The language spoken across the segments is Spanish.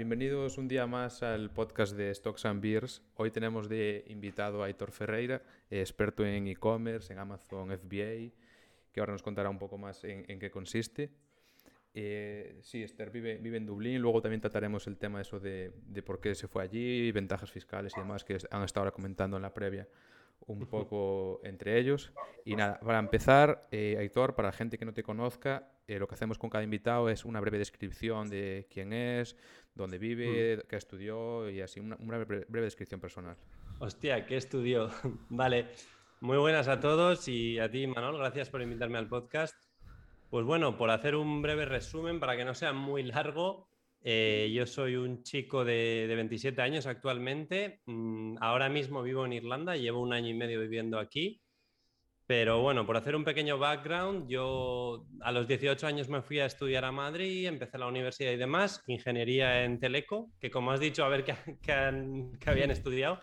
Bienvenidos un día más al podcast de Stocks and Beers. Hoy tenemos de invitado a Aitor Ferreira, experto en e-commerce, en Amazon FBA, que ahora nos contará un poco más en, qué consiste. Eh, sí, Esther vive, vive en Dublín. Luego también trataremos el tema eso de, de por qué se fue allí, ventajas fiscales y demás que han estado ahora comentando en la previa un poco entre ellos. Y nada, para empezar, eh, Aitor, para la gente que no te conozca, eh, lo que hacemos con cada invitado es una breve descripción de quién es, dónde vive, mm. qué estudió y así, una, breve, descripción personal. Hostia, ¿qué estudió? vale, muy buenas a todos y a ti, Manol, gracias por invitarme al podcast. Pues bueno, por hacer un breve resumen para que no sea muy largo, eh, yo soy un chico de, 27 años actualmente. Mm, ahora mismo vivo en Irlanda, llevo un año y medio viviendo aquí. Pero bueno, por hacer un pequeño background, yo a los 18 años me fui a estudiar a Madrid, empecé la universidad y demás, ingeniería en Teleco, que como has dicho, a ver qué, qué habían estudiado.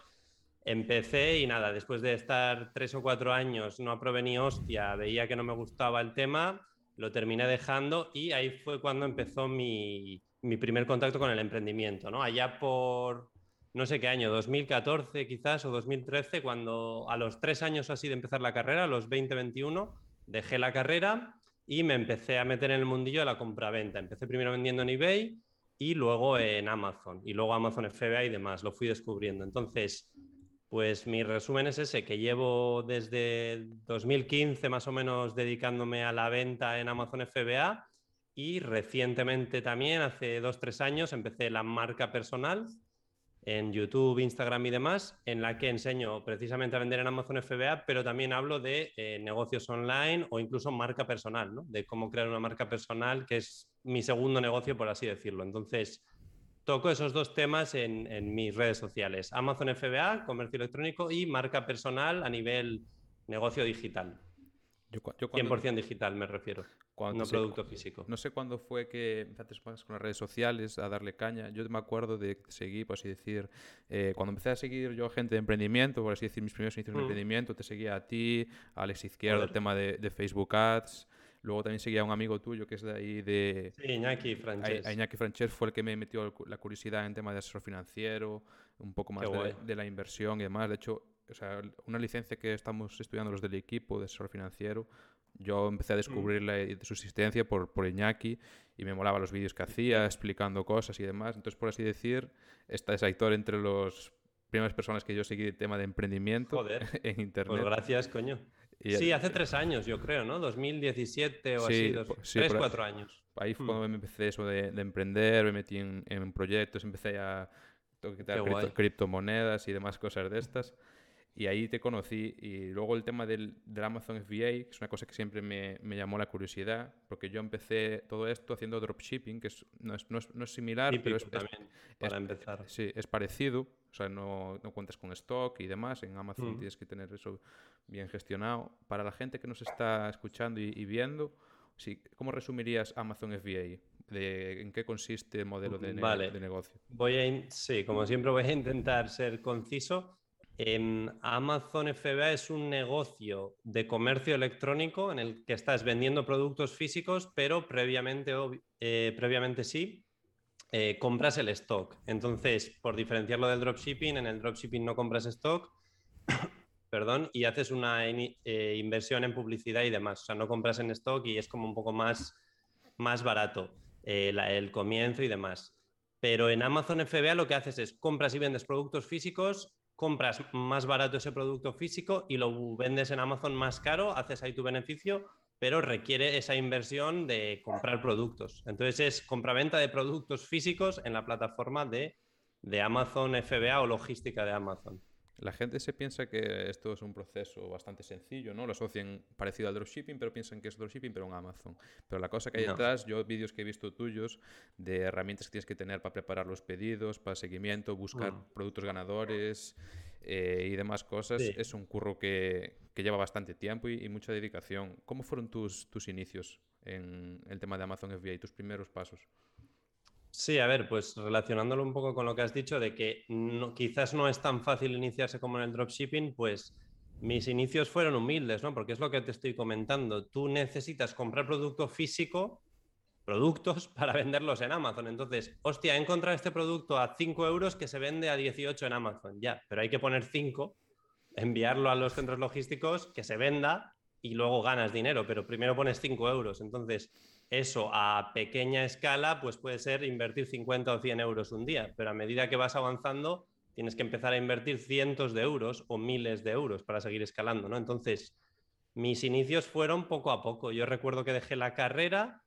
Empecé y nada, después de estar tres o cuatro años, no aprobé ni hostia, veía que no me gustaba el tema, lo terminé dejando y ahí fue cuando empezó mi, mi primer contacto con el emprendimiento, ¿no? Allá por no sé qué año, 2014 quizás o 2013, cuando a los tres años así de empezar la carrera, a los 20-21, dejé la carrera y me empecé a meter en el mundillo de la compraventa. Empecé primero vendiendo en eBay y luego en Amazon y luego Amazon FBA y demás, lo fui descubriendo. Entonces, pues mi resumen es ese, que llevo desde 2015 más o menos dedicándome a la venta en Amazon FBA y recientemente también, hace dos, tres años, empecé la marca personal en YouTube, Instagram y demás, en la que enseño precisamente a vender en Amazon FBA, pero también hablo de eh, negocios online o incluso marca personal, ¿no? de cómo crear una marca personal, que es mi segundo negocio, por así decirlo. Entonces, toco esos dos temas en, en mis redes sociales, Amazon FBA, comercio electrónico y marca personal a nivel negocio digital. Yo, 100% digital me refiero, no producto físico. No sé cuándo fue que empezaste con las redes sociales a darle caña. Yo me acuerdo de seguir, por así decir, eh, cuando empecé a seguir yo gente de emprendimiento, por así decir, mis primeros inicios de mm. emprendimiento, te seguía a ti, a Alex Izquierdo, el tema de, Facebook Ads. Luego también seguía a un amigo tuyo que es de ahí de... Sí, Iñaki Frances. Iñaki Frances fue el que me metió la curiosidad en tema de asesor financiero, un poco más de, de, la inversión y demás. De hecho, o sea, una licencia que estamos estudiando los del equipo de asesor financiero, yo empecé a descubrir mm. la, su existencia por, por Iñaki y me molaba los vídeos que hacía, explicando cosas y demás. Entonces, por así decir, esta es Aitor entre los primeras personas que yo seguí el tema de emprendimiento en Internet. Pues gracias, coño. sí, hace tres años, yo creo, ¿no? 2017 o así, tres, cuatro años. Ahí fue mm. cuando me empecé eso de, emprender, me metí en, en, proyectos, empecé a tocar criptomonedas y demás cosas de estas. Y ahí te conocí. Y luego el tema del, del Amazon FBA, que es una cosa que siempre me, me, llamó la curiosidad, porque yo empecé todo esto haciendo dropshipping, que es, no, es, no, es, no, es, similar, pero es, también, para empezar. Sí, es parecido. O sea, no, no cuentas con stock y demás. En Amazon mm. tienes que tener eso bien gestionado. Para la gente que nos está escuchando y, viendo, sí, ¿cómo resumirías Amazon FBA? De, ¿En qué consiste el modelo de, de negocio? Voy a, sí, como siempre voy a intentar ser conciso. Amazon FBA es un negocio de comercio electrónico en el que estás vendiendo productos físicos, pero previamente, eh, previamente sí, eh, compras el stock. Entonces, por diferenciarlo del dropshipping, en el dropshipping no compras stock, perdón, y haces una eh, inversión en publicidad y demás. O sea, no compras en stock y es como un poco más, más barato el comienzo y demás. Pero en Amazon FBA lo que haces es compras y vendes productos físicos compras más barato ese producto físico y lo vendes en Amazon más caro, haces ahí tu beneficio, pero requiere esa inversión de comprar productos. Entonces es compraventa de productos físicos en la plataforma de, de Amazon FBA o logística de Amazon. La gente se piensa que esto es un proceso bastante sencillo, ¿no? Lo asocian parecido al dropshipping, pero piensan que es dropshipping, pero en Amazon. Pero la cosa que hay detrás, yo vídeos que he visto tuyos de herramientas que tienes que tener para preparar los pedidos, para seguimiento, buscar mm. productos ganadores eh, y demás cosas, es un curro que, que lleva bastante tiempo y, y, mucha dedicación. ¿Cómo fueron tus, tus inicios en el tema de Amazon FBA, tus primeros pasos? Sí, a ver, pues relacionándolo un poco con lo que has dicho de que quizás no es tan fácil iniciarse como en el dropshipping, pues mis inicios fueron humildes, ¿no? Porque es lo que te estoy comentando. Tú necesitas comprar producto físico productos para venderlos en Amazon. Entonces, hostia, he encontrado este producto a 5 euros que se vende a 18 en Amazon. Ya, pero hay que poner 5, enviarlo a los centros logísticos, que se venda y luego ganas dinero, pero primero pones 5 euros. Entonces, eso a pequeña escala, pues puede ser invertir 50 o 100 euros un día, pero a medida que vas avanzando, tienes que empezar a invertir cientos de euros o miles de euros para seguir escalando, ¿no? Entonces, mis inicios fueron poco a poco. Yo recuerdo que dejé la carrera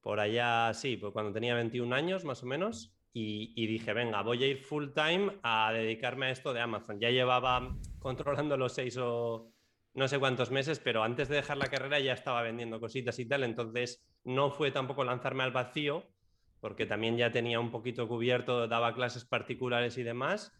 por allá, sí, pues cuando tenía 21 años más o menos, y, dije, venga, voy a ir full time a dedicarme a esto de Amazon. Ya llevaba controlando los seis o no sé cuántos meses, pero antes de dejar la carrera ya estaba vendiendo cositas y tal, entonces no fue tampoco lanzarme al vacío, porque también ya tenía un poquito cubierto, daba clases particulares y demás,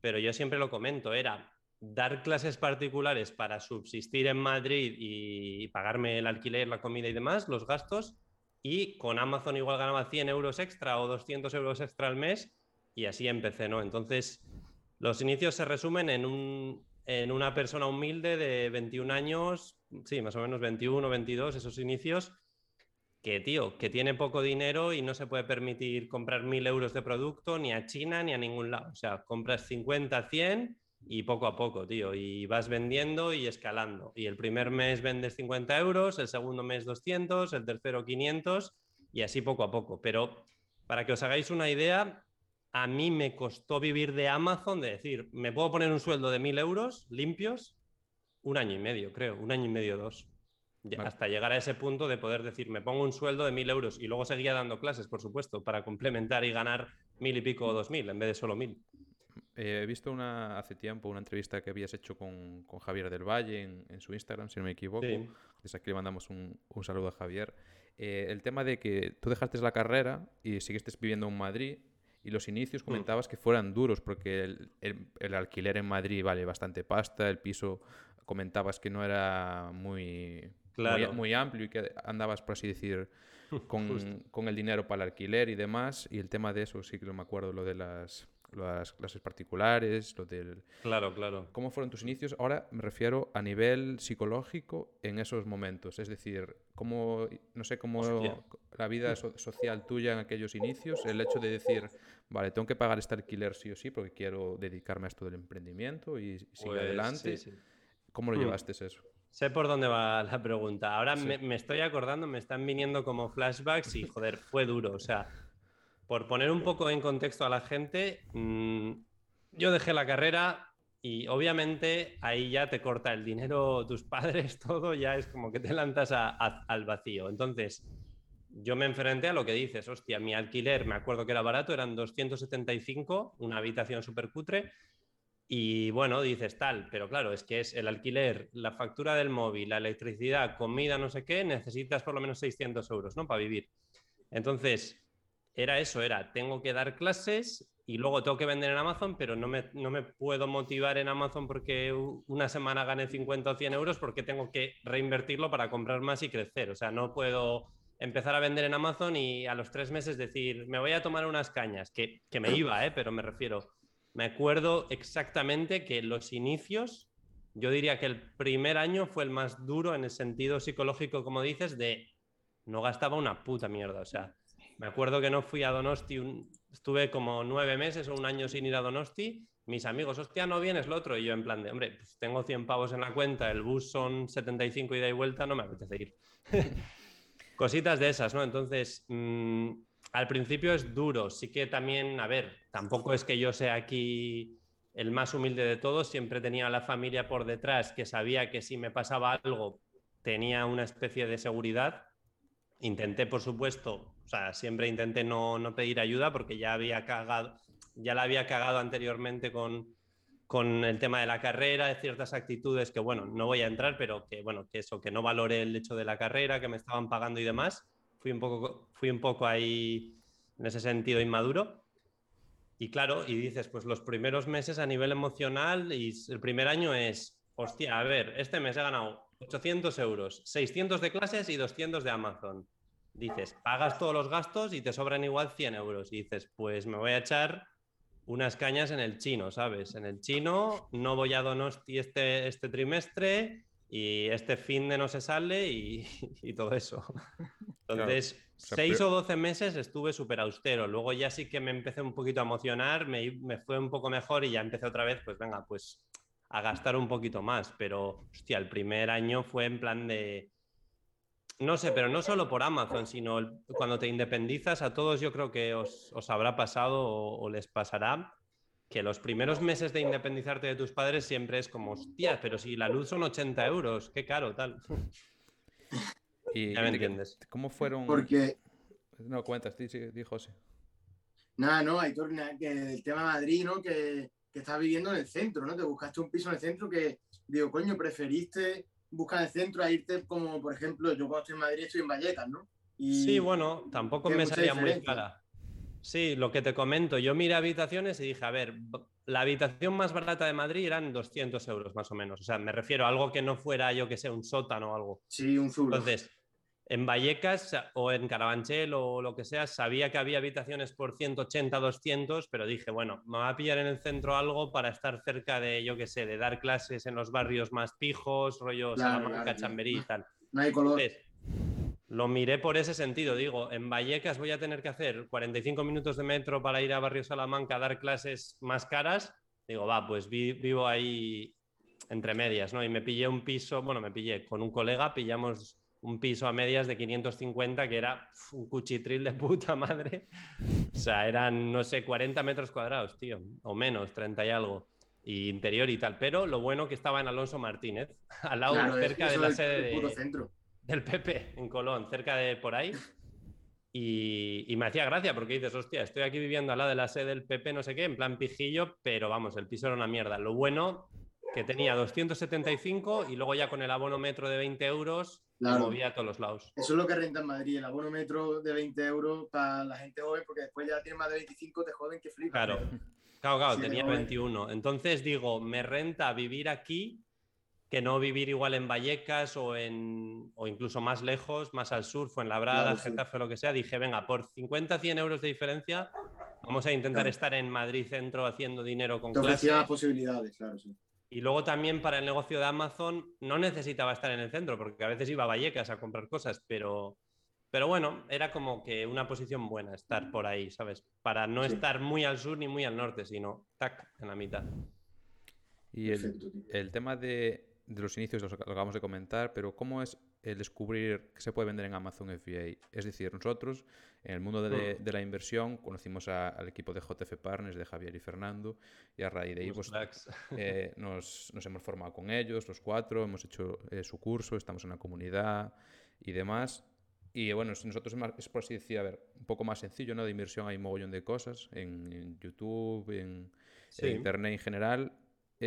pero yo siempre lo comento, era dar clases particulares para subsistir en Madrid y pagarme el alquiler, la comida y demás, los gastos, y con Amazon igual ganaba 100 euros extra o 200 euros extra al mes y así empecé, ¿no? Entonces, los inicios se resumen en, un, en una persona humilde de 21 años, sí, más o menos 21, 22, esos inicios, que, tío, que tiene poco dinero y no se puede permitir comprar 1000 euros de producto ni a China ni a ningún lado. O sea, compras 50, 100 y poco a poco, tío, y vas vendiendo y escalando. Y el primer mes vendes 50 euros, el segundo mes 200, el tercero 500 y así poco a poco. Pero para que os hagáis una idea, a mí me costó vivir de Amazon, de decir, me puedo poner un sueldo de 1000 euros limpios un año y medio, creo, un año y medio, dos. Hasta llegar a ese punto de poder decir, me pongo un sueldo de 1000 euros y luego seguía dando clases, por supuesto, para complementar y ganar mil y pico o dos mil en vez de solo mil. Eh, he visto una, hace tiempo una entrevista que habías hecho con, con Javier del Valle en, su Instagram, si no me equivoco. Desde aquí le mandamos un, un saludo a Javier. Eh, el tema de que tú dejaste la carrera y seguiste viviendo en Madrid y los inicios mm. comentabas que fueran duros porque el, el, alquiler en Madrid vale bastante pasta, el piso comentabas que no era muy, muy, amplio y que andabas, por así decir, con, con, el dinero para el alquiler y demás. Y el tema de eso sí que me acuerdo, lo de las las clases particulares, lo del... Claro, claro. ¿Cómo fueron tus inicios? Ahora me refiero a nivel psicológico en esos momentos. Es decir, cómo, no sé, cómo la vida social tuya en aquellos inicios, el hecho de decir, vale, tengo que pagar este alquiler sí o sí porque quiero dedicarme a esto del emprendimiento y, seguir pues, adelante. ¿Cómo lo hmm. llevaste eso? Sé por dónde va la pregunta. Ahora me, me, estoy acordando, me están viniendo como flashbacks y joder, fue duro. O sea, por poner un poco en contexto a la gente, mm, yo dejé la carrera y obviamente ahí ya te corta el dinero tus padres, todo, ya es como que te lanzas al vacío. Entonces, yo me enfrenté a lo que dices, hostia, mi alquiler, me acuerdo que era barato, eran 275, una habitación súper cutre. Y bueno, dices tal, pero claro, es que es el alquiler, la factura del móvil, la electricidad, comida, no sé qué, necesitas por lo menos 600 euros, ¿no? Para vivir. Entonces, era eso, era, tengo que dar clases y luego tengo que vender en Amazon, pero no me, no me puedo motivar en Amazon porque una semana gane 50 o 100 euros porque tengo que reinvertirlo para comprar más y crecer. O sea, no puedo empezar a vender en Amazon y a los tres meses decir, me voy a tomar unas cañas, que, que me iba, ¿eh? pero me refiero, me acuerdo exactamente que los inicios, yo diría que el primer año fue el más duro en el sentido psicológico, como dices, de no gastaba una puta mierda. O sea, me acuerdo que no fui a Donosti, estuve como nueve meses o un año sin ir a Donosti. Mis amigos, hostia, no vienes lo otro. Y yo en plan de, hombre, pues tengo 100 pavos en la cuenta, el bus son 75 ida y vuelta, no me apetece ir. Cositas de esas, ¿no? Entonces, mm, al principio es duro. Sí que también, a ver, tampoco es que yo sea aquí el más humilde de todos. Siempre tenía la familia por detrás que sabía que si me pasaba algo tenía una especie de seguridad. Intenté, por supuesto, o sea, siempre intenté no, no pedir ayuda porque ya había cagado, ya la había cagado anteriormente con, con el tema de la carrera, de ciertas actitudes que, bueno, no voy a entrar, pero que, bueno, que eso, que no valoré el hecho de la carrera, que me estaban pagando y demás. Fui un poco, fui un poco ahí en ese sentido inmaduro. Y claro, y dices, pues los primeros meses a nivel emocional y el primer año es, hostia, a ver, este mes he ganado 800 euros, 600 de clases y 200 de Amazon dices, pagas todos los gastos y te sobran igual 100 euros. Y dices, pues me voy a echar unas cañas en el chino, ¿sabes? En el chino no voy a Donosti este, este trimestre y este fin de no se sale y, todo eso. Entonces, Seis o doce meses estuve súper austero. Luego ya sí que me empecé un poquito a emocionar, me, me, fue un poco mejor y ya empecé otra vez, pues venga, pues a gastar un poquito más. Pero, hostia, el primer año fue en plan de. No sé, pero no solo por Amazon, sino cuando te independizas, a todos yo creo que os, os habrá pasado o, o, les pasará que los primeros meses de independizarte de tus padres siempre es como, hostia, pero si la luz son 80 euros, qué caro, tal. Y, ya me entiendes. ¿Cómo fueron? Porque... No, cuentas, di, di José. Nada, no, Aitor, que el tema de Madrid, ¿no? Que, que estás viviendo en el centro, ¿no? Te buscaste un piso en el centro que, digo, coño, preferiste buscar el centro a irte como, por ejemplo, yo cuando estoy en Madrid estoy en Vallecas, ¿no? Y sí, bueno, tampoco me salía muy cara. Sí, lo que te comento, yo miré habitaciones y dije, a ver, la habitación más barata de Madrid eran 200 euros más o menos. O sea, me refiero a algo que no fuera, yo que sé, un sótano o algo. Sí, un zulo. Entonces, en Vallecas o en Carabanchel o lo que sea, sabía que había habitaciones por 180, 200, pero dije, bueno, me va a pillar en el centro algo para estar cerca de, yo que sé, de dar clases en los barrios más pijos, rollo Claro, Salamanca, claro, Chamberí y tal. No hay color. Entonces, lo miré por ese sentido, digo, en Vallecas voy a tener que hacer 45 minutos de metro para ir a Barrio Salamanca a dar clases más caras. Digo, va, pues vi- vivo ahí entre medias, ¿no? Y me pillé un piso, bueno, me pillé con un colega, pillamos un piso a medias de 550 que era un cuchitril de puta madre. O sea, eran, no sé, 40 metros cuadrados, tío, o menos, 30 y algo. Y interior y tal, pero lo bueno que estaba en Alonso Martínez, al lado, Claro, cerca de la sede de, centro. Del PP en Colón, cerca de por ahí. Y, y me hacía gracia porque dices, hostia, estoy aquí viviendo al lado de la sede del PP, no sé qué, en plan pijillo, pero vamos, el piso era una mierda. Lo bueno que tenía 275 y luego ya con el abono metro de 20 euros me Claro. movía a todos los lados. Eso es lo que renta en Madrid, el abono metro de 20 euros para la gente joven, porque después ya tienes más de 25, te joden que flipas. Claro, claro, claro, Sí, tenía pero- 21. Entonces digo, me renta vivir aquí que no vivir igual en Vallecas o, en, o incluso más lejos, más al sur, Fuenlabrada, Claro, sí. Getafe, lo que sea. Dije, venga, por 50, 100 euros de diferencia, vamos a intentar Claro. estar en Madrid Centro haciendo dinero con Te ofrecía las clase. posibilidades, claro, sí. Y luego también para el negocio de Amazon no necesitaba estar en el centro, porque a veces iba a Vallecas a comprar cosas, pero, pero bueno, era como que una posición buena estar por ahí, ¿sabes? Para no Sí. estar muy al sur ni muy al norte, sino tac, en la mitad. Y el, Perfecto, tío. el tema de, de los inicios los lo acabamos de comentar, pero ¿cómo es el descubrir que se puede vender en Amazon FBA? Es decir, nosotros en el mundo de, Mm. de la inversión conocimos a- al equipo de JF Partners, de Javier y Fernando, y a raíz de ahí pues, eh, nos, nos hemos formado con ellos, los cuatro, hemos hecho eh, su curso, estamos en la comunidad y demás. Y bueno, si nosotros es, más- es por así decir, a ver, un poco más sencillo, ¿no? De inversión hay un mogollón de cosas en, en YouTube, en, Sí. en Internet en general.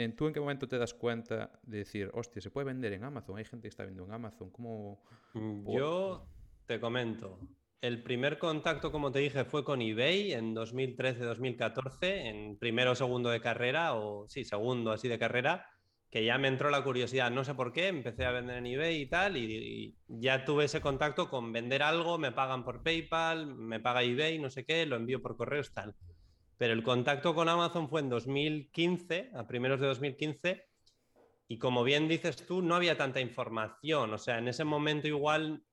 ¿En- ¿Tú en qué momento te das cuenta de decir, hostia, se puede vender en Amazon? Hay gente que está vendiendo en Amazon. ¿Cómo...? Mm, Yo te comento. El primer contacto, como te dije, fue con eBay en 2013-2014, en primero o segundo de carrera, o sí, segundo así de carrera, que ya me entró la curiosidad, no sé por qué, empecé a vender en eBay y tal, y, y ya tuve ese contacto con vender algo, me pagan por PayPal, me paga eBay, no sé qué, lo envío por correos, tal. Pero el contacto con Amazon fue en 2015, a primeros de 2015, y como bien dices tú, no había tanta información. O sea, en ese momento igual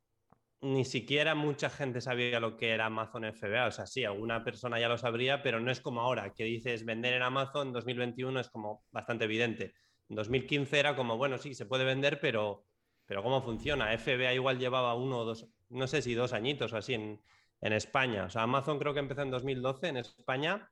ni siquiera mucha gente sabía lo que era Amazon FBA. O sea, sí, alguna persona ya lo sabría, pero no es como ahora, que dices vender en Amazon en 2021 es como bastante evidente. En 2015 era como, bueno, sí, se puede vender, pero, pero ¿cómo funciona? FBA igual llevaba uno o dos, no sé si dos añitos o así en, en España. O sea, Amazon creo que empezó en 2012 en España,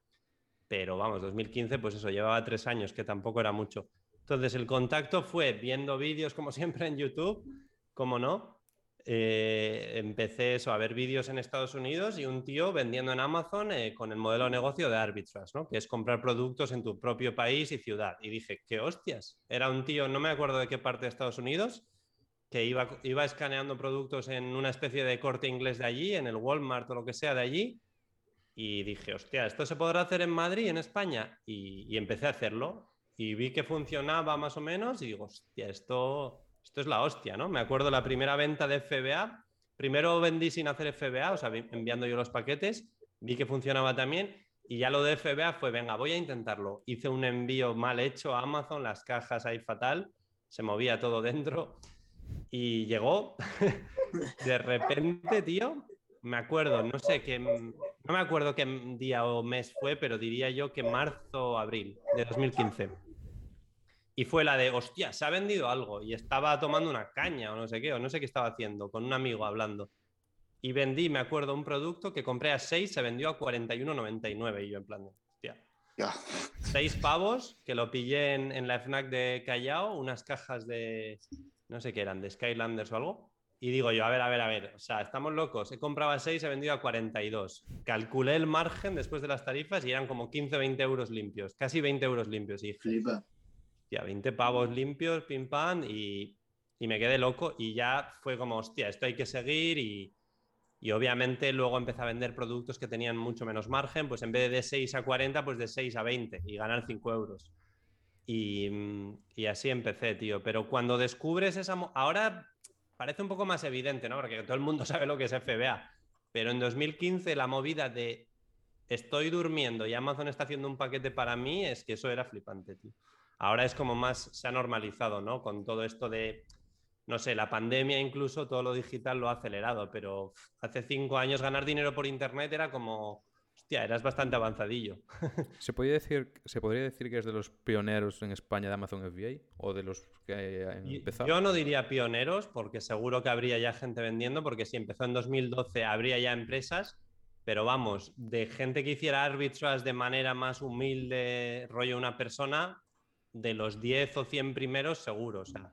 pero vamos, 2015, pues eso, llevaba tres años, que tampoco era mucho. Entonces, el contacto fue viendo vídeos, como siempre, en YouTube, como no. Eh, empecé eso, a ver vídeos en Estados Unidos y un tío vendiendo en Amazon eh, con el modelo de negocio de arbitrage, ¿no? que es comprar productos en tu propio país y ciudad. Y dije, ¿qué hostias? Era un tío, no me acuerdo de qué parte de Estados Unidos, que iba, iba escaneando productos en una especie de corte inglés de allí, en el Walmart o lo que sea de allí. Y dije, hostia, ¿esto se podrá hacer en Madrid, en España? Y, empecé a hacerlo. Y vi que funcionaba más o menos y digo, hostia, esto, esto es la hostia, ¿no? Me acuerdo la primera venta de FBA. Primero vendí sin hacer FBA, o sea, vi- enviando yo los paquetes. Vi que funcionaba también. Y ya lo de FBA fue, venga, voy a intentarlo. Hice un envío mal hecho a Amazon, las cajas ahí fatal. Se movía todo dentro. Y llegó. de repente, tío, me acuerdo, no sé qué, no me acuerdo qué día o mes fue, pero diría yo que marzo o abril de 2015. Y fue la de, hostia, se ha vendido algo. Y estaba tomando una caña o no sé qué, o no sé qué estaba haciendo, con un amigo hablando. Y vendí, me acuerdo, un producto que compré a 6, se vendió a 41,99. Y yo en plan, hostia. Ya. 6 pavos, que lo pillé en, en la FNAC de Callao, unas cajas de, no sé qué eran, de Skylanders o algo. Y digo yo, a ver, a ver, a ver, o sea, estamos locos. He comprado a 6, he vendido a 42. Calculé el margen después de las tarifas y eran como 15, 20 euros limpios, casi 20 euros limpios. Y dije, Flipa. hostia, 20 pavos limpios, pim pam, y, y me quedé loco. Y ya fue como, hostia, esto hay que seguir. Y, y obviamente luego empecé a vender productos que tenían mucho menos margen, pues en vez de 6 a 40, pues de 6 a 20 y ganar 5 euros. Y, y así empecé, tío. Pero cuando descubres esa... Ahora parece un poco más evidente, ¿no? Porque todo el mundo sabe lo que es FBA. Pero en 2015 la movida de estoy durmiendo y Amazon está haciendo un paquete para mí, es que eso era flipante, tío. Ahora es como más, se ha normalizado, ¿no? Con todo esto de, no sé, la pandemia incluso, todo lo digital lo ha acelerado, pero hace cinco años ganar dinero por Internet era como, hostia, eras bastante avanzadillo. ¿Se, podría decir, ¿Se podría decir que es de los pioneros en España de Amazon FBA? ¿O de los que han empezado? Yo no diría pioneros, porque seguro que habría ya gente vendiendo, porque si empezó en 2012 habría ya empresas, pero vamos, de gente que hiciera arbitrage de manera más humilde, rollo una persona, de los 10 o 100 primeros seguro, o sea.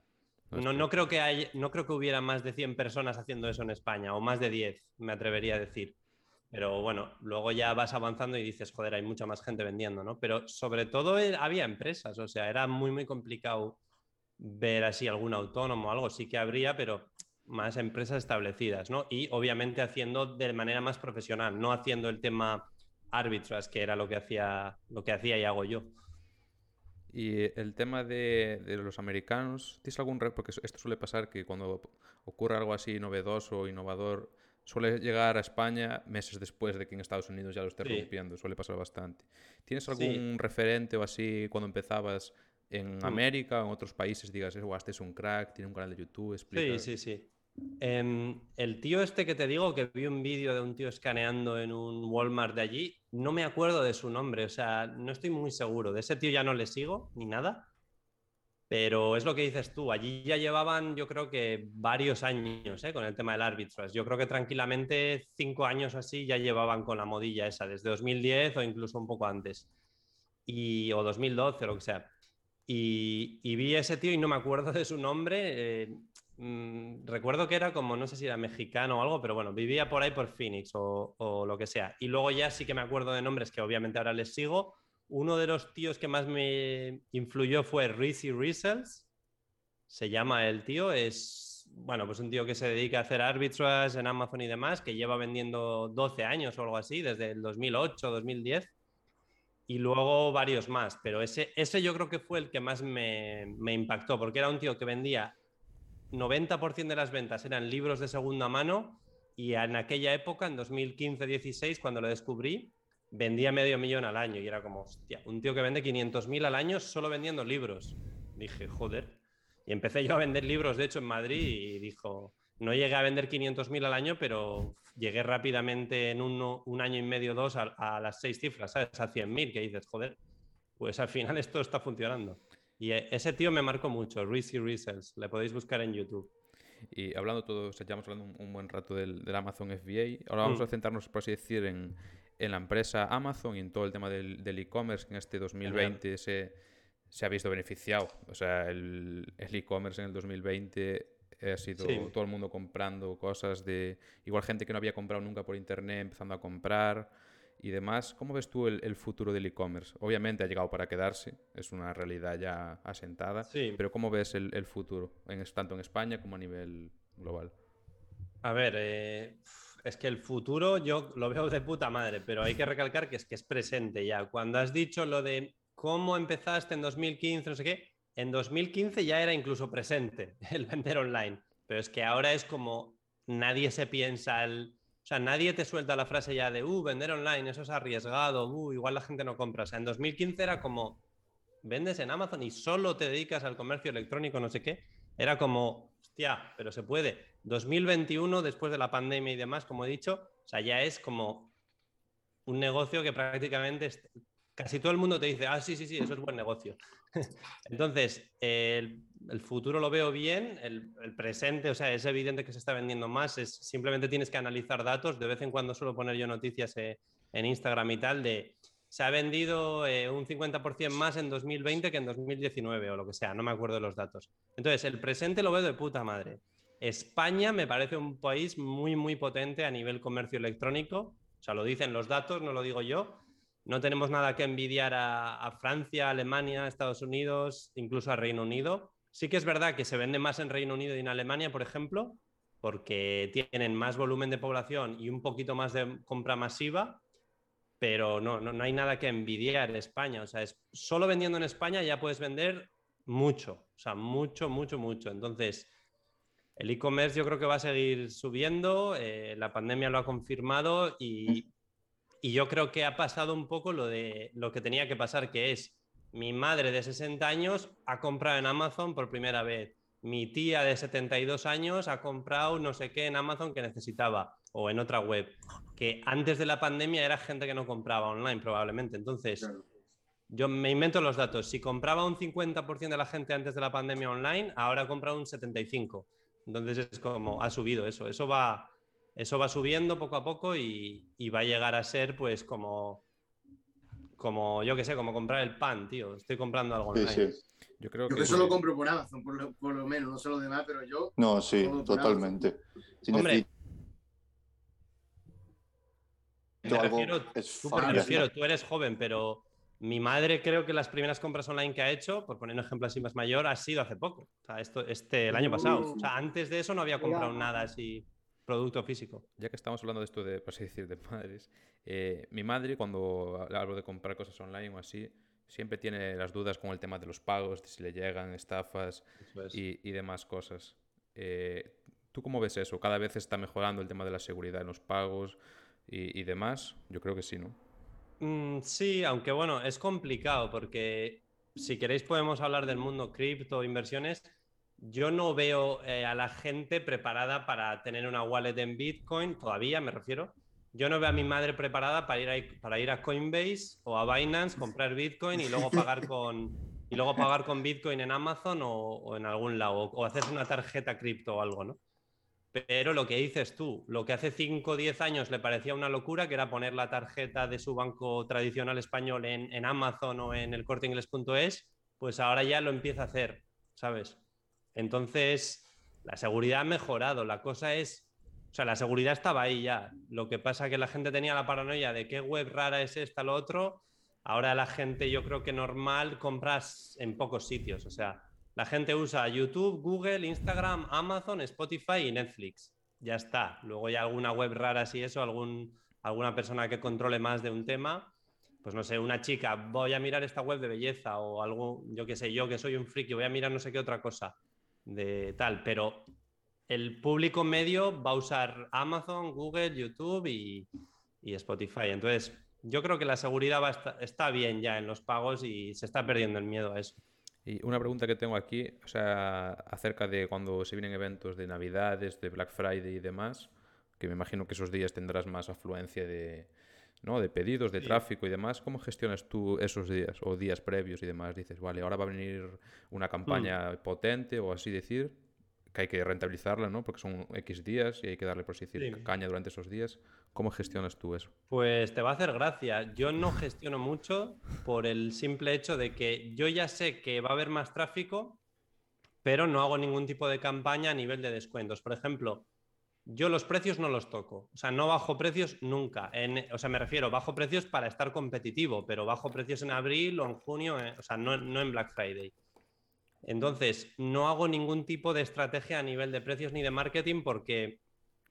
No, no, creo que hay, no creo que hubiera más de 100 personas haciendo eso en España, o más de 10, me atrevería a decir. Pero bueno, luego ya vas avanzando y dices, joder, hay mucha más gente vendiendo, ¿no? Pero sobre todo eh, había empresas, o sea, era muy, muy complicado ver así algún autónomo o algo, sí que habría, pero más empresas establecidas, ¿no? Y obviamente haciendo de manera más profesional, no haciendo el tema arbitrage, que era lo que hacía, lo que hacía y hago yo. Y el tema de, los americanos, ¿tienes algún... Porque esto suele pasar que cuando ocurre algo así novedoso o innovador, suele llegar a España meses después de que en Estados Unidos ya lo esté Sí. rompiendo, suele pasar bastante. ¿Tienes Sí. algún referente o así cuando empezabas en Mm. América o en otros países? Digas, "Eh, guau, este es un crack, tiene un canal de YouTube, explica. Sí, sí, sí. Em, el tío este que te digo, que vi un vídeo de un tío escaneando en un Walmart de allí, no me acuerdo de su nombre, o sea, no estoy muy seguro. De ese tío ya no le sigo ni nada, pero es lo que dices tú. Allí ya llevaban, yo creo que varios años ¿eh? con el tema del arbitrage. Yo creo que tranquilamente cinco años así ya llevaban con la modilla esa, desde 2010 o incluso un poco antes, y, o 2012 o lo que sea. Y, vi a ese tío y no me acuerdo de su nombre. eh, mm, recuerdo que era como, no sé si era mexicano o algo, pero bueno, vivía por ahí por Phoenix o lo que sea. Y luego ya sí que me acuerdo de nombres que obviamente ahora les sigo. Uno de los tíos que más me influyó fue Rizzy Rizzles. Se llama el tío, es, bueno, pues un tío que se dedica a hacer arbitrage en Amazon y demás, que lleva vendiendo 12 años o algo así, desde el 2008, 2010 y luego varios más, pero ese, ese yo creo que fue el que más me, me impactó, porque era un tío que vendía 90% de las ventas eran libros de segunda mano y en aquella época, en 2015-16, cuando lo descubrí, vendía medio millón al año y era como, hostia, un tío que vende 500.000 al año solo vendiendo libros. Dije, joder. Y empecé yo a vender libros, de hecho, en Madrid y dijo, no llegué a vender 500.000 al año, pero llegué rápidamente en uno- un año y medio, dos, a, a las seis cifras, ¿sabes? A 100.000, que dices, joder, pues al final esto está funcionando. Y eh, ese tío me marcó mucho, Rizzy Rizzles, le podéis buscar en YouTube. Y hablando todo, o sea, llevamos hablando un, un buen rato del, del Amazon FBA. Ahora vamos Mm. a centrarnos, por así decir, en, en la empresa Amazon y en todo el tema del e-commerce que en este 2020 se, se ha visto beneficiado. O sea, el e-commerce en el 2020 ha sido Sí. todo el mundo comprando cosas de... Igual gente que no había comprado nunca por internet empezando a comprar y demás. ¿Cómo ves tú el, el futuro del e-commerce? Obviamente ha llegado para quedarse, es una realidad ya asentada. Sí. Pero ¿cómo ves el, el futuro, en, tanto en España como a nivel global? A ver, eh, es que el futuro yo lo veo de puta madre, pero hay que recalcar que es que es presente ya. Cuando has dicho lo de cómo empezaste en 2015, no sé qué, en 2015 ya era incluso presente el vender online, pero es que ahora es como nadie se piensa el... O sea, nadie te suelta la frase ya de, uh, vender online, eso es arriesgado, uh, igual la gente no compra. O sea, en 2015 era como, vendes en Amazon y solo te dedicas al comercio electrónico, no sé qué. Era como, hostia, pero se puede. 2021, después de la pandemia y demás, como he dicho, O sea, ya es como un negocio que prácticamente casi todo el mundo te dice, ah, sí, sí, sí, eso es buen negocio. Entonces, el, futuro lo veo bien, el, presente, o sea, es evidente que se está vendiendo más, es, simplemente tienes que analizar datos, de vez en cuando suelo poner yo noticias eh, en Instagram y tal de se ha vendido eh, un 50% más en 2020 que en 2019 o lo que sea, no me acuerdo de los datos. Entonces, el presente lo veo de puta madre. España me parece un país muy, muy potente a nivel comercio electrónico, o sea, lo dicen los datos, no lo digo yo. No tenemos nada que envidiar a, Francia, Alemania, Estados Unidos, incluso a Reino Unido. Sí que es verdad que se vende más en Reino Unido y en Alemania, por ejemplo, porque tienen más volumen de población y un poquito más de compra masiva, pero no, no, hay nada que envidiar en España. O sea, es, solo vendiendo en España ya puedes vender mucho, o sea, mucho, mucho, mucho. Entonces, el e-commerce yo creo que va a seguir subiendo, eh, la pandemia lo ha confirmado y, y, yo creo que ha pasado un poco lo, de, lo que tenía que pasar, que es mi madre de 60 años ha comprado en Amazon por primera vez, mi tía de 72 años ha comprado no sé qué en Amazon que necesitaba o en otra web, que antes de la pandemia era gente que no compraba online probablemente. Entonces, yo me invento los datos. Si compraba un 50% de la gente antes de la pandemia online, ahora ha comprado un 75%. Entonces es como, ha subido eso. Eso va, eso va subiendo poco a poco y, va a llegar a ser pues como, como yo qué sé, como comprar el pan, tío. Estoy comprando algo online. Yo creo que, eso lo compro por Amazon, por lo, menos, no sé lo demás, pero yo... No, sí, totalmente. Hombre, tú eres joven, pero mi madre creo que las primeras compras online que ha hecho, por poner un ejemplo así más mayor, ha sido hace poco. O sea, esto, este, el año pasado. O sea, antes de eso no había comprado nada así, producto físico. Ya que estamos hablando de esto de, por así decir, de madres, eh, mi madre cuando hablo de comprar cosas online o así, siempre tiene las dudas con el tema de los pagos, de si le llegan estafas y, demás cosas. Eh, ¿Tú cómo ves eso? ¿Cada vez está mejorando el tema de la seguridad en los pagos y, y demás? Yo creo que sí, ¿no? Mm, sí, aunque bueno, es complicado porque si queréis podemos hablar del mundo cripto, inversiones. Yo no veo eh, a la gente preparada para tener una wallet en Bitcoin, todavía me refiero. Yo no veo a mi madre preparada para ir a, para ir a Coinbase o a Binance, comprar Bitcoin y luego pagar con, y luego pagar con Bitcoin en Amazon o, en algún lado, o, o hacerse una tarjeta cripto o algo, ¿no? Pero lo que dices tú, lo que hace 5 o 10 años le parecía una locura, que era poner la tarjeta de su banco tradicional español en, Amazon o en el corteinglés.es, pues ahora ya lo empieza a hacer, ¿sabes? Entonces, la seguridad ha mejorado. La cosa es, sea, la seguridad estaba ahí ya. Lo que pasa es que la gente tenía la paranoia de qué web rara es esta, lo otro. Ahora la gente, yo creo que normal, compras en pocos sitios. O sea, la gente usa YouTube, Google, Instagram, Amazon, Spotify y Netflix. Ya está. Luego ya alguna web rara, si eso, algún, alguna persona que controle más de un tema. Pues no sé, una chica, voy a mirar esta web de belleza o algo, yo qué sé, yo que soy un friki, voy a mirar no sé qué otra cosa de tal. Pero el público medio va a usar Amazon, Google, YouTube y, Spotify. Entonces, yo creo que la seguridad va está bien ya en los pagos y se está perdiendo el miedo a eso. Y una pregunta que tengo aquí, o sea, acerca de cuando se vienen eventos de Navidades, de Black Friday y demás, que me imagino que esos días tendrás más afluencia de, ¿no? de pedidos, de tráfico y demás. ¿Cómo gestionas tú esos días o días previos y demás? Dices, vale, ahora va a venir una campaña mm. potente o así decir, que hay que rentabilizarla, ¿no? Porque son X días y hay que darle, por así decir, caña durante esos días. ¿Cómo gestionas tú eso? Pues te va a hacer gracia. Yo no gestiono mucho por el simple hecho de que yo ya sé que va a haber más tráfico, pero no hago ningún tipo de campaña a nivel de descuentos. Por ejemplo, yo los precios no los toco. O sea, no bajo precios nunca. o sea, me refiero, bajo precios para estar competitivo, pero bajo precios en abril o en junio, eh, o sea, no, no en Black Friday. Entonces, no hago ningún tipo de estrategia a nivel de precios ni de marketing porque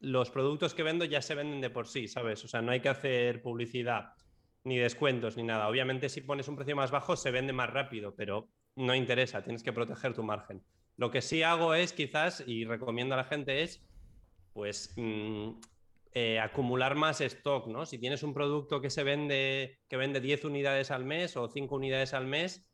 los productos que vendo ya se venden de por sí, ¿sabes? O sea, no hay que hacer publicidad ni descuentos ni nada. Obviamente, si pones un precio más bajo, se vende más rápido, pero no interesa, tienes que proteger tu margen. Lo que sí hago es quizás, y recomiendo a la gente, es pues mm, eh, acumular más stock, ¿no? Si tienes un producto que se vende, que vende 10 unidades al mes o 5 unidades al mes,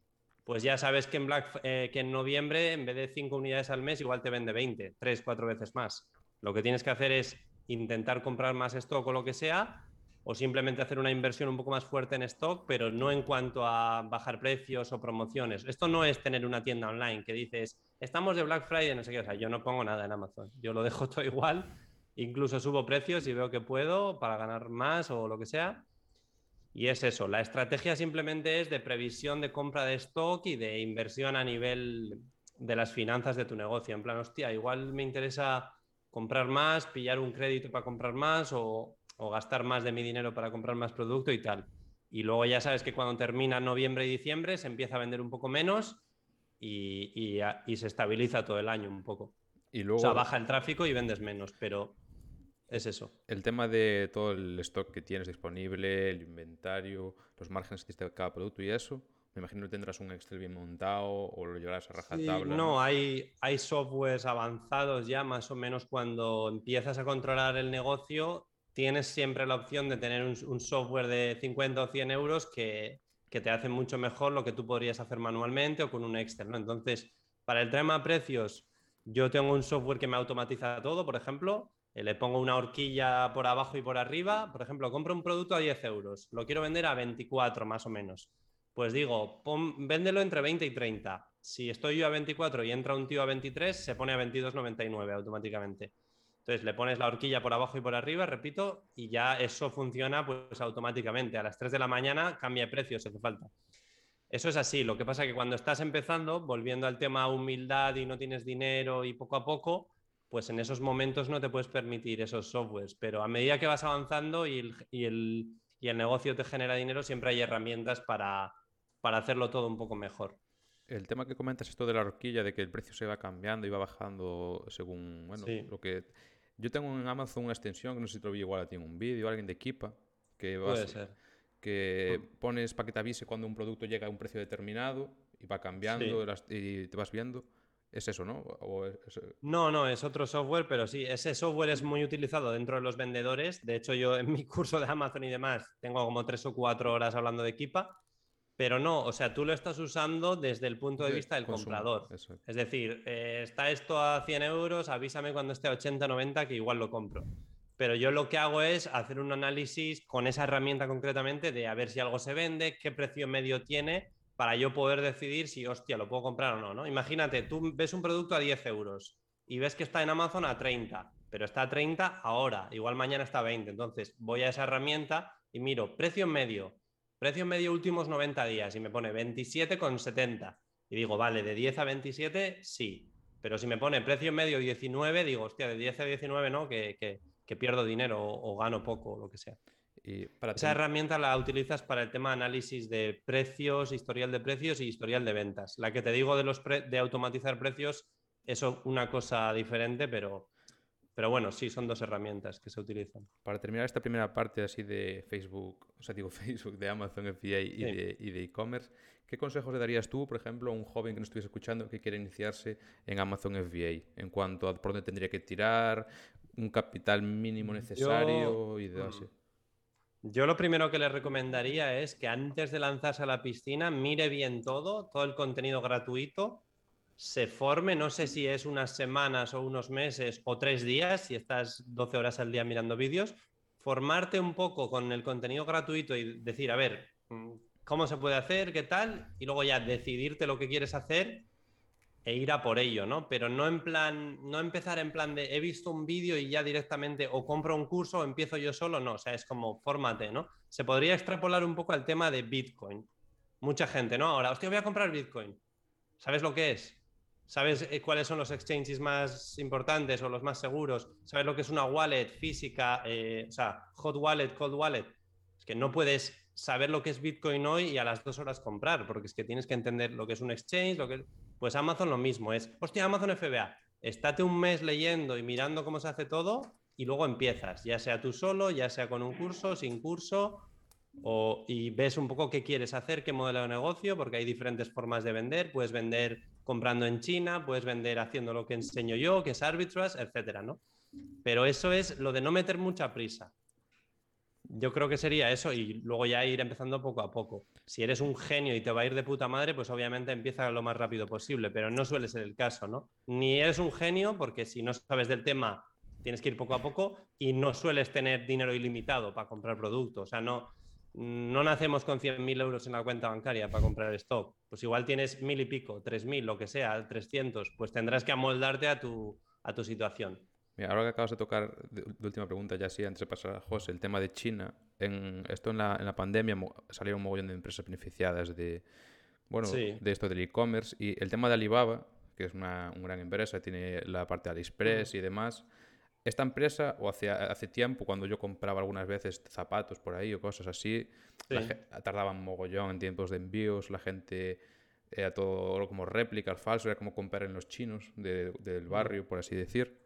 pues ya sabes que en, Black, eh, que en noviembre, en vez de 5 unidades al mes, igual te vende 20, 3, 4 veces más. Lo que tienes que hacer es intentar comprar más stock o lo que sea, o simplemente hacer una inversión un poco más fuerte en stock, pero no en cuanto a bajar precios o promociones. Esto no es tener una tienda online que dices, estamos de Black Friday, no sé qué, o sea, yo no pongo nada en Amazon, yo lo dejo todo igual, incluso subo precios y veo que puedo para ganar más o lo que sea. Y es eso, la estrategia simplemente es de previsión de compra de stock y de inversión a nivel de las finanzas de tu negocio. En plan, hostia, igual me interesa comprar más, pillar un crédito para comprar más o, gastar más de mi dinero para comprar más producto y tal. Y luego ya sabes que cuando termina noviembre y diciembre se empieza a vender un poco menos y, se estabiliza todo el año un poco. Y luego... O sea, baja el tráfico y vendes menos, pero es eso. El tema de todo el stock que tienes disponible, el inventario, los márgenes que de cada producto y eso, me imagino que tendrás un Excel bien montado o lo llevarás a rajatabla. no, hay, hay softwares avanzados ya, más o menos cuando empiezas a controlar el negocio, tienes siempre la opción de tener un, software de 50 o 100 euros que, te hace mucho mejor lo que tú podrías hacer manualmente o con un Excel. ¿no? Entonces, para el tema de precios, yo tengo un software que me automatiza todo, por ejemplo, le pongo una horquilla por abajo y por arriba. Por ejemplo, compro un producto a 10 euros, lo quiero vender a 24 más o menos pues digo, véndelo entre 20 y 30. Si estoy yo a 24 y entra un tío a 23, se pone a 22,99 automáticamente. Entonces le pones la horquilla por abajo y por arriba, repito, y ya eso funciona pues automáticamente. A las 3 de la mañana cambia de precio si hace falta. Eso es así. Lo que pasa es que cuando estás empezando, volviendo al tema humildad y no tienes dinero y poco a poco, pues en esos momentos no te puedes permitir esos softwares. Pero a medida que vas avanzando y el, y el, y el negocio te genera dinero, siempre hay herramientas para, para hacerlo todo un poco mejor. El tema que comentas, esto de la horquilla, de que el precio se va cambiando y va bajando según, bueno, lo que... Yo tengo en Amazon una extensión, que no sé si te lo vi igual a ti en un vídeo, alguien de Equipa, que, que mm. pones para que te avise cuando un producto llega a un precio determinado y va cambiando y te vas viendo. Es eso, ¿no? No, no, es otro software, pero sí, ese software es muy utilizado dentro de los vendedores. De hecho, yo en mi curso de Amazon y demás tengo como tres o cuatro horas hablando de Equipa pero no, o sea, tú lo estás usando desde el punto de, vista del comprador. Es decir, eh, está esto a 100 euros, avísame cuando esté a 80, 90, que igual lo compro. Pero yo lo que hago es hacer un análisis con esa herramienta concretamente de a ver si algo se vende, qué precio medio tiene, para yo poder decidir si, hostia, lo puedo comprar o no, ¿no? Imagínate, tú ves un producto a 10 euros y ves que está en Amazon a 30, pero está a 30 ahora, igual mañana está a 20. Entonces voy a esa herramienta y miro precio medio, Precio medio últimos 90 días y me pone 27,70. Y digo, vale, de 10 a 27, sí. Pero si me pone precio medio 19, digo, hostia, de 10 a 19 no, que, pierdo dinero o, gano poco o lo que sea. Y para Esa herramienta la utilizas para el tema de análisis de precios, historial de precios y historial de ventas. La que te digo de, los de automatizar precios, eso una cosa diferente, pero, pero bueno, sí, son dos herramientas que se utilizan. Para terminar esta primera parte así de Facebook, o sea, digo Facebook, de Amazon FBA y de e-commerce, ¿qué consejos le darías tú, por ejemplo, a un joven que nos estuviese escuchando que quiere iniciarse en Amazon FBA? En cuanto a por dónde tendría que tirar, un capital mínimo necesario y de así. Yo lo primero que le recomendaría es que antes de lanzarse a la piscina mire bien todo, todo el contenido gratuito se forme, no sé si es unas semanas o unos meses o tres días, si estás 12 horas al día mirando vídeos, formarte un poco con el contenido gratuito y decir, a ver, mm, ¿cómo se puede hacer? ¿Qué tal? Y luego ya decidirte lo que quieres hacer e ir a por ello, ¿no? Pero no en plan, no empezar en plan de he visto un vídeo y ya directamente o compro un curso o empiezo yo solo, no, o sea, es como fórmate, ¿no? Se podría extrapolar un poco al tema de Bitcoin. Mucha gente, ¿no? Ahora, hostia, voy a comprar Bitcoin. ¿Sabes lo que es? ¿Sabes eh, cuáles son los exchanges más importantes o los más seguros? ¿Sabes lo que es una wallet física? Eh, o sea, hot wallet, cold wallet. Es que no puedes saber lo que es Bitcoin hoy y a las dos horas comprar, porque es que tienes que entender lo que es un exchange, lo que Pues Amazon lo mismo, es, hostia, Amazon FBA, estate un mes leyendo y mirando cómo se hace todo y luego empiezas, ya sea tú solo, ya sea con un curso, sin curso, o, y ves un poco qué quieres hacer, qué modelo de negocio, porque hay diferentes formas de vender. Puedes vender comprando en China, puedes vender haciendo lo que enseño yo, que es arbitrage, etcétera, ¿no? Pero eso es lo de no meter mucha prisa. Yo creo que sería eso y luego ya ir empezando poco a poco. Si eres un genio y te va a ir de puta madre, pues obviamente empieza lo más rápido posible, pero no suele ser el caso, ¿no? Ni eres un genio porque si no sabes del tema tienes que ir poco a poco y no sueles tener dinero ilimitado para comprar productos. O sea, no, no nacemos con 100.000 euros en la cuenta bancaria para comprar stock. Pues igual tienes mil y pico, 3.000, lo que sea, 300, pues tendrás que amoldarte a tu, a tu situación. Mira, ahora que acabas de tocar, de, última pregunta ya sí, antes de pasar a José, el tema de China. En, esto en la, en la pandemia salieron un mogollón de empresas beneficiadas de, bueno, de esto del e-commerce. Y el tema de Alibaba, que es una, una, gran empresa, tiene la parte de AliExpress y demás. Esta empresa, o hace, hace tiempo, cuando yo compraba algunas veces zapatos por ahí o cosas así, tardaban mogollón en tiempos de envíos, la gente era todo como réplicas, falso, era como comprar en los chinos del barrio, por así decir.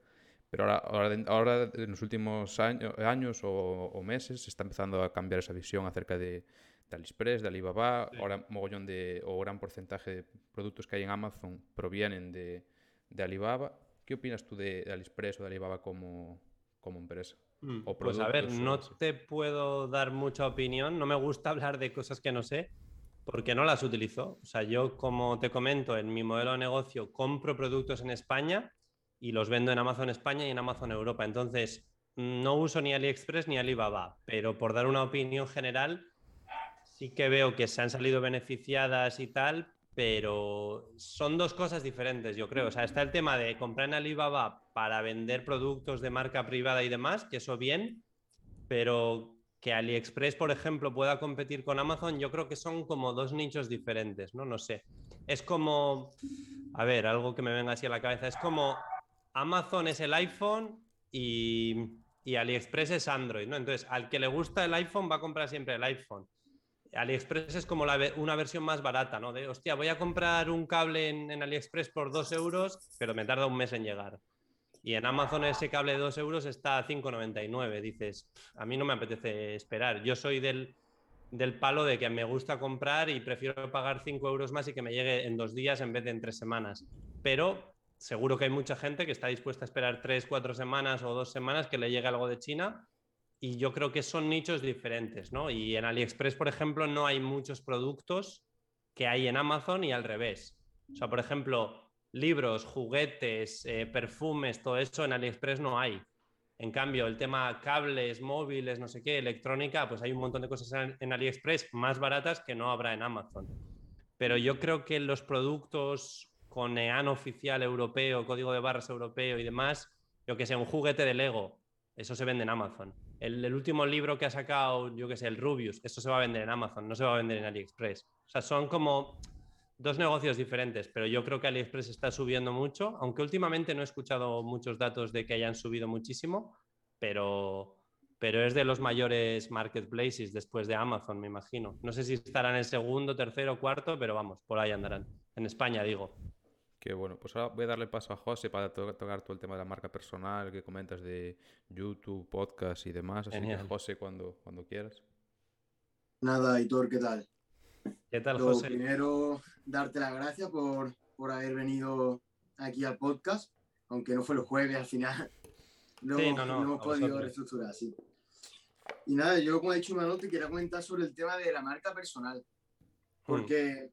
Pero ahora, ahora, en los últimos años, años o, meses se está empezando a cambiar esa visión acerca de, de AliExpress, de Alibaba. Ahora mogollón de, o gran porcentaje de productos que hay en Amazon provienen de, de Alibaba. ¿Qué opinas tú de, AliExpress o de Alibaba como, como empresa? Mm, pues a ver, no te puedo dar mucha opinión. No me gusta hablar de cosas que no sé porque no las utilizo. O sea, yo como te comento, en mi modelo de negocio compro productos en España y los vendo en Amazon España y en Amazon Europa. Entonces, no uso ni AliExpress ni Alibaba, pero por dar una opinión general, sí que veo que se han salido beneficiadas y tal, pero son dos cosas diferentes, yo creo. O sea, está el tema de comprar en Alibaba para vender productos de marca privada y demás, que eso bien, pero que AliExpress, por ejemplo, pueda competir con Amazon, yo creo que son como dos nichos diferentes, ¿no? No sé. Es como, a ver, algo que me venga así a la cabeza, es como Amazon es el iPhone y, AliExpress es Android, ¿no? Entonces, al que le gusta el iPhone va a comprar siempre el iPhone. AliExpress es como una versión más barata, ¿no? De, hostia, voy a comprar un cable en, AliExpress por 2 euros, pero me tarda un mes en llegar. Y en Amazon ese cable de 2 euros está a 5,99. Dices, a mí no me apetece esperar. Yo soy del, del palo de que me gusta comprar y prefiero pagar 5 euros más y que me llegue en dos días en vez de en tres semanas. Pero seguro que hay mucha gente que está dispuesta a esperar tres, cuatro semanas o dos semanas que le llegue algo de China y yo creo que son nichos diferentes, ¿no? Y en AliExpress, por ejemplo, no hay muchos productos que hay en Amazon y al revés. O sea, por ejemplo, libros, juguetes, eh, perfumes, todo eso en AliExpress no hay. En cambio, el tema cables, móviles, no sé qué, electrónica, pues hay un montón de cosas en AliExpress más baratas que no habrá en Amazon. Pero yo creo que los productos con EAN oficial europeo, código de barras europeo y demás, yo que sé, un juguete de Lego, eso se vende en Amazon. El, último libro que ha sacado, yo que sé, el Rubius, eso se va a vender en Amazon, no se va a vender en AliExpress. O sea, son como dos negocios diferentes, pero yo creo que AliExpress está subiendo mucho, aunque últimamente no he escuchado muchos datos de que hayan subido muchísimo, pero, pero es de los mayores marketplaces después de Amazon, me imagino. No sé si estarán en el segundo, tercero, cuarto, pero vamos, por ahí andarán. En España, digo bueno, pues ahora voy a darle paso a José para tocar todo el tema de la marca personal que comentas de YouTube, podcast y demás. Así que José, cuando, cuando quieras. Nada, Hitor, ¿qué tal? ¿Qué tal, José? Primero, darte las gracias por, por haber venido aquí al podcast, aunque no fue los jueves al final. No, sí, no, no, hemos podido reestructurar, sí. Y nada, yo como he dicho Manuel, te quería comentar sobre el tema de la marca personal. Hmm. Porque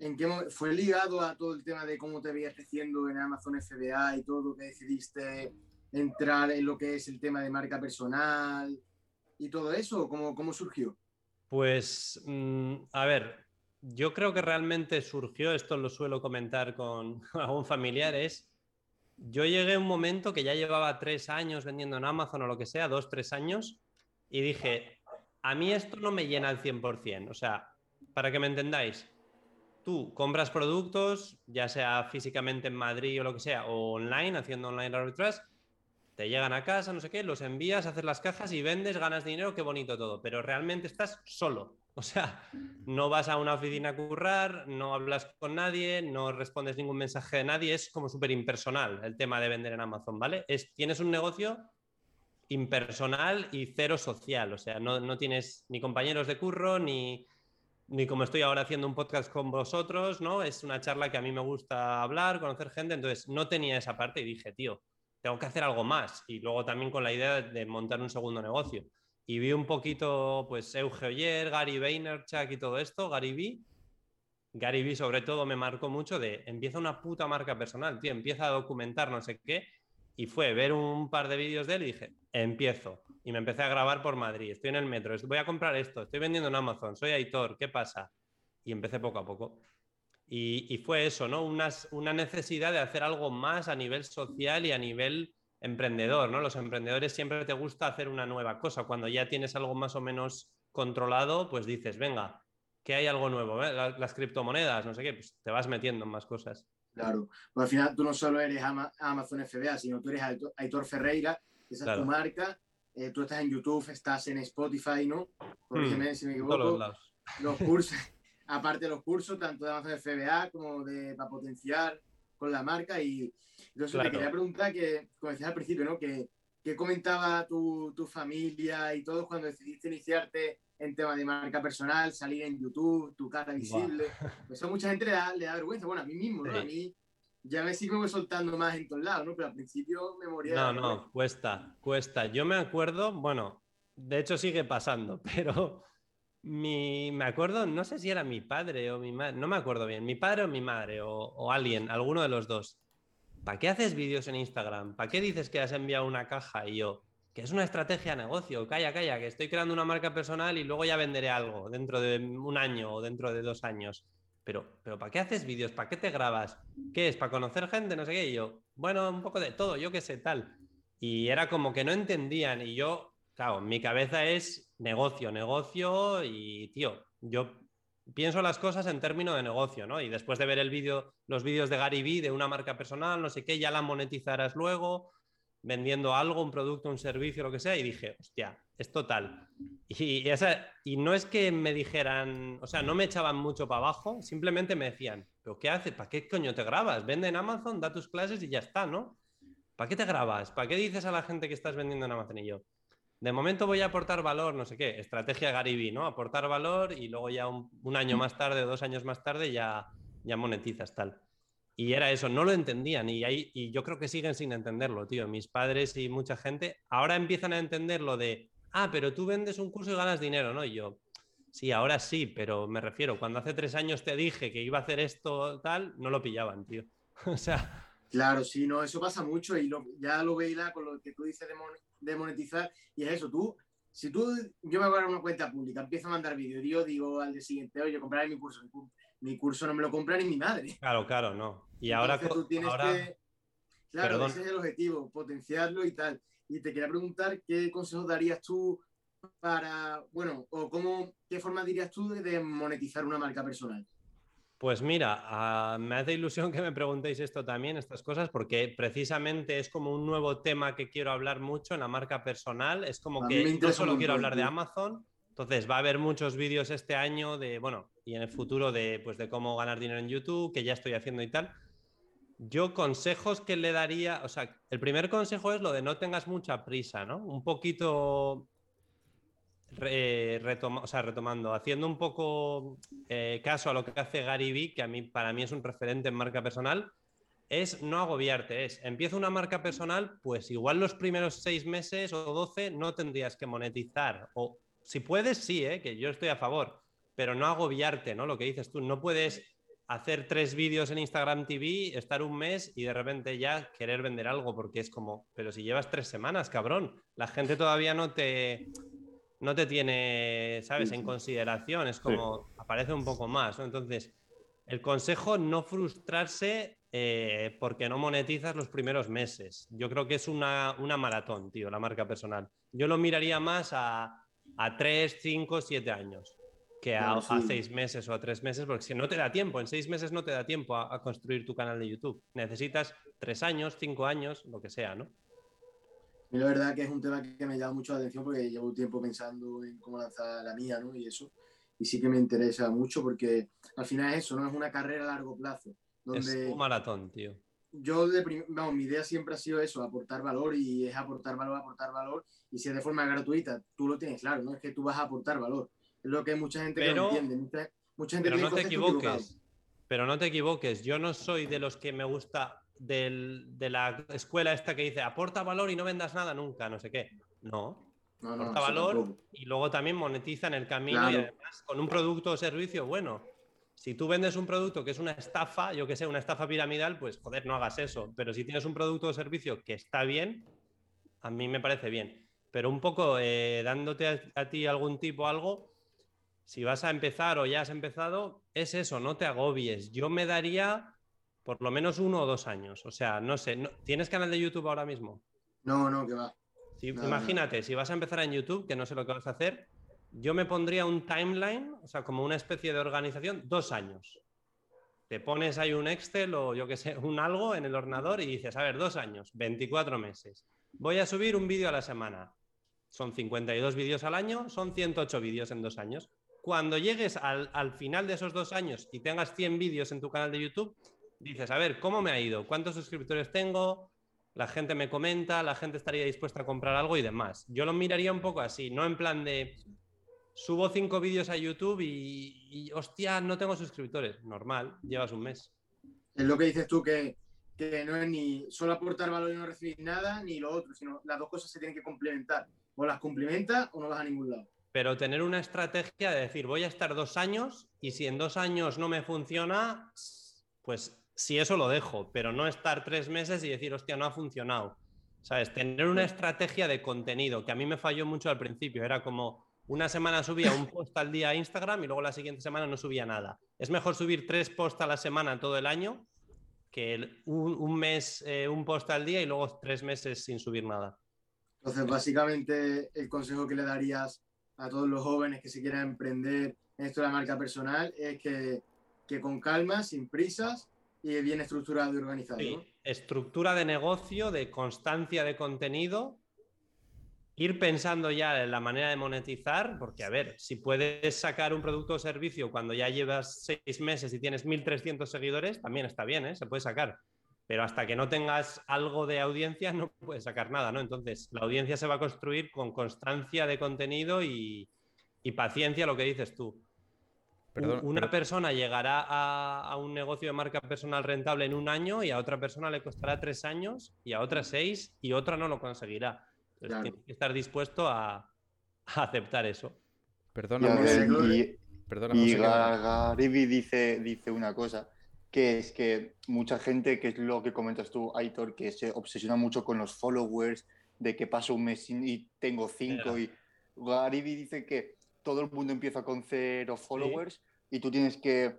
¿En qué fue ligado a todo el tema de cómo te veías creciendo en Amazon FBA y todo que decidiste entrar en lo que es el tema de marca personal y todo eso? ¿Cómo, cómo surgió? Pues, mm, a ver, yo creo que realmente surgió, esto lo suelo comentar con algún familiar, es, yo llegué a un momento que ya llevaba tres años vendiendo en Amazon o lo que sea, dos, tres años, y dije, a mí esto no me llena al 100%, o sea, para que me entendáis, tú compras productos, ya sea físicamente en Madrid o lo que sea, o online, haciendo online arbitrage, te llegan a casa, no sé qué, los envías, haces las cajas y vendes, ganas dinero, qué bonito todo, pero realmente estás solo. O sea, no vas a una oficina a currar, no hablas con nadie, no respondes ningún mensaje de nadie, es como súper impersonal el tema de vender en Amazon, ¿vale? Es, tienes un negocio impersonal y cero social, o sea, no, no tienes ni compañeros de curro, ni, ni como estoy ahora haciendo un podcast con vosotros, ¿no? Es una charla que a mí me gusta hablar, conocer gente, entonces no tenía esa parte y dije, tío, tengo que hacer algo más. Y luego también con la idea de montar un segundo negocio. Y vi un poquito, pues, Euge Oyer, Gary Vaynerchuk y todo esto, Gary V. Gary V sobre todo me marcó mucho de, empieza una puta marca personal, tío, empieza a documentar no sé qué. Y fue ver un par de vídeos de él y dije, empiezo. Y me empecé a grabar por Madrid. Estoy en el metro, voy a comprar esto, estoy vendiendo en Amazon, soy Aitor, ¿qué pasa? Y empecé poco a poco. Y, fue eso, ¿no? una necesidad de hacer algo más a nivel social y a nivel emprendedor, ¿no? Los emprendedores siempre te gusta hacer una nueva cosa. Cuando ya tienes algo más o menos controlado, pues dices, venga, que hay algo nuevo, ¿eh? las, criptomonedas, no sé qué, pues te vas metiendo en más cosas. Claro, pues al final tú no solo eres Amazon FBA, sino tú eres Aitor Ferreira, esa es tu marca, eh, tú estás en YouTube, estás en Spotify, ¿no? Corrígeme hmm, si me equivoco. Los cursos, aparte de los cursos, tanto de Amazon FBA como de para potenciar con la marca. Y entonces te quería preguntar que, como decías al principio, ¿no? Que, ¿Qué comentaba tu, tu, familia y todos cuando decidiste iniciarte en tema de marca personal, salir en YouTube, tu cara visible? Eso a mucha gente le da, le da, vergüenza. Bueno, a mí mismo, ¿no? A mí ya me sigo soltando más en todos lados, ¿no? Pero al principio me moría. No, no, cuesta, cuesta. Yo me acuerdo, bueno, de hecho sigue pasando, pero mi, me acuerdo, no sé si era mi padre o mi madre, no me acuerdo bien, mi padre o mi madre o, o alguien, alguno de los dos. ¿Para qué haces vídeos en Instagram? ¿Para qué dices que has enviado una caja? Y yo, es una estrategia de negocio, calla, calla, que estoy creando una marca personal y luego ya venderé algo dentro de un año o dentro de dos años. Pero, pero ¿para qué haces vídeos? ¿Para qué te grabas? ¿Qué es? ¿Para conocer gente? No sé qué. Y yo, bueno, un poco de todo, yo qué sé, tal. Y era como que no entendían. Y yo, claro, mi cabeza es negocio, negocio. Y, tío, yo pienso las cosas en términos de negocio, ¿no? Y después de ver el vídeo, los vídeos de Gary Vee de una marca personal, no sé qué, ya la monetizarás luego, vendiendo algo, un producto, un servicio, lo que sea, y dije, hostia, es total. Y, esa, y no es que me dijeran, o sea, no me echaban mucho para abajo, simplemente me decían, ¿pero qué haces? ¿Para qué coño te grabas? Vende en Amazon, da tus clases y ya está, ¿no? ¿Para qué te grabas? ¿Para qué dices a la gente que estás vendiendo en Amazon? Y yo, de momento voy a aportar valor, no sé qué, estrategia Gariby, ¿no? Aportar valor y luego ya un, año más tarde o dos años más tarde ya, ya monetizas tal. Y era eso, no lo entendían y, ahí, y yo creo que siguen sin entenderlo, tío. Mis padres y mucha gente ahora empiezan a entender lo de, ah, pero tú vendes un curso y ganas dinero, ¿no? Y yo, sí, ahora sí, pero me refiero, cuando hace tres años te dije que iba a hacer esto tal, no lo pillaban, tío. o sea... Claro, sí, no, eso pasa mucho y ya lo veis con lo que tú dices de, de monetizar. Y es eso, tú, si tú, yo me voy a una cuenta pública, empiezo a mandar vídeos, yo digo al día siguiente, oye, compraré mi curso. Mi curso no me lo compra ni mi madre. Claro, claro, no. Y ahora tú tienes que. Claro, ese es el objetivo, potenciarlo y tal. Y te quería preguntar qué consejos darías tú para, bueno, o cómo, qué forma dirías tú de monetizar una marca personal. Pues mira, me hace ilusión que me preguntéis esto también, estas cosas, porque precisamente es como un nuevo tema que quiero hablar mucho en la marca personal. Es como que no solo quiero hablar de Amazon, entonces va a haber muchos vídeos este año de, bueno, y en el futuro de, pues, de cómo ganar dinero en YouTube, que ya estoy haciendo y tal. Yo consejos que le daría, o sea, el primer consejo es lo de no tengas mucha prisa, ¿no? Un poquito retomando, haciendo un poco eh, caso a lo que hace Gary Vee, que a mí, para mí es un referente en marca personal, es no agobiarte, es empieza una marca personal, pues igual los primeros seis meses o doce no tendrías que monetizar, o si puedes, sí, ¿eh? que yo estoy a favor, pero no agobiarte, ¿no? Lo que dices tú, no puedes hacer tres vídeos en Instagram TV, estar un mes y de repente ya querer vender algo, porque es como, pero si llevas tres semanas, cabrón, la gente todavía no te, no te tiene, ¿sabes?, en consideración, es como, aparece un poco más, ¿no? Entonces, el consejo, no frustrarse eh, porque no monetizas los primeros meses. Yo creo que es una, maratón, tío, la marca personal. Yo lo miraría más a, a 3, 5, 7 años que a, seis meses o a tres meses, porque si no te da tiempo, en seis meses no te da tiempo a, a construir tu canal de YouTube. Necesitas tres años, cinco años, lo que sea, ¿no? Y la verdad que es un tema que me llama mucho la atención porque llevo tiempo pensando en cómo lanzar la mía, ¿no? Y eso. Y sí que me interesa mucho porque al final es eso, ¿no? Es una carrera a largo plazo. Donde es un maratón, tío. Yo, de vamos, mi idea siempre ha sido eso, aportar valor y es aportar valor, aportar valor. Y si es de forma gratuita, tú lo tienes claro, ¿no? Es que tú vas a aportar valor. Es lo que mucha gente no entiende. Mucha, gente pero no te equivoques. Pero no te equivoques. Yo no soy de los que me gusta de la escuela esta que dice aporta valor y no vendas nada nunca, no sé qué. No. aporta valor y luego también monetiza en el camino y además con un producto o servicio bueno. Si tú vendes un producto que es una estafa, yo que sé, una estafa piramidal, pues joder, no hagas eso. Pero si tienes un producto o servicio que está bien, a mí me parece bien. Pero un poco eh, dándote a, a ti algún tipo algo, si vas a empezar o ya has empezado, es eso, no te agobies. Yo me daría por lo menos uno o dos años. O sea, no sé, ¿tienes canal de YouTube ahora mismo? No, no, que va. imagínate, si vas a empezar en YouTube, que no sé lo que vas a hacer, yo me pondría un timeline, o sea, como una especie de organización, dos años. Te pones ahí un Excel o yo que sé, un algo en el ordenador y dices, a ver, dos años, 24 meses. Voy a subir un vídeo a la semana. Son 52 vídeos al año, son 108 vídeos en dos años. Cuando llegues al, al final de esos dos años y tengas 100 vídeos en tu canal de YouTube, dices, a ver, ¿cómo me ha ido? ¿Cuántos suscriptores tengo? La gente me comenta, la gente estaría dispuesta a comprar algo y demás. Yo lo miraría un poco así, no en plan de subo cinco vídeos a YouTube y, hostia, no tengo suscriptores. Normal, llevas un mes. Es lo que dices tú, que, que no es ni solo aportar valor y no recibir nada, ni lo otro, sino las dos cosas se tienen que complementar. O las complementas o no vas a ningún lado. Pero tener una estrategia de decir, voy a estar dos años y si en dos años no me funciona, pues si eso lo dejo, pero no estar tres meses y decir, hostia, no ha funcionado. ¿Sabes? Tener una estrategia de contenido, que a mí me falló mucho al principio. Era como una semana subía un post al día a Instagram y luego la siguiente semana no subía nada. Es mejor subir tres posts a la semana todo el año que un, mes eh, un post al día y luego tres meses sin subir nada. Entonces, básicamente, el consejo que le darías a todos los jóvenes que se quieran emprender en esto de la marca personal es que, que con calma, sin prisas, y bien estructurado y organizado. Estructura de negocio, de constancia de contenido, ir pensando ya en la manera de monetizar, porque a ver, si puedes sacar un producto o servicio cuando ya llevas seis meses y tienes 1.300 seguidores, también está bien, ¿eh? se puede sacar. Pero hasta que no tengas algo de audiencia no puedes sacar nada, ¿no? Entonces, la audiencia se va a construir con constancia de contenido y, y paciencia, lo que dices tú una persona llegará a, un negocio de marca personal rentable en un año y a otra persona le costará tres años y a otra seis y otra no lo conseguirá. Entonces tienes que estar dispuesto a, aceptar eso. Perdona, y, y Garibi dice, dice una cosa, que es que mucha gente, que es lo que comentas tú, Aitor, que se obsesiona mucho con los followers, de que paso un mes y tengo cinco. Y Garibi dice que todo el mundo empieza con cero followers y tú tienes que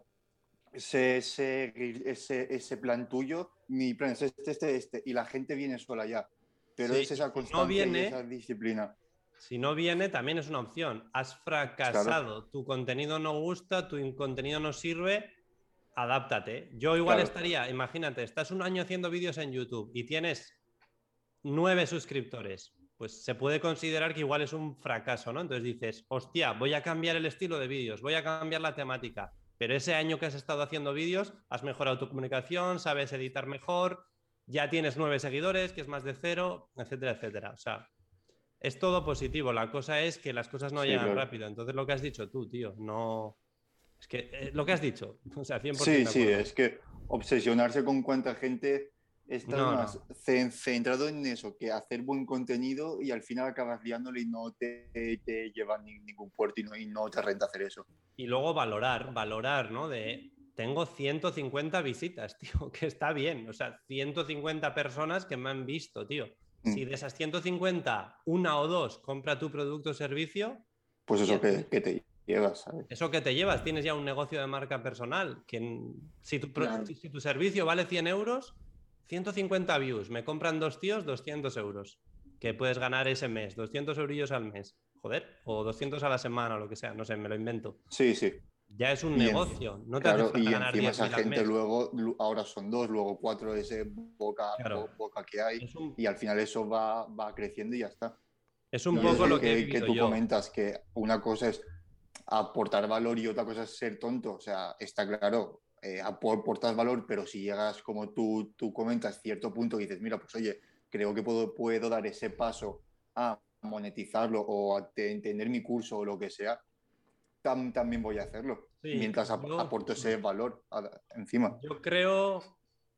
seguir ese, ese, plan tuyo. Mi plan es este, este, este, y la gente viene sola ya. Pero es esa constancia y esa disciplina. Si no viene, también es una opción. Has fracasado, tu contenido no gusta, tu contenido no sirve, adáptate. Yo igual estaría, imagínate, estás un año haciendo vídeos en YouTube y tienes nueve suscriptores pues se puede considerar que igual es un fracaso, ¿no? Entonces dices, hostia, voy a cambiar el estilo de vídeos, voy a cambiar la temática, pero ese año que has estado haciendo vídeos, has mejorado tu comunicación, sabes editar mejor, ya tienes nueve seguidores, que es más de cero, etcétera, etcétera. O sea, es todo positivo. La cosa es que las cosas no llegan rápido. Entonces, lo que has dicho tú, tío, no. Es que eh, lo que has dicho, o sea, 100%. Sí, sí, es que obsesionarse con cuánta gente estás más centrado en eso, que hacer buen contenido y al final acabas liándole y no te, te lleva ningún puerto y no, te renta hacer eso. Y luego valorar, valorar, ¿no? De tengo 150 visitas, tío, que está bien. O sea, 150 personas que me han visto, tío. Mm. Si de esas 150, una o dos compra tu producto o servicio. Pues eso que, te llevas, ¿sabes? Eso que te llevas, tienes ya un negocio de marca personal. Que si tu, si tu servicio vale 100 euros, 150 views, me compran dos tíos, 200 euros, que puedes ganar ese mes, 200 eurillos al mes, joder, o 200 a la semana o lo que sea, no sé, me lo invento. Sí, sí. Ya es un negocio, no te claro, y encima esa gente luego, ahora son dos, luego cuatro ese boca, boca que hay, y al final eso va, va creciendo y ya está. Es un poco lo que, que, tú comentas, que una cosa es aportar valor y otra cosa es ser tonto. O sea, está claro, eh, aportas valor, pero si llegas, como tú, tú comentas, cierto punto y dices, mira, pues oye, creo que puedo, puedo dar ese paso a monetizarlo o a entender mi curso o lo que sea, también voy a hacerlo. mientras aporto ese valor encima. Yo creo,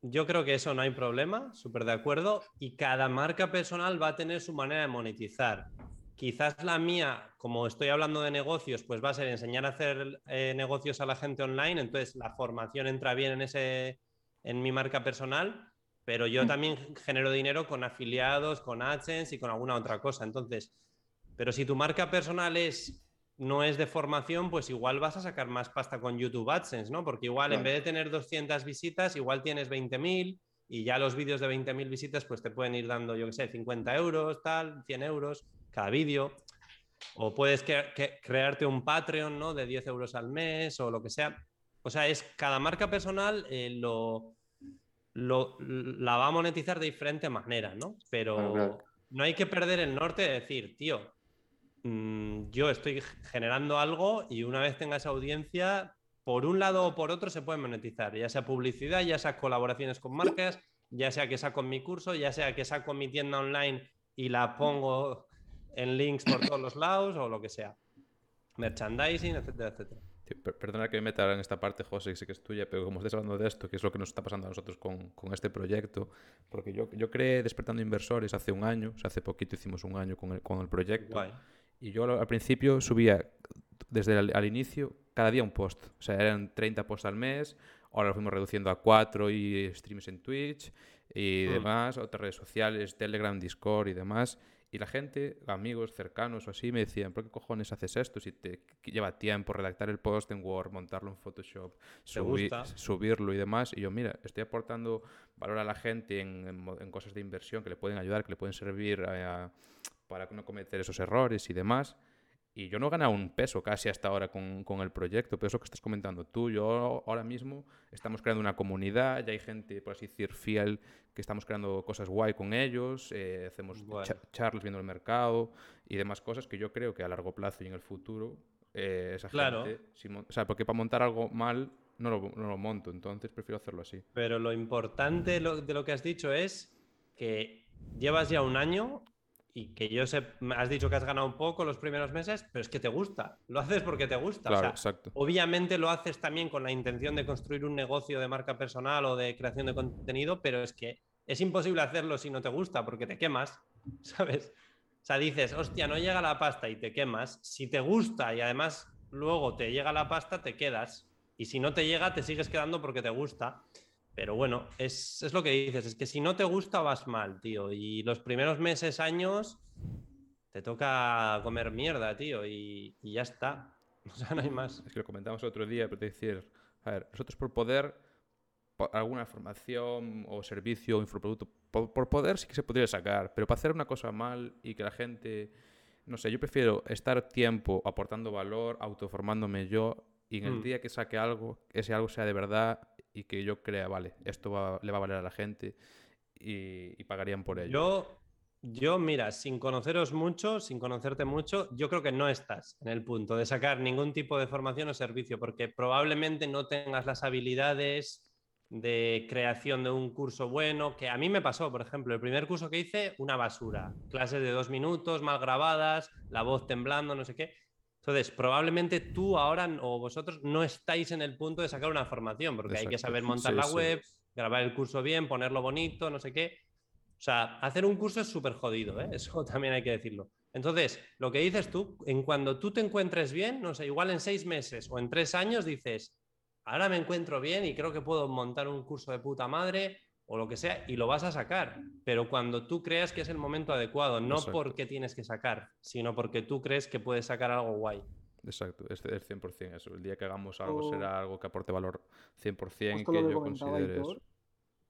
yo creo que eso no hay problema, súper de acuerdo. Y cada marca personal va a tener su manera de monetizar. Quizás la mía, como estoy hablando de negocios, pues va a ser enseñar a hacer eh, negocios a la gente online, entonces la formación entra bien en, ese, en mi marca personal, pero yo mm. también genero dinero con afiliados, con AdSense y con alguna otra cosa. Entonces, pero si tu marca personal es no es de formación, pues igual vas a sacar más pasta con YouTube AdSense, ¿no? Porque igual en vez de tener 200 visitas, igual tienes 20.000 y ya los vídeos de 20.000 visitas pues te pueden ir dando, yo qué sé, 50 euros, tal, 100 euros cada vídeo. O puedes crearte un Patreon, ¿no? De 10 euros al mes o lo que sea. O sea, es cada marca personal eh, lo, lo, la va a monetizar de diferente manera, ¿no? Pero no hay que perder el norte de decir, tío, mm, yo estoy generando algo y una vez tenga esa audiencia, por un lado o por otro se puede monetizar, ya sea publicidad, ya sea colaboraciones con marcas, ya sea que saco mi curso, ya sea que saco mi tienda online y la pongo en links por todos los lados o lo que sea. Merchandising, etcétera, etcétera. perdona que me meta en esta parte, José, que sé que es tuya, pero como estés hablando de esto, que es lo que nos está pasando a nosotros con, con este proyecto, porque yo, yo creé Despertando Inversores hace un año, o sea, hace poquito hicimos un año con el, con el proyecto, y yo al principio subía desde el al inicio cada día un post, o sea, eran 30 posts al mes, ahora lo fuimos reduciendo a 4 y streams en Twitch y mm. demás, otras redes sociales, Telegram, Discord y demás, y la gente, amigos cercanos o así, me decían, ¿por qué cojones haces esto si te lleva tiempo redactar el post en Word, montarlo en Photoshop, subirlo y demás? Y yo, mira, estoy aportando valor a la gente en, cosas de inversión que le pueden ayudar, que le pueden servir para no cometer esos errores y demás. Y yo no he ganado un peso casi hasta ahora con, con, el proyecto, pero eso que estás comentando tú, yo ahora mismo estamos creando una comunidad, ya hay gente, por así decir, fiel, que estamos creando cosas guay con ellos, eh, hacemos charlas viendo el mercado y demás cosas que yo creo que a largo plazo y en el futuro eh, esa gente... o sea, porque para montar algo mal no lo, no lo, monto, entonces prefiero hacerlo así. Pero lo importante de lo que has dicho es que llevas ya un año y que yo sé, has dicho que has ganado un poco los primeros meses, pero es que te gusta, lo haces porque te gusta. Claro, exacto. Obviamente lo haces también con la intención de construir un negocio de marca personal o de creación de contenido, pero es que es imposible hacerlo si no te gusta, porque te quemas, ¿sabes? O sea, dices, hostia, no llega la pasta y te quemas. Si te gusta y además luego te llega la pasta, te quedas. Y si no te llega, te sigues quedando porque te gusta. Pero bueno, es, lo que dices, es que si no te gusta vas mal, tío. Y los primeros meses, años, te toca comer mierda, tío, y, ya está. O sea, no hay más. Es que lo comentamos el otro día, pero te decir, a ver, nosotros por poder, por alguna formación o servicio o infoproducto, por, por poder sí que se podría sacar, pero para hacer una cosa mal y que la gente, no sé, yo prefiero estar tiempo aportando valor, autoformándome yo, y en el mm. día que saque algo, ese algo sea de verdad y que yo crea, vale, esto le va a valer a la gente y, pagarían por ello. Yo, yo, mira, sin conoceros mucho, sin conocerte mucho, yo creo que no estás en el punto de sacar ningún tipo de formación o servicio, porque probablemente no tengas las habilidades de creación de un curso bueno, que a mí me pasó, por ejemplo, el primer curso que hice, una basura, clases de dos minutos, mal grabadas, la voz temblando, no sé qué. Entonces, probablemente tú ahora o vosotros no estáis en el punto de sacar una formación, porque hay que saber montar la web, grabar el curso bien, ponerlo bonito, no sé qué. O sea, hacer un curso es súper jodido, ¿eh? eso también hay que decirlo. Entonces, lo que dices tú, en cuando tú te encuentres bien, no sé, igual en seis meses o en tres años dices, ahora me encuentro bien y creo que puedo montar un curso de puta madre o lo que sea, y lo vas a sacar. Pero cuando tú creas que es el momento adecuado, no porque tienes que sacar, sino porque tú crees que puedes sacar algo guay. Exacto, es, es 100% eso. El día que hagamos algo será algo que aporte valor 100% y que yo considere eso.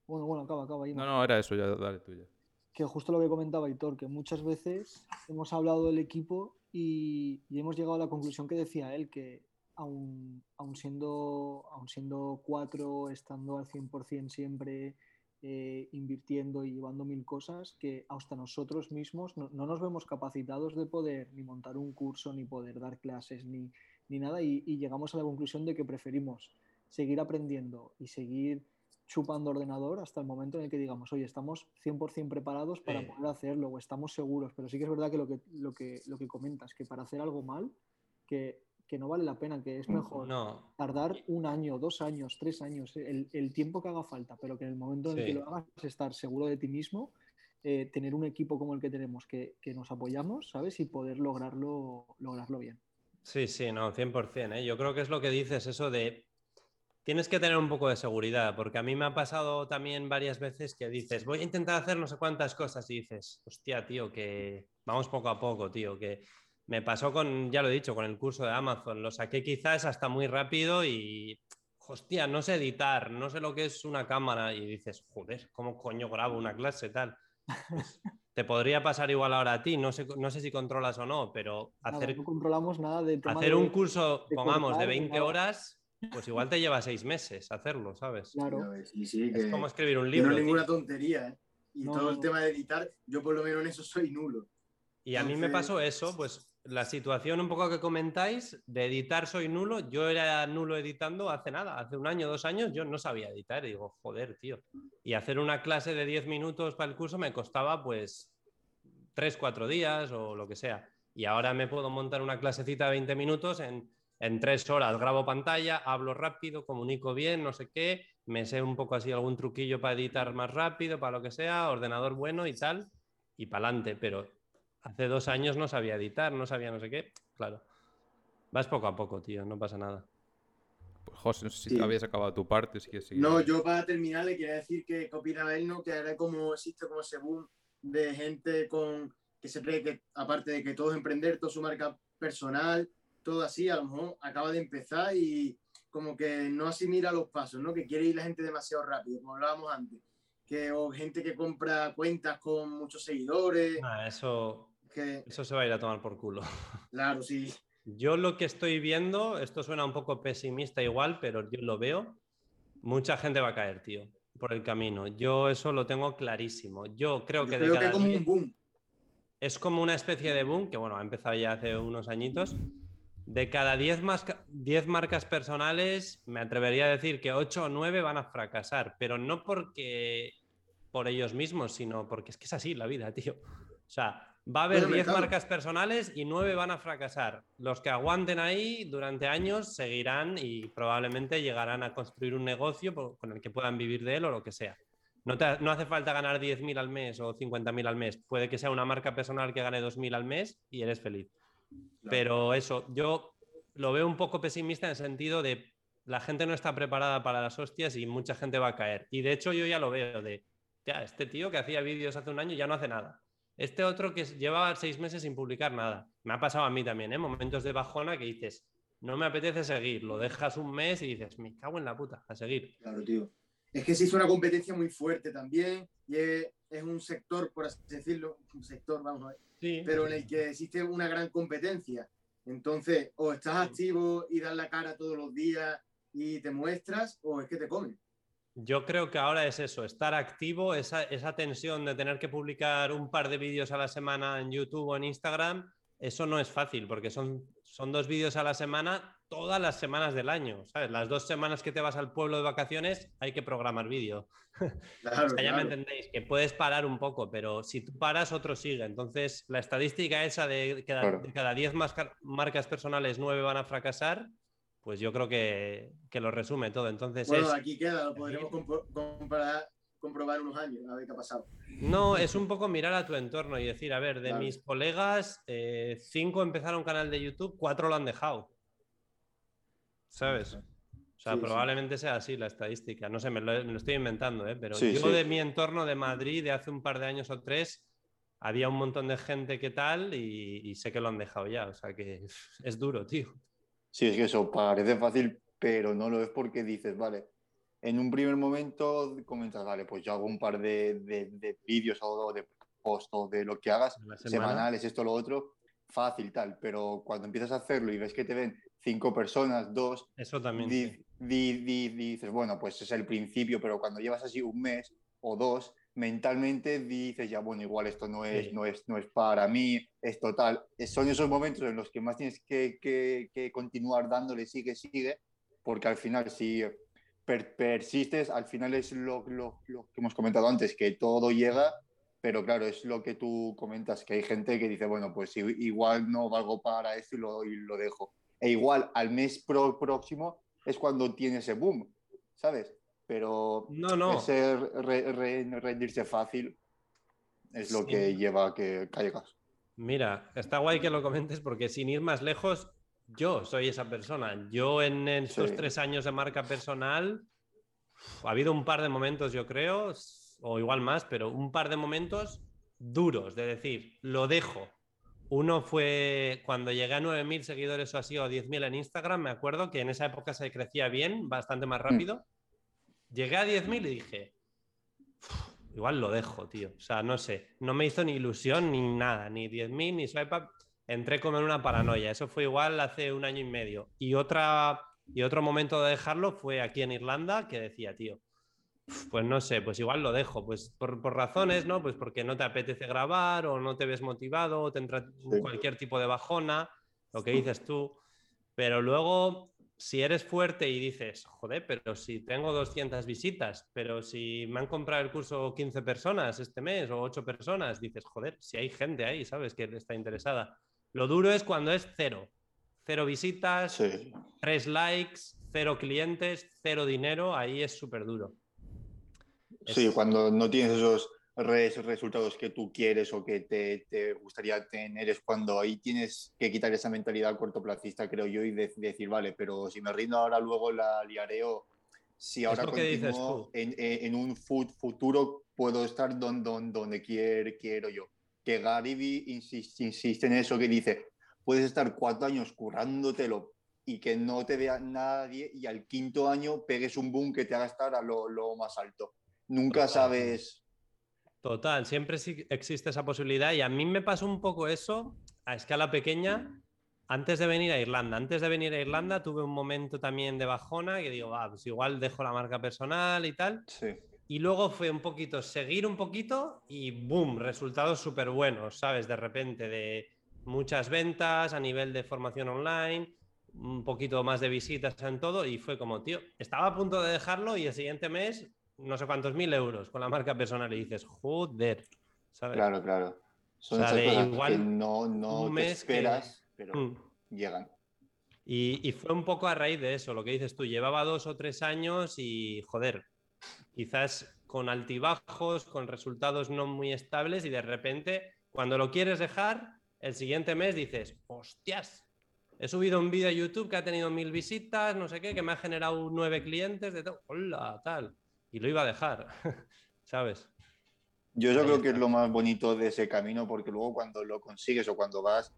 Bueno, bueno, acaba, acaba. Ahí, no, no, era eso, ya dale tuya. Que justo lo que comentaba Hitor, que muchas veces hemos hablado del equipo y, y hemos llegado a la conclusión que decía él, que aún, aún, siendo, aún siendo cuatro, estando al 100% siempre eh, invirtiendo y llevando mil cosas que hasta nosotros mismos no, nos vemos capacitados de poder ni montar un curso, ni poder dar clases, ni, ni nada, y, llegamos a la conclusión de que preferimos seguir aprendiendo y seguir chupando ordenador hasta el momento en el que digamos, oye, estamos 100% preparados para poder hacerlo o estamos seguros, pero sí que es verdad que lo que, lo que, lo que comentas, que para hacer algo mal, que que no vale la pena, que es mejor tardar un año, dos años, tres años, el, tiempo que haga falta, pero que en el momento en el que lo hagas estar seguro de ti mismo, eh, tener un equipo como el que tenemos, que, que, nos apoyamos, ¿sabes? Y poder lograrlo, lograrlo bien. Sí, sí, no, 100%. ¿eh? Yo creo que es lo que dices, eso de... Tienes que tener un poco de seguridad, porque a mí me ha pasado también varias veces que dices, voy a intentar hacer no sé cuántas cosas y dices, hostia, tío, que vamos poco a poco, tío, que me pasó con, ya lo he dicho, con el curso de Amazon, lo saqué quizás hasta muy rápido y hostia, no sé editar, no sé lo que es una cámara y dices, joder, ¿cómo coño grabo una clase tal? Pues, te podría pasar igual ahora a ti, no sé, no sé si controlas o no, pero hacer, no controlamos nada de hacer un curso, pongamos, de 20 horas, pues igual te lleva seis meses hacerlo, ¿sabes? Claro. es como escribir un libro. No es ninguna tontería, ¿eh? Y todo el tema de editar, yo por lo menos en eso soy nulo. Y a mí me pasó eso, pues la situación un poco que comentáis de editar soy nulo. Yo era nulo editando hace nada, hace un año, dos años, yo no sabía editar. Y digo, joder, tío. Y hacer una clase de 10 minutos para el curso me costaba pues 3, 4 días o lo que sea. Y ahora me puedo montar una clasecita de 20 minutos en, en 3 horas. Grabo pantalla, hablo rápido, comunico bien, no sé qué. Me sé un poco así algún truquillo para editar más rápido, para lo que sea, ordenador bueno y tal. Y para adelante, pero hace dos años no sabía editar, no sabía no sé qué. Claro. Vas poco a poco, tío, no pasa nada. Pues José, no sé si habías acabado tu parte. Si quieres No, yo para terminar le quería decir que, ¿qué opina él, no? Que ahora como existe como ese boom de gente con que se cree que, aparte de que todo es emprender, todo su marca personal, todo así, a lo mejor acaba de empezar y como que no asimila los pasos, ¿no? Que quiere ir la gente demasiado rápido, como hablábamos antes. Que, o gente que compra cuentas con muchos seguidores. Ah, eso, eso se va a ir a tomar por culo. Claro, sí. Yo lo que estoy viendo, esto suena un poco pesimista igual, pero yo lo veo, mucha gente va a caer, tío, por el camino. Yo eso lo tengo clarísimo. Yo creo que... de como un boom. Es como una especie de boom, que bueno, ha empezado ya hace unos añitos. De cada 10 marcas personales, me atrevería a decir que 8 o 9 van a fracasar, pero no porque por ellos mismos, sino porque es que es así la vida, tío. O sea, Va a haber 10 marcas personales y 9 van a fracasar. Los que aguanten ahí durante años seguirán y probablemente llegarán a construir un negocio con el que puedan vivir de él o lo que sea. No, no hace falta ganar 10.000 al mes o 50.000 al mes. Puede que sea una marca personal que gane 2.000 al mes y eres feliz. Pero eso, yo lo veo un poco pesimista en el sentido de la gente no está preparada para las hostias y mucha gente va a caer. Y de hecho yo ya lo veo de, ya, este tío que hacía vídeos hace un año ya no hace nada. Este otro que llevaba seis meses sin publicar nada. Me ha pasado a mí también, ¿eh? Momentos de bajona que dices, no me apetece seguir, lo dejas un mes y dices, me cago en la puta, a seguir. Claro, tío. Es que sí es una competencia muy fuerte también y es, un sector, por así decirlo, un sector, vamos a ver, sí. pero en el que existe una gran competencia. Entonces, o estás activo y das la cara todos los días y te muestras, o es que te comen. Yo creo que ahora es eso, estar activo, esa, tensión de tener que publicar un par de vídeos a la semana en YouTube o en Instagram, eso no es fácil porque son, son dos vídeos a la semana todas las semanas del año, ¿sabes? Las dos semanas que te vas al pueblo de vacaciones hay que programar vídeo. Claro, ya me entendéis, que puedes parar un poco, pero si tú paras, otro sigue. Entonces, la estadística esa de, que de cada 10 marcas personales, 9 van a fracasar, pues yo creo que, lo resume todo. Entonces bueno, aquí queda, lo podremos comprobar unos años, a ver qué ha pasado. No, es un poco mirar a tu entorno y decir, a ver, de mis colegas, eh, cinco empezaron canal de YouTube, cuatro lo han dejado. ¿Sabes? O sea, probablemente sea así la estadística. No sé, me lo, estoy inventando, ¿eh? pero yo de mi entorno de Madrid de hace un par de años o tres, había un montón de gente que tal y, y sé que lo han dejado ya. O sea que es duro, tío. Sí, es que eso parece fácil, pero no lo es porque dices, vale, en un primer momento comentas, vale, pues yo hago un par de, de, vídeos o de posts o de lo que hagas, semanales, esto, lo otro, fácil, tal, pero cuando empiezas a hacerlo y ves que te ven cinco personas, dos, eso también. dices, bueno, pues es el principio, pero cuando llevas así un mes o dos, mentalmente dices, ya, bueno, igual esto no es, no es, no es para mí, es total. Son esos momentos en los que más tienes que, que, continuar dándole, sigue, sigue, porque al final si persistes, al final es lo, lo, lo, que hemos comentado antes, que todo llega, pero claro, es lo que tú comentas, que hay gente que dice, bueno, pues igual no valgo para esto y lo, y lo dejo. E igual al mes pro, próximo es cuando tiene ese boom, ¿sabes? Pero no, no. ese rendirse fácil. es lo Sí. que lleva a que caigas. Mira, está guay que lo comentes porque sin ir más lejos, yo soy esa persona. Yo en estos Sí. tres años de marca personal, ha habido un par de momentos, yo creo, o igual más, pero un par de momentos duros de decir, lo dejo. Uno fue cuando llegué a 9.000 seguidores o así, o 10.000 en Instagram, me acuerdo que en esa época se crecía bien, bastante más rápido. Llegué a 10.000 y dije, "Uf, igual lo dejo, tío. O sea, no sé, no me hizo ni ilusión ni nada, ni 10.000 ni swipe up. Entré como en una paranoia. Eso fue igual hace un año y medio. Y, otra, y otro momento de dejarlo fue aquí en Irlanda, que decía, tío, "Uf, pues no sé, pues igual lo dejo. Pues por, por razones, ¿no? Pues porque no te apetece grabar o no te ves motivado o te entra Sí. cualquier tipo de bajona, lo que dices tú. Pero luego, si eres fuerte y dices, joder, pero si tengo 200 visitas, pero si me han comprado el curso 15 personas este mes o 8 personas, dices, joder, si hay gente ahí, ¿sabes? Que está interesada. Lo duro es cuando es cero. Cero visitas, Sí. tres likes, cero clientes, cero dinero, ahí es súper duro. Sí, Es- cuando no tienes esos resultados que tú quieres o que te, te gustaría tener, es cuando ahí tienes que quitar esa mentalidad cortoplacista, creo yo, y de- decir, vale, pero si me rindo ahora, luego la liaré o si ahora continúo en, en- un fut- futuro, puedo estar donde, donde quiero, quiero yo. Que Gary Vee insiste, insiste en eso, que dice, puedes estar cuatro años currándotelo y que no te vea nadie y al quinto año pegues un boom que te haga estar a lo, lo más alto. Nunca Total. sabes. Total, siempre sí existe esa posibilidad y a mí me pasó un poco eso a escala pequeña antes de venir a Irlanda. Antes de venir a Irlanda tuve un momento también de bajona que digo, ah, pues igual dejo la marca personal y tal. Sí, Y luego fue un poquito seguir un poquito y boom, resultados súper buenos, ¿sabes? De repente de muchas ventas a nivel de formación online, un poquito más de visitas en todo y fue como, tío, estaba a punto de dejarlo y el siguiente mes no sé cuántos mil euros con la marca personal y dices, joder, ¿sabes? claro, claro. Son O sea, esas de cosas igual que no, no un te que- esperas, pero Mm. llegan. Y, y fue un poco a raíz de eso, lo que dices tú, llevaba dos o tres años y, joder, quizás con altibajos, con resultados no muy estables y de repente, cuando lo quieres dejar, el siguiente mes dices, hostias, he subido un vídeo a YouTube que ha tenido mil visitas, no sé qué, que me ha generado nueve clientes, de todo, hola, tal, y lo iba a dejar, ¿sabes? Yo creo que es lo más bonito de ese camino, porque luego cuando lo consigues o cuando vas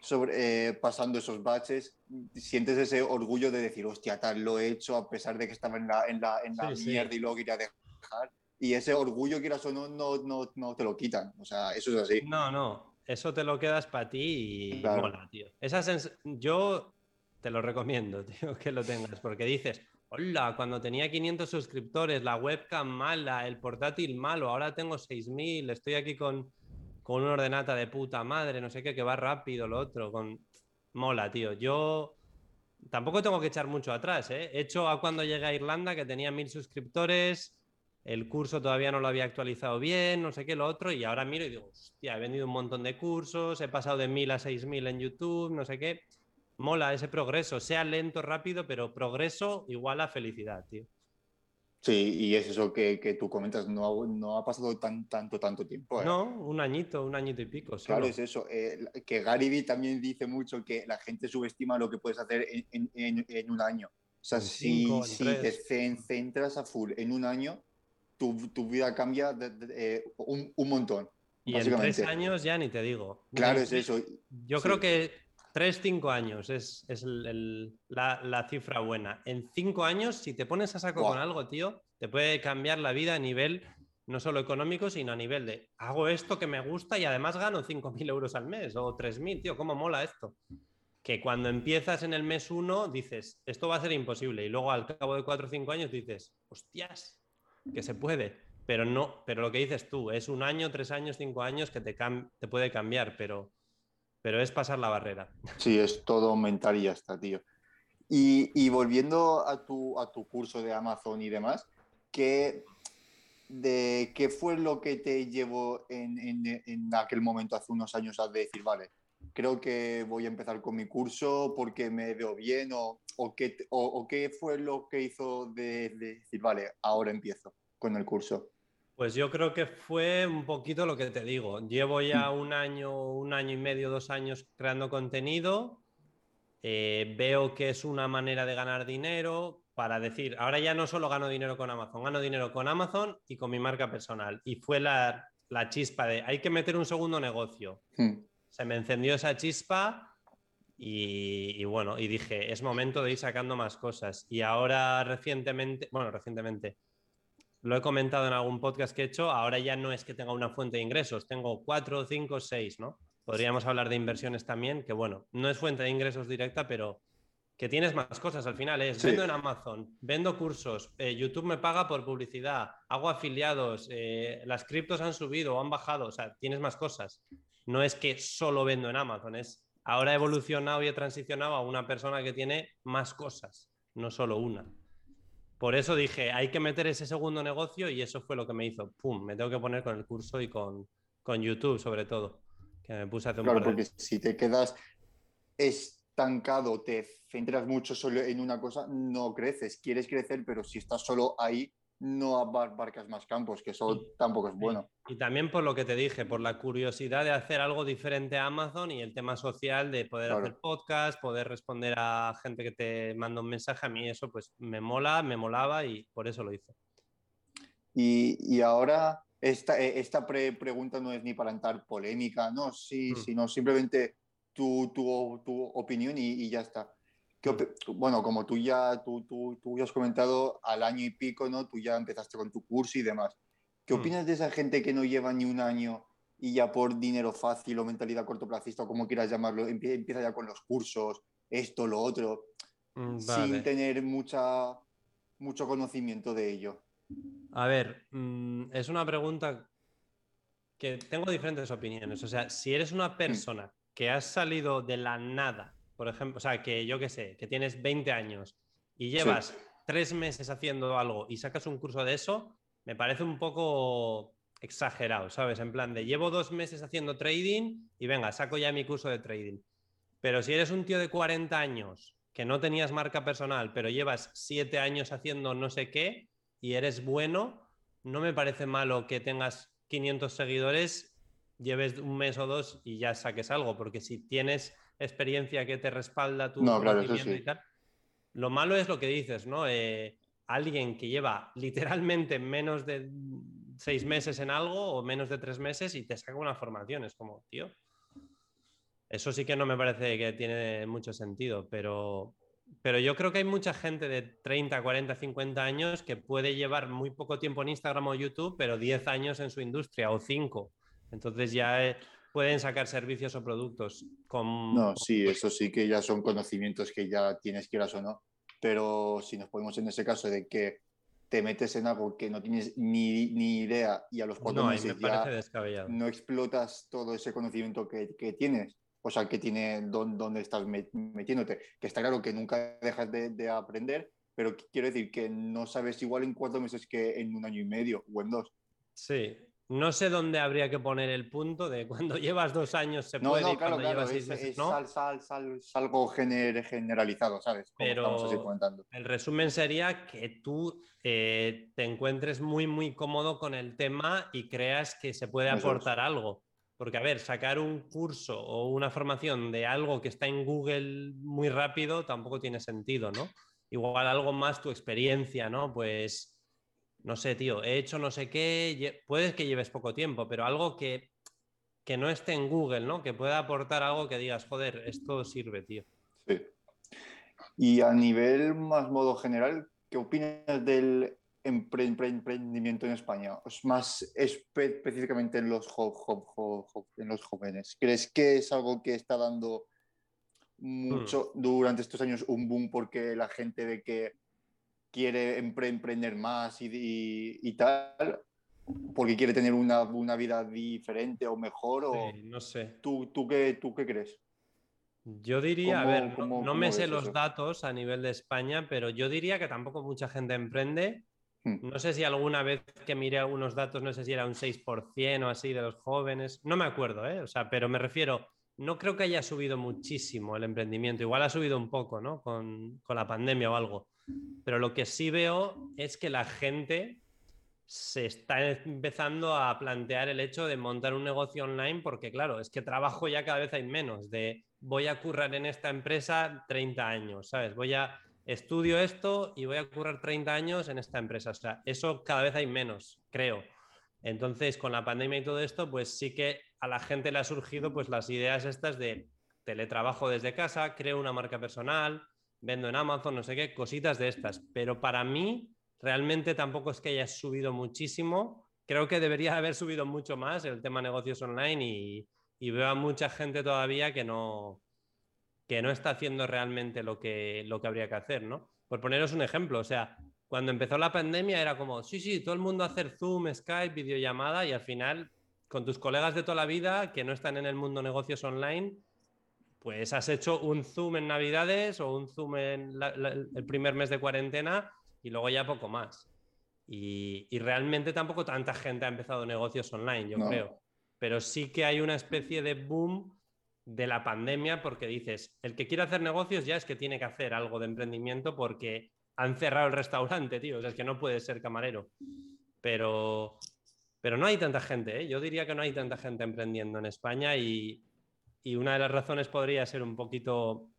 sobre, eh, pasando esos baches, sientes ese orgullo de decir, hostia, tal, lo he hecho a pesar de que estaba en la, en la, en la Sí, sí. mierda y luego quería dejar. Y ese orgullo, quieras o no, no, no, no te lo quitan. O sea, eso es así. No, no, eso te lo quedas para ti y Claro. mola, tío. Esa Yo te lo recomiendo, tío, que lo tengas, porque dices, hola, cuando tenía 500 suscriptores, la webcam mala, el portátil malo, ahora tengo 6.000, estoy aquí con, con una ordenata de puta madre, no sé qué, que va rápido, lo otro, con... Mola, tío. Yo tampoco tengo que echar mucho atrás, ¿eh? He hecho a cuando llegué a Irlanda, que tenía 1.000 suscriptores, el curso todavía no lo había actualizado bien, no sé qué, lo otro, y ahora miro y digo, hostia, he vendido un montón de cursos, he pasado de 1000 a 6000 en YouTube, no sé qué. Mola ese progreso, sea lento, rápido, pero progreso igual a felicidad, tío. Sí, y es eso que, que tú comentas, no, ha- no ha pasado tan, tanto, tanto tiempo. ¿eh? No, un añito, un añito y pico. Claro, solo. es eso. eh, que Gary Vee también dice mucho que la gente subestima lo que puedes hacer en, en- en- un año. O sea, En si, cinco, si te centras a full en un año, tu, tu vida cambia de- de- eh, un, un montón. y en tres años ya ni te digo. Claro, es eso. Yo Sí. creo que tres, cinco años es, es el- el- la, la cifra buena. En cinco años, si te pones a saco con algo, tío, te puede cambiar la vida a nivel no solo económico, sino a nivel de hago esto que me gusta y además gano 5.000 euros al mes o 3.000, tío, ¿cómo mola esto? Que cuando empiezas en el mes uno dices, esto va a ser imposible y luego al cabo de cuatro o cinco años dices, hostias, que se puede. Pero no, pero lo que dices tú, es un año, tres años, cinco años que te, te puede cambiar, pero, pero es pasar la barrera. Sí, es todo mental y ya está, tío. Y, volviendo a tu, a tu curso de Amazon y demás, ¿qué, de, ¿qué fue lo que te llevó en, en- en aquel momento, hace unos años, a decir, vale, creo que voy a empezar con mi curso porque me veo bien? ¿O, o, qué, o qué fue lo que hizo de, de decir, vale, ahora empiezo con el curso? Pues yo creo que fue un poquito lo que te digo. Llevo ya un año, un año y medio, dos años creando contenido. Eh, veo que es una manera de ganar dinero para decir, ahora ya no solo gano dinero con Amazon, gano dinero con Amazon y con mi marca personal. Y fue la, la chispa de, hay que meter un segundo negocio. Hmm. Se me encendió esa chispa y, y bueno, y dije, es momento de ir sacando más cosas. Y ahora recientemente, bueno, recientemente, lo he comentado en algún podcast que he hecho, ahora ya no es que tenga una fuente de ingresos, tengo cuatro, cinco, seis, ¿no? Podríamos hablar de inversiones también, que bueno, no es fuente de ingresos directa, pero que tienes más cosas al final. Es Sí. vendo en Amazon, vendo cursos, eh, YouTube me paga por publicidad, hago afiliados, eh, las criptos han subido o han bajado, o sea, tienes más cosas. No es que solo vendo en Amazon, es ahora he evolucionado y he transicionado a una persona que tiene más cosas, no solo una. Por eso dije, hay que meter ese segundo negocio y eso fue lo que me hizo. Pum, me tengo que poner con el curso y con, con YouTube sobre todo, que me puse hace un Claro, par de porque si te quedas estancado, te centras mucho solo en una cosa, no creces. Quieres crecer, pero si estás solo ahí, no abarcas más campos, que eso Sí. tampoco es bueno. Y también por lo que te dije, por la curiosidad de hacer algo diferente a Amazon y el tema social de poder Claro. hacer podcast, poder responder a gente que te manda un mensaje, a mí eso pues me mola, me molaba y por eso lo hice. Y, y ahora esta, eh, esta pre- pregunta no es ni para entrar polémica, no, sí, Mm. sino simplemente tu, tu, tu opinión y, y ya está. ¿Qué Mm. opi- Bueno, como tú ya, tú, tú, tú ya has comentado, al año y pico, ¿no? Tú ya empezaste con tu curso y demás. ¿Qué Mm. opinas de esa gente que no lleva ni un año y ya por dinero fácil o mentalidad cortoplacista o como quieras llamarlo, empie- empieza ya con los cursos, esto, lo otro, Mm, sin Vale. tener mucha, mucho conocimiento de ello? A ver, mm, es una pregunta que tengo diferentes opiniones. O sea, si eres una persona que has salido de la nada, por ejemplo, o sea, que yo qué sé, que tienes 20 años y llevas tres meses haciendo algo y sacas un curso de eso, me parece un poco exagerado, ¿sabes? En plan de llevo dos meses haciendo trading y venga, saco ya mi curso de trading. Pero si eres un tío de 40 años que no tenías marca personal, pero llevas siete años haciendo no sé qué y eres bueno, no me parece malo que tengas 500 seguidores, lleves un mes o dos y ya saques algo, porque si tienes experiencia que te respalda tu No, claro, sí. y tal, lo malo es lo que dices, ¿no? Eh, alguien que lleva literalmente menos de seis meses en algo o menos de tres meses y te saca una formación, es como, tío. Eso sí que no me parece que tiene mucho sentido, pero, pero yo creo que hay mucha gente de 30, 40, 50 años que puede llevar muy poco tiempo en Instagram o YouTube, pero 10 años en su industria o 5. Entonces ya eh, pueden sacar servicios o productos con... No, sí, eso sí que ya son conocimientos que ya tienes, quieras o no. Pero si nos ponemos en ese caso de que te metes en algo que no tienes ni, ni idea y a los cuatro No, me meses parece ya no explotas todo ese conocimiento que, que tienes, o sea, que tiene donde estás met- metiéndote. Que está claro que nunca dejas de, de aprender, pero qu- quiero decir que no sabes igual en cuatro meses que en un año y medio o en dos. Sí. No sé dónde habría que poner el punto de cuando llevas dos años se No, puede no, y claro, cuando claro, llevas seis es, meses es no. sal- sal- algo gener- generalizado, ¿sabes? Como Pero- estamos así comentando. El resumen sería que tú eh, te encuentres muy, muy cómodo con el tema y creas que se puede aportar algo. Porque, a ver, sacar un curso o una formación de algo que está en Google muy rápido tampoco tiene sentido, ¿no? Igual algo más tu experiencia, ¿no? Pues, no sé, tío, he hecho no sé qué, puedes que lleves poco tiempo, pero algo que, que no esté en Google, ¿no? Que pueda aportar algo que digas, joder, esto sirve, tío. Sí. Y a nivel más modo general, ¿qué opinas del empre- empre- emprendimiento en España? Es más espe- específicamente en los, en jóvenes. ¿Crees que es algo que está dando mucho durante estos años un boom porque la gente ve que quiere empre- emprender más y, y- y tal? ¿Porque quiere tener una, una vida diferente o mejor? O, Sí, no sé. ¿tú, tú, qué, ¿Tú qué crees? Yo diría, a ¿Cómo- ver, no- cómo- no, cómo me sé los datos a nivel de España, pero yo diría que tampoco mucha gente emprende. Hmm. No sé si alguna vez que miré algunos datos, no sé si era un 6% o así de los jóvenes, no me acuerdo, ¿eh? O sea, pero me refiero, no creo que haya subido muchísimo el emprendimiento, igual ha subido un poco, ¿no? Con, con la pandemia o algo. Pero lo que sí veo es que la gente se está empezando a plantear el hecho de montar un negocio online porque, claro, es que trabajo ya cada vez hay menos, de voy a currar en esta empresa 30 años, ¿sabes? Voy a estudio esto y voy a currar 30 años en esta empresa. O sea, eso cada vez hay menos, creo. Entonces, con la pandemia y todo esto, pues sí que a la gente le ha surgido pues las ideas estas de teletrabajo desde casa, creo una marca personal, vendo en Amazon, no sé qué, cositas de estas. Pero para mí, realmente tampoco es que haya subido muchísimo. Creo que debería haber subido mucho más el tema negocios online y, veo a mucha gente todavía que no, que no está haciendo realmente lo que, lo que habría que hacer, ¿no? Por poneros un ejemplo, o sea, cuando empezó la pandemia era como, sí, sí, todo el mundo hacer Zoom, Skype, videollamada y al final con tus colegas de toda la vida que no están en el mundo negocios online, pues has hecho un Zoom en Navidades o un Zoom en el primer mes de cuarentena y luego ya poco más. Y, realmente tampoco tanta gente ha empezado negocios online, yo creo. Pero sí que hay una especie de boom de la pandemia porque dices, el que quiere hacer negocios ya es que tiene que hacer algo de emprendimiento porque han cerrado el restaurante, tío. O sea, es que no puede ser camarero. Pero, pero no hay tanta gente, ¿eh? Yo diría que no hay tanta gente emprendiendo en España y, y una de las razones podría ser un poquito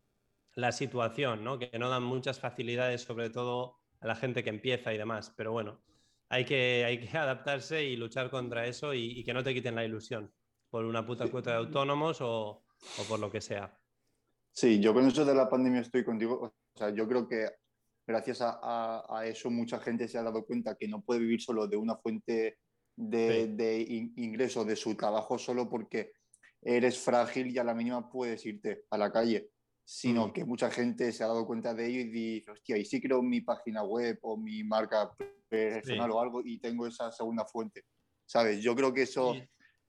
la situación, ¿no? Que no dan muchas facilidades, sobre todo a la gente que empieza y demás. Pero bueno, hay que, hay que adaptarse y luchar contra eso y, y que no te quiten la ilusión por una puta cuota de autónomos o, o por lo que sea. Sí, yo con eso de la pandemia estoy contigo. O sea, yo creo que gracias a, a, eso mucha gente se ha dado cuenta que no puede vivir solo de una fuente de, de ingreso de su trabajo solo porque eres frágil y a la mínima puedes irte a la calle, sino mm. que mucha gente se ha dado cuenta de ello y dice, hostia, y sí creo mi página web o mi marca personal o algo y tengo esa segunda fuente, ¿sabes? Yo creo que eso...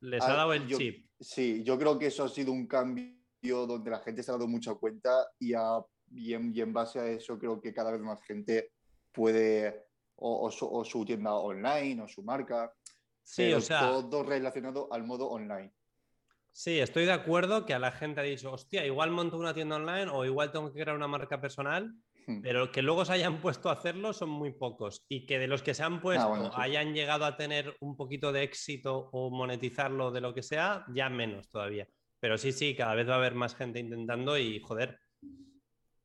Les ha, dado el chip. Sí, yo creo que eso ha sido un cambio donde la gente se ha dado mucha cuenta y, y, en, base a eso creo que cada vez más gente puede, o, su, tienda online o su marca, sí, o sea, todo relacionado al modo online. Sí, estoy de acuerdo que a la gente ha dicho, hostia, igual monto una tienda online o igual tengo que crear una marca personal, hmm. pero que luego se hayan puesto a hacerlo son muy pocos. Y que de los que se han puesto ah, hayan llegado a tener un poquito de éxito o monetizarlo de lo que sea, ya menos todavía. Pero sí, sí, cada vez va a haber más gente intentando y joder.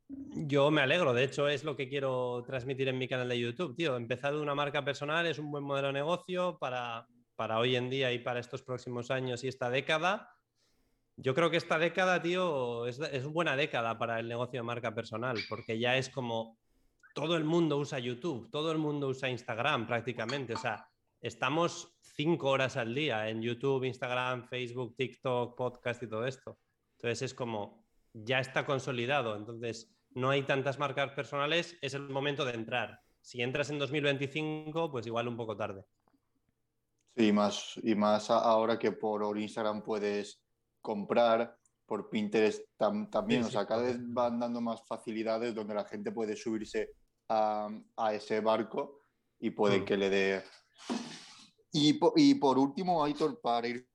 Yo me alegro, de hecho es lo que quiero transmitir en mi canal de YouTube, tío. Empezar de una marca personal es un buen modelo de negocio para, para hoy en día y para estos próximos años y esta década yo creo que esta década, tío, es, es buena década para el negocio de marca personal, porque ya es como todo el mundo usa YouTube, todo el mundo usa Instagram prácticamente. O sea, estamos cinco horas al día en YouTube, Instagram, Facebook, TikTok, podcast y todo esto. Entonces es como, ya está consolidado. Entonces no hay tantas marcas personales, es el momento de entrar. Si entras en 2025, pues igual un poco tarde. Sí, más, y más ahora que por Instagram puedes comprar por Pinterest también. o sea, cada vez van dando más facilidades donde la gente puede subirse a, a ese barco y puede mm. que le dé. Y, y, por último, Aitor, para ir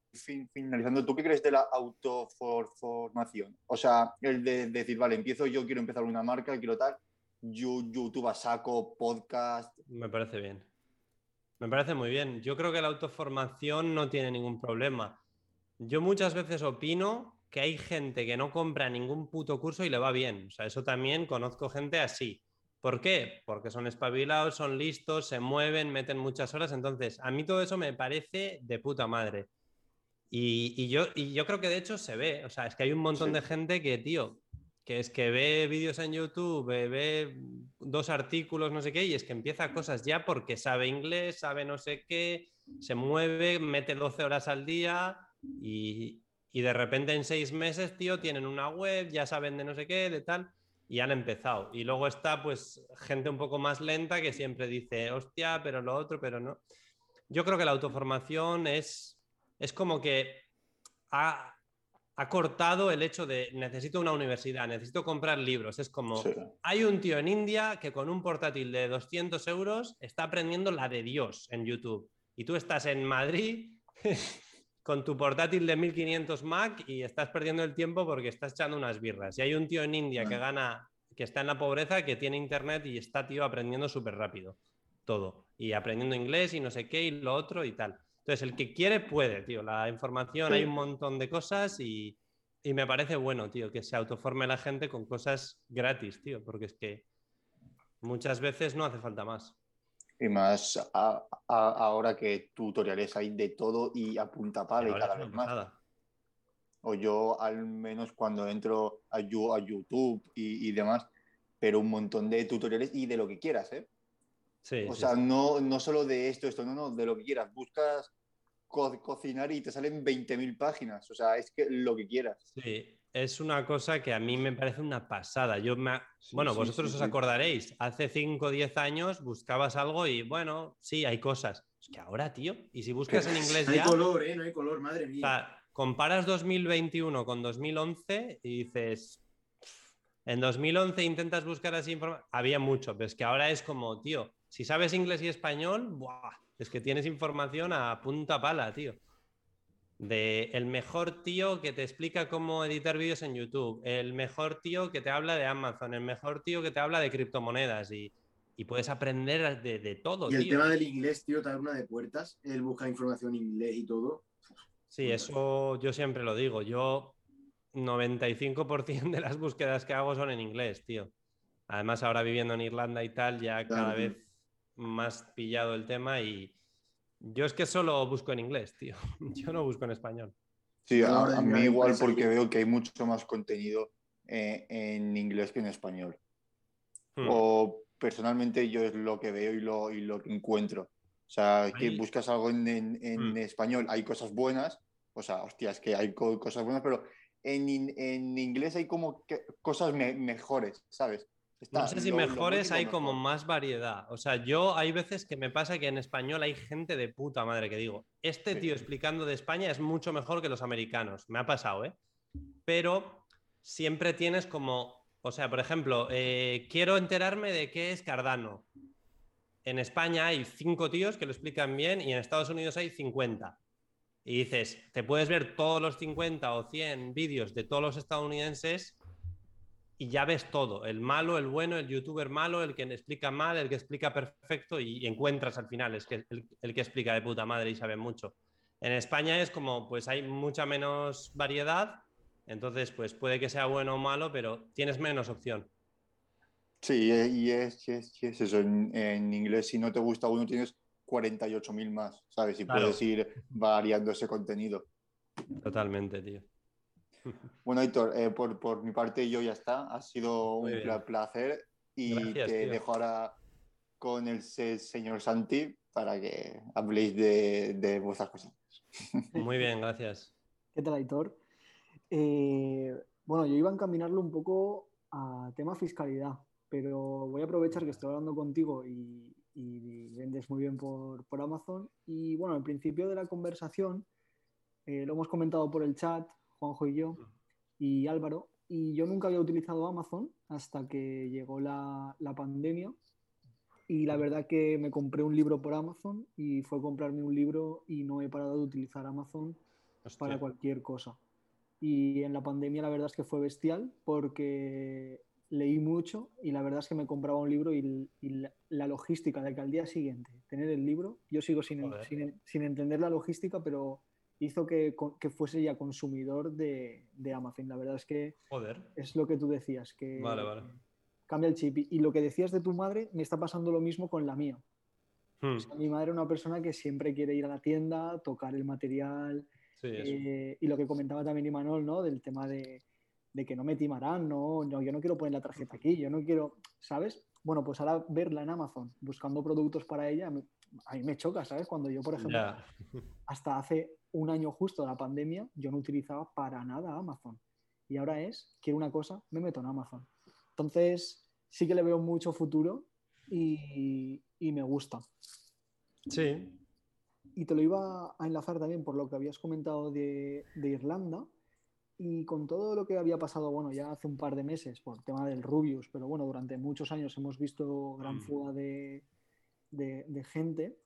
finalizando, ¿tú qué crees de la autoformación? O sea, el de, decir, vale, empiezo yo, quiero empezar una marca, quiero tal, YouTube a saco, podcast. Me parece bien. Me parece muy bien. Yo creo que la autoformación no tiene ningún problema. Yo muchas veces opino que hay gente que no compra ningún puto curso y le va bien. O sea, eso también conozco gente así. ¿Por qué? Porque son espabilados, son listos, se mueven, meten muchas horas. Entonces, a mí todo eso me parece de puta madre. Y, yo, y yo creo que de hecho se ve. O sea, es que hay un montón de gente que, tío, que es que ve vídeos en YouTube, ve, dos artículos, no sé qué, y es que empieza cosas ya porque sabe inglés, sabe no sé qué, se mueve, mete 12 horas al día y, de repente en seis meses, tío, tienen una web, ya saben de no sé qué, de tal, y han empezado. Y luego está, pues, gente un poco más lenta que siempre dice, hostia, pero lo otro, pero no. Yo creo que la autoformación es, es como que ha, ha cortado el hecho de necesito una universidad, necesito comprar libros. Es como, hay un tío en India que con un portátil de 200 euros está aprendiendo la de Dios en YouTube. Y tú estás en Madrid con tu portátil de 1500 Mac y estás perdiendo el tiempo porque estás echando unas birras. Y hay un tío en India que gana, que está en la pobreza, que tiene internet y está, tío, aprendiendo súper rápido. todo. Y aprendiendo inglés y no sé qué y lo otro y tal. Entonces, el que quiere puede, tío. La información, hay un montón de cosas y, y me parece bueno, tío, que se autoforme la gente con cosas gratis, tío, porque es que muchas veces no hace falta más. Y más a- a- ahora que tutoriales hay de todo y a punta pala y cada vez más. O yo al menos cuando entro a, a YouTube y, y demás, pero un montón de tutoriales y de lo que quieras, ¿eh? Sí, O sí, sea, sí. no, no solo de esto, esto, no, no, de lo que quieras. Buscas co- cocinar y te salen 20.000 páginas. O sea, es que lo que quieras. Sí, es una cosa que a mí me parece una pasada. Yo me... Sí, bueno, sí, vosotros sí, os acordaréis, hace 5 o 10 años buscabas algo y bueno, sí, hay cosas. Es que ahora, tío, y si buscas en inglés No hay ya, color, ¿eh? No hay color, madre o mía. sea, comparas 2021 con 2011 y dices, en 2011 intentas buscar así información, había mucho, pero es que ahora es como, tío, si sabes inglés y español, ¡buah! es que tienes información a punta pala, tío. De el mejor tío que te explica cómo editar vídeos en YouTube, el mejor tío que te habla de Amazon, el mejor tío que te habla de criptomonedas y, y puedes aprender de, de todo, y el tío. tema del inglés, tío, te abre una de puertas. Él busca información en inglés y todo. Sí, eso yo siempre lo digo. Yo 95% de las búsquedas que hago son en inglés, tío. Además, ahora viviendo en Irlanda y tal, ya cada Claro. vez más pillado el tema y yo es que solo busco en inglés, tío. Yo no busco en español. Sí, a, mí igual porque veo que hay mucho más contenido eh, en inglés que en español. Hmm. O personalmente yo es lo que veo y lo, y lo que encuentro. O sea, que Ahí- buscas algo en, en- en Hmm. español, hay cosas buenas, o sea, hostias, que hay co- cosas buenas, pero en, in- en inglés hay como que cosas me- mejores, ¿sabes? Está No sé si lo- mejores, hay como más variedad. O sea, yo hay veces que me pasa que en español hay gente de puta madre que digo, este Sí. tío explicando de España es mucho mejor que los americanos. Me ha pasado, ¿eh? Pero siempre tienes como, o sea, por ejemplo, eh, quiero enterarme de qué es Cardano. En España hay cinco tíos que lo explican bien y en Estados Unidos hay 50. Y dices, te puedes ver todos los 50 o 100 vídeos de todos los estadounidenses y ya ves todo, el malo, el bueno, el youtuber malo, el que explica mal, el que explica perfecto y encuentras al final, es que el, el que explica de puta madre y sabe mucho. En España es como, pues hay mucha menos variedad, entonces pues puede que sea bueno o malo, pero tienes menos opción. Sí, y es, es, es eso. En, en inglés, si no te gusta uno, tienes 48.000 más, ¿sabes? Y Claro. puedes ir variando ese contenido. Totalmente, tío. Bueno, Héctor, eh, por, por mi parte yo ya está. Ha sido Muy un bien. placer y Gracias, te tío. dejo ahora con el se- señor Santi para que habléis de, de vuestras cosas. Muy bien, gracias. ¿Qué tal, Aitor? Eh, bueno, yo iba a encaminarlo un poco a tema fiscalidad, pero voy a aprovechar que estoy hablando contigo y, y vendes muy bien por, por Amazon. Y bueno, al principio de la conversación, eh, lo hemos comentado por el chat, Juanjo y yo, y Álvaro, y yo nunca había utilizado Amazon hasta que llegó la, la pandemia. Y la verdad que me compré un libro por Amazon y fue comprarme un libro y no he parado de utilizar Amazon para cualquier cosa. Y en la pandemia la verdad es que fue bestial porque leí mucho y la verdad es que me compraba un libro y, y la, la logística de que al día siguiente tener el libro, yo sigo sin, sin entender la logística, pero hizo que, que fuese ya consumidor de, de Amazon. La verdad es que Joder. es lo que tú decías, que Vale, vale. cambia el chip. Y, y lo que decías de tu madre, me está pasando lo mismo con la mía. Hmm, O sea, mi madre es una persona que siempre quiere ir a la tienda, tocar el material, Sí, eh, y lo que comentaba también Imanol, ¿no? Del tema de, de que no me timarán, no, no, yo no quiero poner la tarjeta aquí, yo no quiero, ¿sabes? Bueno, pues ahora verla en Amazon buscando productos para ella, a mí me choca, ¿sabes? Cuando yo, por ejemplo, hasta hace un año justo de la pandemia, yo no utilizaba para nada Amazon. Y ahora es, quiero una cosa, me meto en Amazon. Entonces, sí que le veo mucho futuro y, y me gusta. Sí. Y te lo iba a enlazar también por lo que habías comentado de, de Irlanda y con todo lo que había pasado, bueno, ya hace un par de meses por el tema del Rubius, pero bueno, durante muchos años hemos visto gran Mm. fuga de, de- de gente.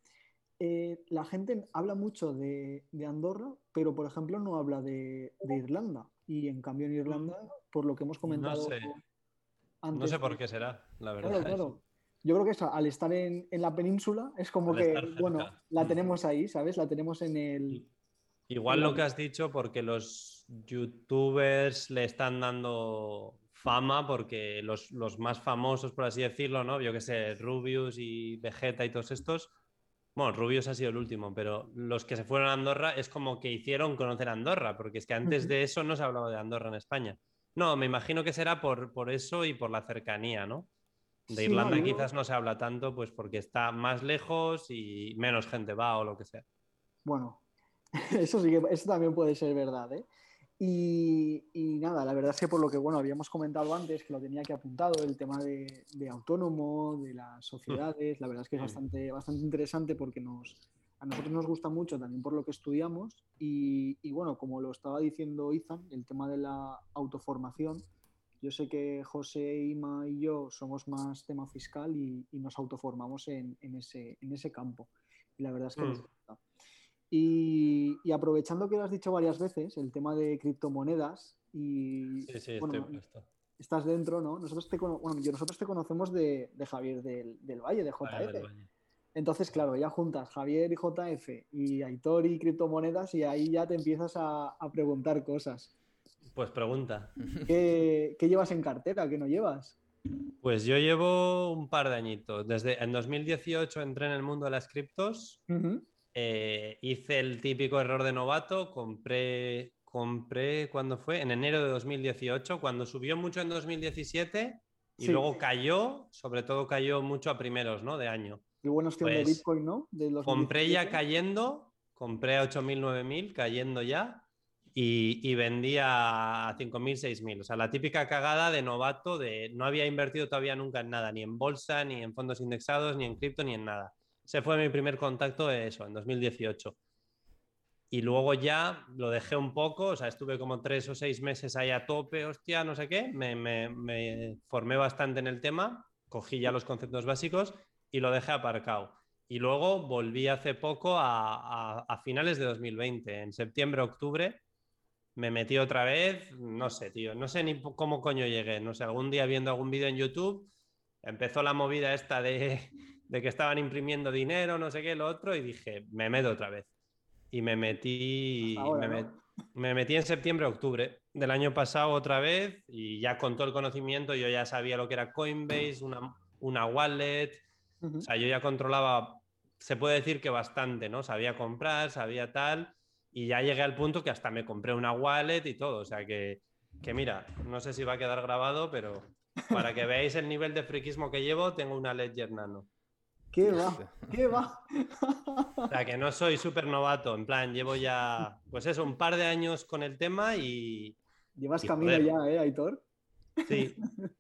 Eh, la gente habla mucho de, de Andorra, pero por ejemplo no habla de, de Irlanda. Y en cambio en Irlanda, por lo que hemos comentado sé. antes, No sé por qué será, la verdad. Claro, claro. yo creo que eso, al estar en, la península es como que, bueno, la mm. tenemos ahí, ¿sabes? La tenemos en el... Igual lo que has dicho porque los youtubers le están dando fama porque los, más famosos, por así decirlo, ¿no? Yo que sé, Rubius y Vegeta y todos estos. Bueno, Rubius ha sido el último, pero los que se fueron a Andorra es como que hicieron conocer Andorra, porque es que antes de eso no se hablaba de Andorra en España. No, me imagino que será por, por eso y por la cercanía, ¿no? De Irlanda quizás no se habla tanto, pues porque está más lejos y menos gente va o lo que sea. Bueno, eso sí que eso también puede ser verdad, ¿eh? Y, nada, la verdad es que por lo que bueno habíamos comentado antes, que lo tenía aquí apuntado, el tema de, autónomo, de las sociedades, la verdad es que es bastante, bastante interesante porque nos, a nosotros nos gusta mucho también por lo que estudiamos y, bueno, como lo estaba diciendo Izan, el tema de la autoformación, yo sé que José, Ima y yo somos más tema fiscal y, nos autoformamos en, ese, en ese campo. Y la verdad es que nos mm. gusta. Y, aprovechando que lo has dicho varias veces, el tema de criptomonedas y... Sí, sí, Estás dentro, ¿no? Nosotros te, bueno, nosotros te conocemos de, Javier del, Valle, de JF. Entonces, claro, ya juntas Javier y JF y Aitor y criptomonedas y ahí ya te empiezas a, preguntar cosas. Pues pregunta. ¿Qué, llevas en cartera? ¿Qué no llevas? Pues yo llevo un par de añitos. Desde en 2018 entré en el mundo de las criptos. Eh, hice el típico error de novato, compré, compré, ¿cuándo fue? En enero de 2018, cuando subió mucho en 2017 y luego cayó, sobre todo cayó mucho a primeros, ¿no? De año. Y bueno, es que de pues Bitcoin, ¿no? compré ya cayendo, compré a 8.000, 9.000, cayendo ya. Y, y, vendía a 5.000, 6.000. O sea, la típica cagada de novato de no había invertido todavía nunca en nada, ni en bolsa, ni en fondos indexados, ni en cripto, ni en nada. Ese fue mi primer contacto de eso, en 2018. Y luego ya lo dejé un poco, o sea, estuve como tres o seis meses ahí a tope, hostia, no sé qué, me, formé bastante en el tema, cogí ya los conceptos básicos y lo dejé aparcado. Y luego volví hace poco a, a, finales de 2020, en septiembre, octubre, me metí otra vez, no sé, tío, no sé ni cómo coño llegué, no sé, algún día viendo algún vídeo en YouTube, empezó la movida esta de de que estaban imprimiendo dinero, no sé qué, lo otro, y dije, me meto otra vez. Y me metí, me, metí en septiembre, octubre del año pasado otra vez, y ya con todo el conocimiento, yo ya sabía lo que era Coinbase, una, una wallet, o sea, yo ya controlaba, se puede decir que bastante, ¿no? Sabía comprar, sabía tal, y ya llegué al punto que hasta me compré una wallet y todo, o sea que, que mira, no sé si va a quedar grabado, pero para que veáis el nivel de friquismo que llevo, tengo una Ledger Nano. ¿Qué va? ¿Qué va? O sea, que no soy súper novato, en plan, llevo ya, pues eso, un par de años con el tema y... Llevas camino ya, ¿eh, Aitor? Sí.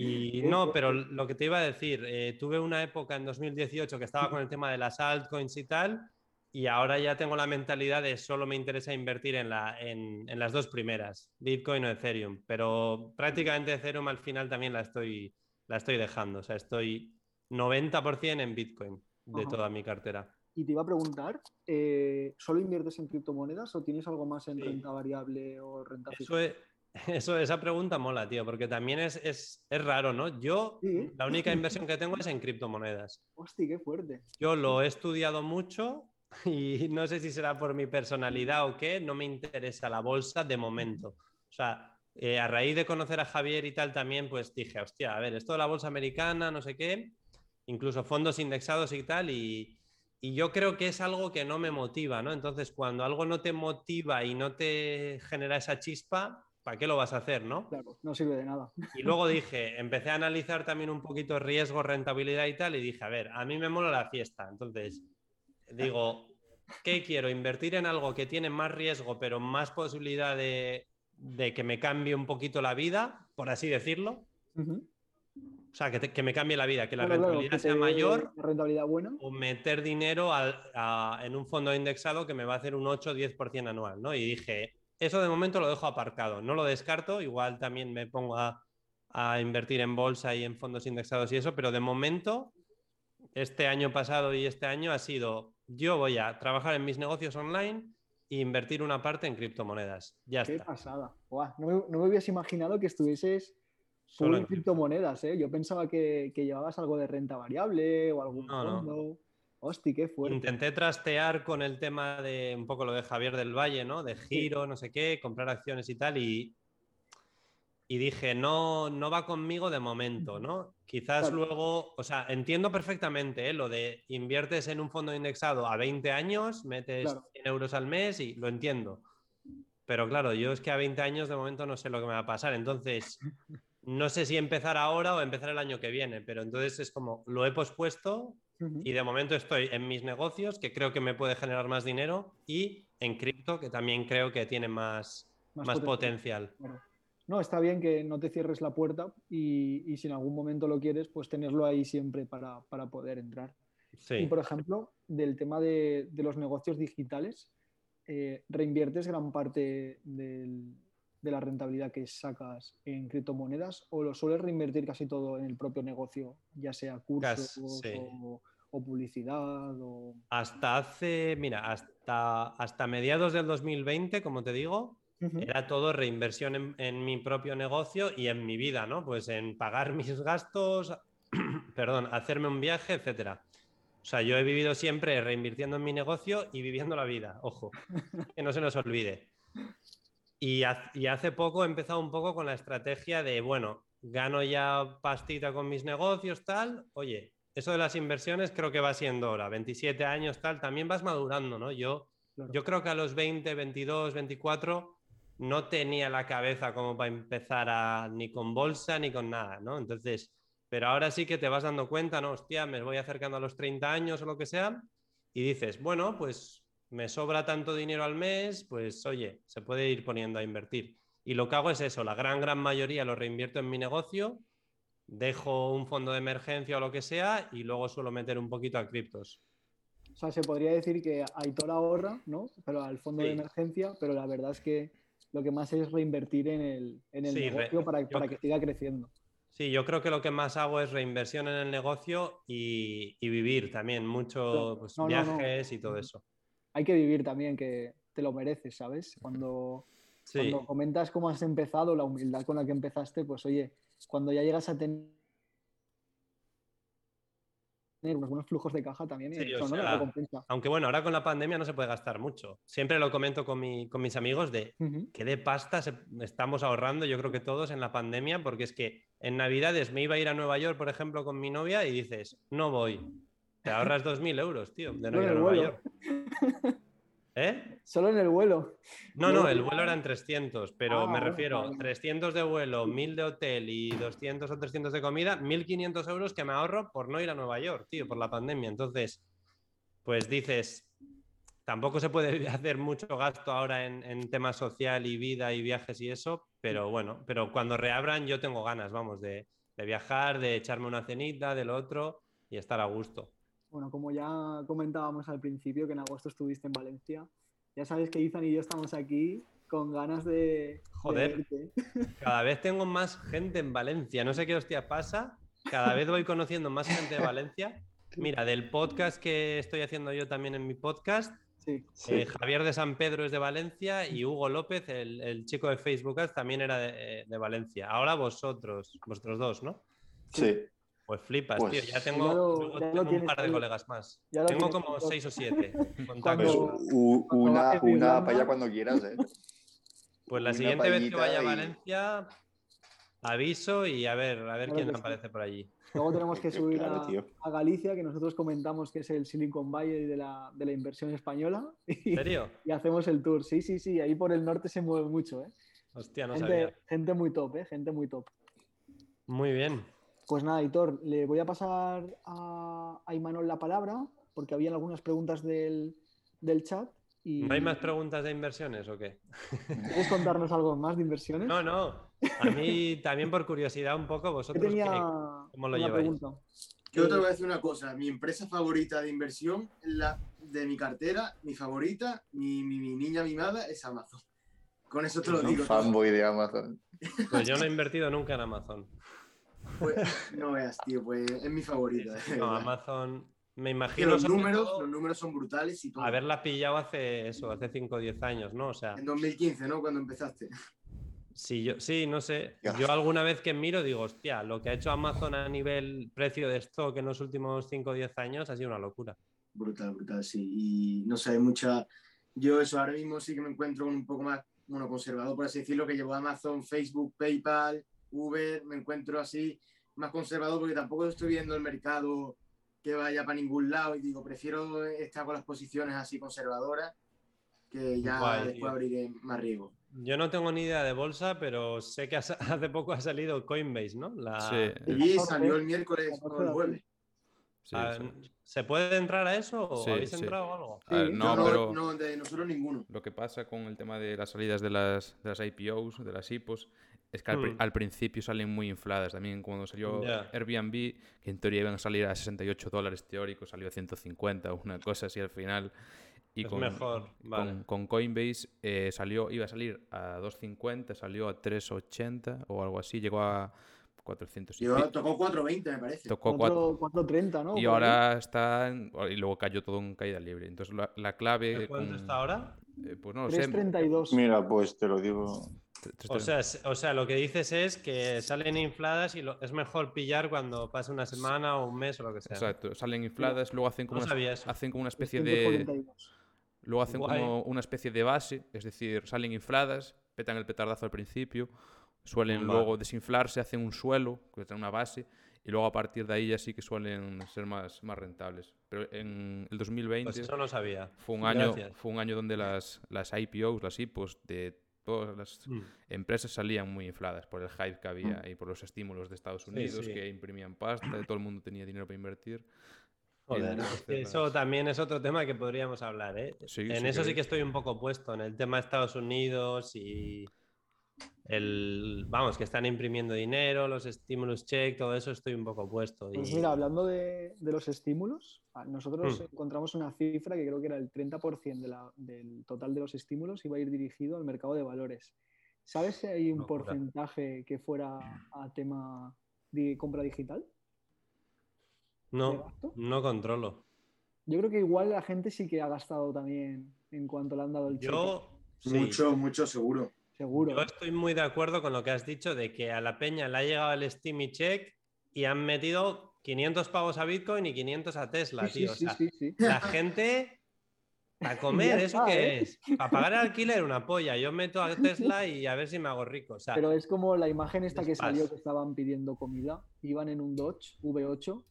Y no, pero lo que te iba a decir, eh, tuve una época en 2018 que estaba con el tema de las altcoins y tal, y ahora ya tengo la mentalidad de solo me interesa invertir en, la, en, en las dos primeras, Bitcoin o Ethereum, pero prácticamente Ethereum al final también la estoy, la estoy dejando, o sea, estoy 90% en Bitcoin de toda mi cartera. Y te iba a preguntar, eh, ¿solo inviertes en criptomonedas o tienes algo más en renta variable o renta fija? Eso, esa pregunta mola, tío, porque también es, es, es raro, ¿no? Yo, la única inversión que tengo es en criptomonedas. Hostia, qué fuerte. Yo lo he estudiado mucho y no sé si será por mi personalidad o qué, no me interesa la bolsa de momento. O sea, eh, a raíz de conocer a Javier y tal también, pues dije, hostia, a ver, esto de la bolsa americana, no sé qué, incluso fondos indexados y tal, y, yo creo que es algo que no me motiva, ¿no? Entonces, cuando algo no te motiva y no te genera esa chispa, ¿para qué lo vas a hacer, no? Claro, no sirve de nada. Y luego dije, empecé a analizar también un poquito riesgo, rentabilidad y tal, y dije, a ver, a mí me mola la fiesta. Entonces, digo, ¿qué quiero? ¿Invertir en algo que tiene más riesgo, pero más posibilidad de, que me cambie un poquito la vida, por así decirlo? O sea, que, me cambie la vida, que la rentabilidad sea mayor. Rentabilidad buena. O meter dinero en un fondo indexado que me va a hacer un 8 o 10% anual, ¿no? Y dije, eso de momento lo dejo aparcado, no lo descarto, igual también me pongo a, invertir en bolsa y en fondos indexados y eso, pero de momento, este año pasado y este año ha sido, yo voy a trabajar en mis negocios online e invertir una parte en criptomonedas. Ya Qué está. pasada. no, me, no me imaginado que estuvieses Solo en cripto. criptomonedas, ¿eh? Yo pensaba que, que llevabas algo de renta variable o algún No, no. fondo. Hosti, qué fuerte. Intenté trastear con el tema de un poco lo de Javier del Valle, ¿no? De giro, no sé qué, comprar acciones y tal, y, y dije, no, no va conmigo de momento, ¿no? Quizás Claro. luego, o sea, entiendo perfectamente ¿eh? lo de inviertes en un fondo indexado a 20 años, metes Claro. 100 euros al mes y lo entiendo. Pero claro, yo es que a 20 años de momento no sé lo que me va a pasar, entonces no sé si empezar ahora o empezar el año que viene, pero entonces es como, lo he pospuesto, y de momento estoy en mis negocios, que creo que me puede generar más dinero, y en cripto, que también creo que tiene más, Más más, potencial. No, está bien que no te cierres la puerta y, y si en algún momento lo quieres, pues tenerlo ahí siempre para, para poder entrar. Y Sí, por ejemplo, del tema de, de los negocios digitales, eh, reinviertes gran parte del- de la rentabilidad que sacas en criptomonedas o lo sueles reinvertir casi todo en el propio negocio, ya sea cursos sí. o, o publicidad o... hasta hace, mira, hasta, hasta mediados del 2020, como te digo, era todo reinversión en, en mi propio negocio y en mi vida, ¿no? Pues en pagar mis gastos, perdón, hacerme un viaje, etcétera. O sea, yo he vivido siempre reinvirtiendo en mi negocio y viviendo la vida, ojo, que no se nos olvide. Y, hace poco he empezado un poco con la estrategia de, bueno, gano ya pastita con mis negocios, tal, oye, eso de las inversiones creo que va siendo hora, 27 años, tal, también vas madurando, ¿no? Yo, Claro. yo creo que a los 20, 22, 24 no tenía la cabeza como para empezar a, ni con bolsa ni con nada, ¿no? Entonces, pero ahora sí que te vas dando cuenta, ¿no? Hostia, me voy acercando a los 30 años o lo que sea, y dices, bueno, pues me sobra tanto dinero al mes, pues oye, se puede ir poniendo a invertir. Y lo que hago es eso, la gran, gran mayoría lo reinvierto en mi negocio, dejo un fondo de emergencia o lo que sea, y luego suelo meter un poquito a criptos. O sea, se podría decir que Aitor ahorra, ¿no? Pero al fondo de emergencia, pero la verdad es que lo que más es reinvertir en el, en el Sí, negocio para, yo para que siga creciendo. Sí, yo creo que lo que más hago es reinversión en el negocio y, y vivir también, mucho Claro. pues, No, no, no. viajes y todo eso. Hay que vivir también, que te lo mereces, ¿sabes? Cuando, Sí, cuando comentas cómo has empezado, la humildad con la que empezaste, pues oye, cuando ya llegas a tener unos buenos flujos de caja también, Sí, eso, o ¿no? La sea, recompensa. aunque bueno, ahora con la pandemia no se puede gastar mucho. Siempre lo comento con, mi- con mis amigos de qué de pasta se- estamos ahorrando, yo creo que todos en la pandemia, porque es que en Navidades me iba a ir a Nueva York, por ejemplo, con mi novia y dices, no voy. Te ahorras 2.000 euros, tío, de no ir a Nueva. York. ¿Eh? Solo en el vuelo. No, no, el vuelo eran 300, pero Ah, me refiero, vale. 300 de vuelo, 1000 de hotel y 200 o 300 de comida, 1500 euros que me ahorro por no ir a Nueva York, tío, por la pandemia. Entonces, pues dices, tampoco se puede hacer mucho gasto ahora en, en temas social y vida y viajes y eso, pero bueno, pero cuando reabran yo tengo ganas, vamos, de, de viajar, de echarme una cenita, de lo otro y estar a gusto. Bueno, como ya comentábamos al principio, que en agosto estuviste en Valencia, ya sabes que Ethan y yo estamos aquí con ganas de, de Joder. Cada vez tengo más gente en Valencia. No sé qué hostia pasa. Cada vez voy conociendo más gente de Valencia. Mira, del podcast que estoy haciendo yo también en mi podcast, Sí, Sí. eh, Javier de San Pedro es de Valencia y Hugo López, el, el chico de Facebook Ads, también era de, de Valencia. Ahora vosotros, vosotros dos, ¿no? Sí. Pues flipas, Pues- tío. Ya tengo, Ya lo- luego ya lo tengo un par de ahí. colegas más. Ya Tengo tienes como todo. seis o siete Pues contactos. u- cuando una, de una para allá cuando quieras, ¿eh? Pues la una siguiente vez que vaya a Valencia, aviso y a ver, a ver Claro quién aparece por allí. Luego tenemos que subir Claro, a, tío. a Galicia, que nosotros comentamos que es el Silicon Valley de la, de la inversión española, y, ¿En serio? y hacemos el tour. Sí, sí, sí, ahí por el norte se mueve mucho, ¿eh? Hostia, no gente, sabía. gente muy top, ¿eh? Gente muy top. Muy bien. Pues nada, Hitor, le voy a pasar a, a Imanol la palabra, porque habían algunas preguntas del, del chat. Y... ¿No hay más preguntas de inversiones o qué? ¿Quieres contarnos algo más de inversiones? No, no. A mí también por curiosidad un poco, vosotros tenía qué- cómo lo una lleváis? pregunta. Yo te voy a decir una cosa. Mi empresa favorita de inversión, la de mi cartera, mi favorita, mi, mi, mi niña mimada es Amazon. Con eso te lo Un digo. todo. fanboy de Amazon. Pues yo no he invertido nunca en Amazon. Pues, no veas, tío, pues es mi favorita. de No. Amazon, me imagino los números, todo los números son brutales y todo. haberla pillado hace eso, hace 5 o 10 años, ¿no? O sea, En 2015, ¿no? Cuando empezaste. Sí, yo, sí, no sé. Yo alguna vez que miro digo, hostia, lo que ha hecho Amazon a nivel precio de stock en los últimos 5 o 10 años ha sido una locura. Brutal, brutal, sí. Y no sé, hay mucha. Yo, eso ahora mismo sí que me encuentro un poco más bueno, conservador, por así decirlo, que llevo Amazon, Facebook, PayPal, Uber. Me encuentro así más conservador porque tampoco estoy viendo el mercado que vaya para ningún lado y digo, prefiero estar con las posiciones así conservadoras que ya Guay, después tío. abriré más riesgo. Yo no tengo ni idea de bolsa, pero sé que hace poco ha salido Coinbase, ¿no? La- Sí, Y 14, salió el miércoles 14 o el jueves. sí, Ah, sí. ¿Se puede entrar a eso o Sí, habéis sí. entrado o algo? Ver, Sí. no, no, pero no, de nosotros ninguno. lo que pasa con el tema de las salidas de las, de las IPOs, de las IPOs, es que al, Hmm. al principio salen muy infladas. También cuando salió Ya. Airbnb, que en teoría iban a salir a 68 dólares teóricos, salió a 150, una cosa así al final. Y Es con, mejor, con- vale. con Coinbase eh, salió, iba a salir a 250, salió a 380 o algo así, llegó a 400 y Yo tocó 4.20, me parece. tocó cuatro- 4, 4.30, ¿no? y ahora está en- y luego cayó todo en caída libre. Entonces la, la clave ¿De cuánto con- está ahora? eh, pues no lo sé. 3.32. Mira, pues te lo digo. O sea, o sea, lo que dices es que salen infladas y lo- es mejor pillar cuando pase una semana o un mes o lo que sea. Exacto, salen infladas, luego hacen como, No una, hacen como una especie de 342. luego hacen Guay. como una especie de base, es decir, salen infladas, petan el petardazo al principio, suelen Vale. luego desinflarse, hacen un suelo, que es una base, y luego a partir de ahí ya sí que suelen ser más, más rentables. Pero en el 2020 Pues eso no sabía. fue un año Gracias. fue un año donde las, las IPOs, las IPOs de todas las Mm. empresas salían muy infladas por el hype que había y por los estímulos de Estados Unidos sí. que imprimían pasta, y todo el mundo tenía dinero para invertir. Joder, eso también es otro tema que podríamos hablar, ¿eh? Sí, en eso sí que estoy un poco puesto, en el tema de Estados Unidos y el, vamos, que están imprimiendo dinero, los stimulus check, todo eso estoy un poco puesto. Pues mira, hablando de, de los estímulos, a- nosotros Hmm. encontramos una cifra que creo que era el 30% de la- del total de los estímulos iba a ir dirigido al mercado de valores. ¿Sabes si hay un porcentaje que fuera a tema de compra digital? no, no controlo. Yo creo que igual la gente sí que ha gastado también en cuanto le han dado el cheque. Yo, sí, Mucho, mucho seguro. Seguro. yo estoy muy de acuerdo con lo que has dicho de que a la peña le ha llegado el Steamy check y han metido 500 pavos a Bitcoin y 500 a Tesla, Sí, sí, tío. O sí, sea, sí, sí. La gente a comer, ¿eso qué ¿eh? es? A pagar el alquiler una polla. Yo meto a Tesla y a ver si me hago rico. O sea, Pero es como la imagen esta que salió que estaban pidiendo comida. Iban en un Dodge V8,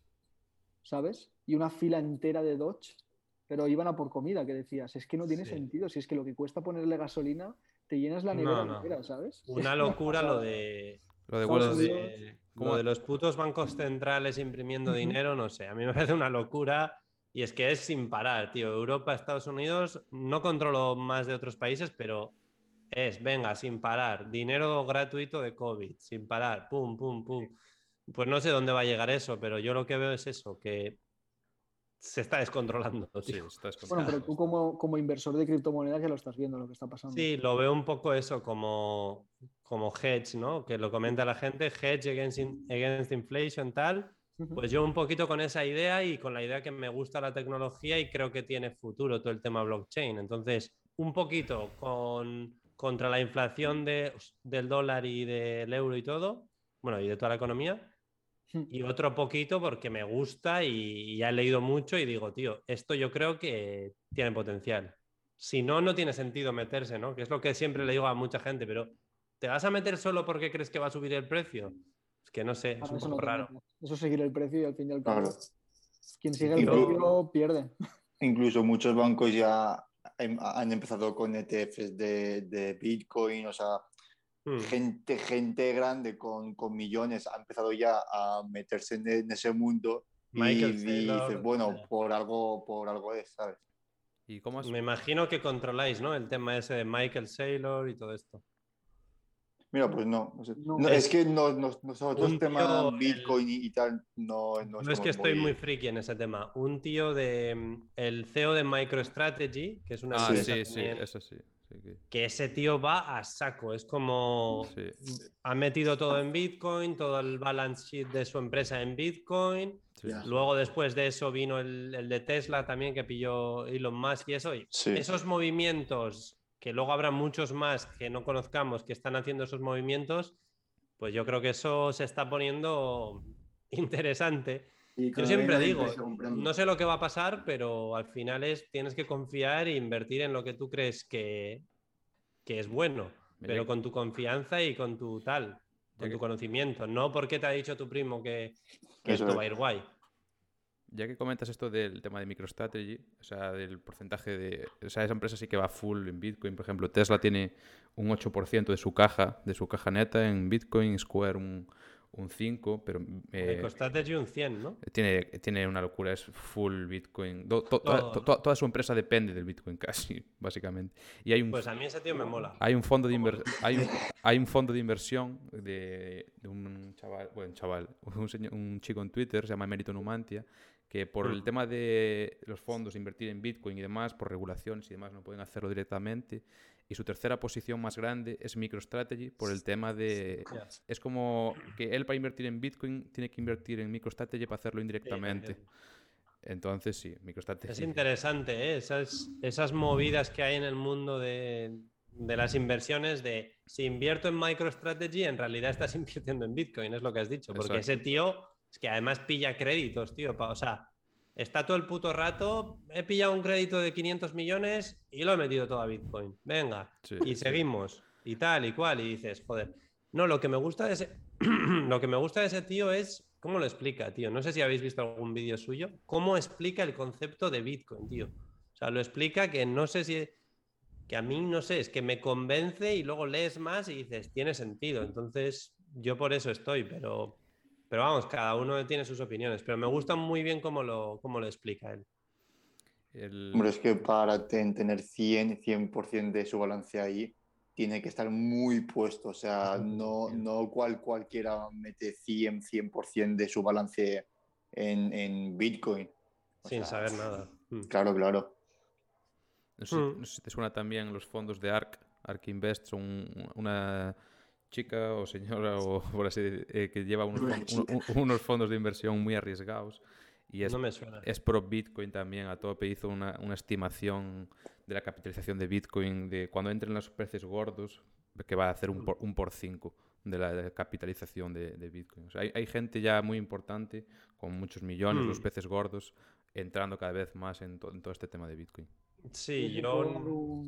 ¿sabes? Y una fila entera de Dodge, pero iban a por comida, que decías, es que no tiene Sí. sentido. Si es que lo que cuesta ponerle gasolina, te llenas la nevera no. entera, ¿sabes? una locura lo de, Lo de Estados Unidos- Street. de, los putos bancos centrales imprimiendo dinero, no sé. A mí me parece una locura. Y es que es sin parar, tío. Europa, Estados Unidos, no controlo más de otros países, pero es, venga, sin parar. Dinero gratuito de COVID, sin parar. Pum, pum, pum. Pues no sé dónde va a llegar eso, pero yo lo que veo es eso, que se está descontrolando, Sí, está Bueno, pero tú como, como inversor de criptomonedas ya lo estás viendo lo que está pasando. Sí, lo veo un poco eso como, como hedge, ¿no? Que lo comenta la gente, hedge against, in- against inflation, tal. Pues yo un poquito con esa idea y con la idea que me gusta la tecnología y creo que tiene futuro todo el tema blockchain. Entonces, un poquito con, contra la inflación de, del dólar y del euro y todo, bueno, y de toda la economía. Y otro poquito porque me gusta y, y ya he leído mucho y digo, tío, esto yo creo que tiene potencial. Si no, no tiene sentido meterse, ¿no? Que es lo que siempre le digo a mucha gente, pero ¿te vas a meter solo porque crees que va a subir el precio? Es que no sé, es un eso, poco no raro. eso es seguir el precio y al fin y al cabo, Claro. quien sigue el precio pierde. Incluso muchos bancos ya han empezado con ETFs de, de Bitcoin, o sea, Hmm. gente, gente grande con, con millones ha empezado ya a meterse en, en ese mundo y, Michael y dices, bueno, por algo, por algo es, ¿sabes? ¿Y cómo has- Me imagino que controláis, ¿no? El tema ese de Michael Saylor y todo esto. Mira, pues no, no sé. No. No, es que no, no- nosotros Un tema Bitcoin y, y tal, no, no No es que estoy muy friki en ese tema. Un tío de mm, el CEO de MicroStrategy, que es una Ah, sí, sí, también, eso sí. Sí que- que ese tío va a saco. Es como sí. ha metido todo en Bitcoin, todo el balance sheet de su empresa en Bitcoin. sí. Luego después de eso vino el, el de Tesla también que pilló Elon Musk y eso. Y Sí. esos movimientos que luego habrá muchos más que no conozcamos que están haciendo esos movimientos, pues yo creo que eso se está poniendo interesante. Yo siempre digo, no sé lo que va a pasar, pero al final es tienes que confiar e invertir en lo que tú crees que, que es bueno, pero con tu confianza y con tu tal, con tu conocimiento, no porque te ha dicho tu primo que, esto va a ir guay. Ya que comentas esto del tema de MicroStrategy, o sea, del porcentaje de... O sea, esa empresa sí que va full en Bitcoin. Por ejemplo, Tesla tiene un 8% de su caja, de su caja neta en Bitcoin, Square un, un 5, pero... Eh, MicroStrategy un 100, ¿no? Tiene, tiene una locura, es full Bitcoin. toda, su empresa depende del Bitcoin casi, básicamente. Y hay un, pues a mí ese tío me mola. Hay un fondo de, inversión hay, hay un fondo de inversión de, de un chaval, bueno, chaval, un, un chico en Twitter, se llama Mérito Numantia, que por el mm. tema de los fondos, invertir en Bitcoin y demás, por regulaciones y demás, no pueden hacerlo directamente. Y su tercera posición más grande es MicroStrategy por el tema de... Es como que él para invertir en Bitcoin tiene que invertir en MicroStrategy para hacerlo indirectamente. Entonces sí, MicroStrategy. Es interesante, ¿eh? esas, esas movidas que hay en el mundo de, de las inversiones de si invierto en MicroStrategy, en realidad estás invirtiendo en Bitcoin, es lo que has dicho, porque ese tío es que además pilla créditos, tío. O sea, está todo el puto rato. He pillado un crédito de 500 millones y lo he metido todo a Bitcoin. Venga. y seguimos. Y tal y cual. Y dices, joder. No, lo que me gusta de ese. lo que me gusta de ese tío es cómo lo explica, tío. No sé si habéis visto algún vídeo suyo. Cómo explica el concepto de Bitcoin, tío. O sea, lo explica que no sé si. Que a mí no sé, es que me convence y luego lees más y dices, tiene sentido. Entonces, yo por eso estoy, pero pero vamos, cada uno tiene sus opiniones, pero me gusta muy bien cómo lo, cómo lo explica él. Hombre, es que para tener 100, 100% de su balance ahí, tiene que estar muy puesto. O sea, no, no cual, cualquiera mete 100, 100% de su balance en, en Bitcoin. Sin saber nada. Mm. Claro, claro. Mm. No sé, si te suena también los fondos de ARK. ARK Invest son una chica o señora o por así eh, que lleva unos, unos, fondos de inversión muy arriesgados y es, es pro Bitcoin también a tope. Hizo una, una, estimación de la capitalización de Bitcoin de cuando entren los precios gordos, que va a hacer un por, un por cinco de la capitalización de, de Bitcoin. O sea, hay, hay, gente ya muy importante con muchos millones, los mm. peces gordos, entrando cada vez más en, en todo este tema de Bitcoin. Sí, yo...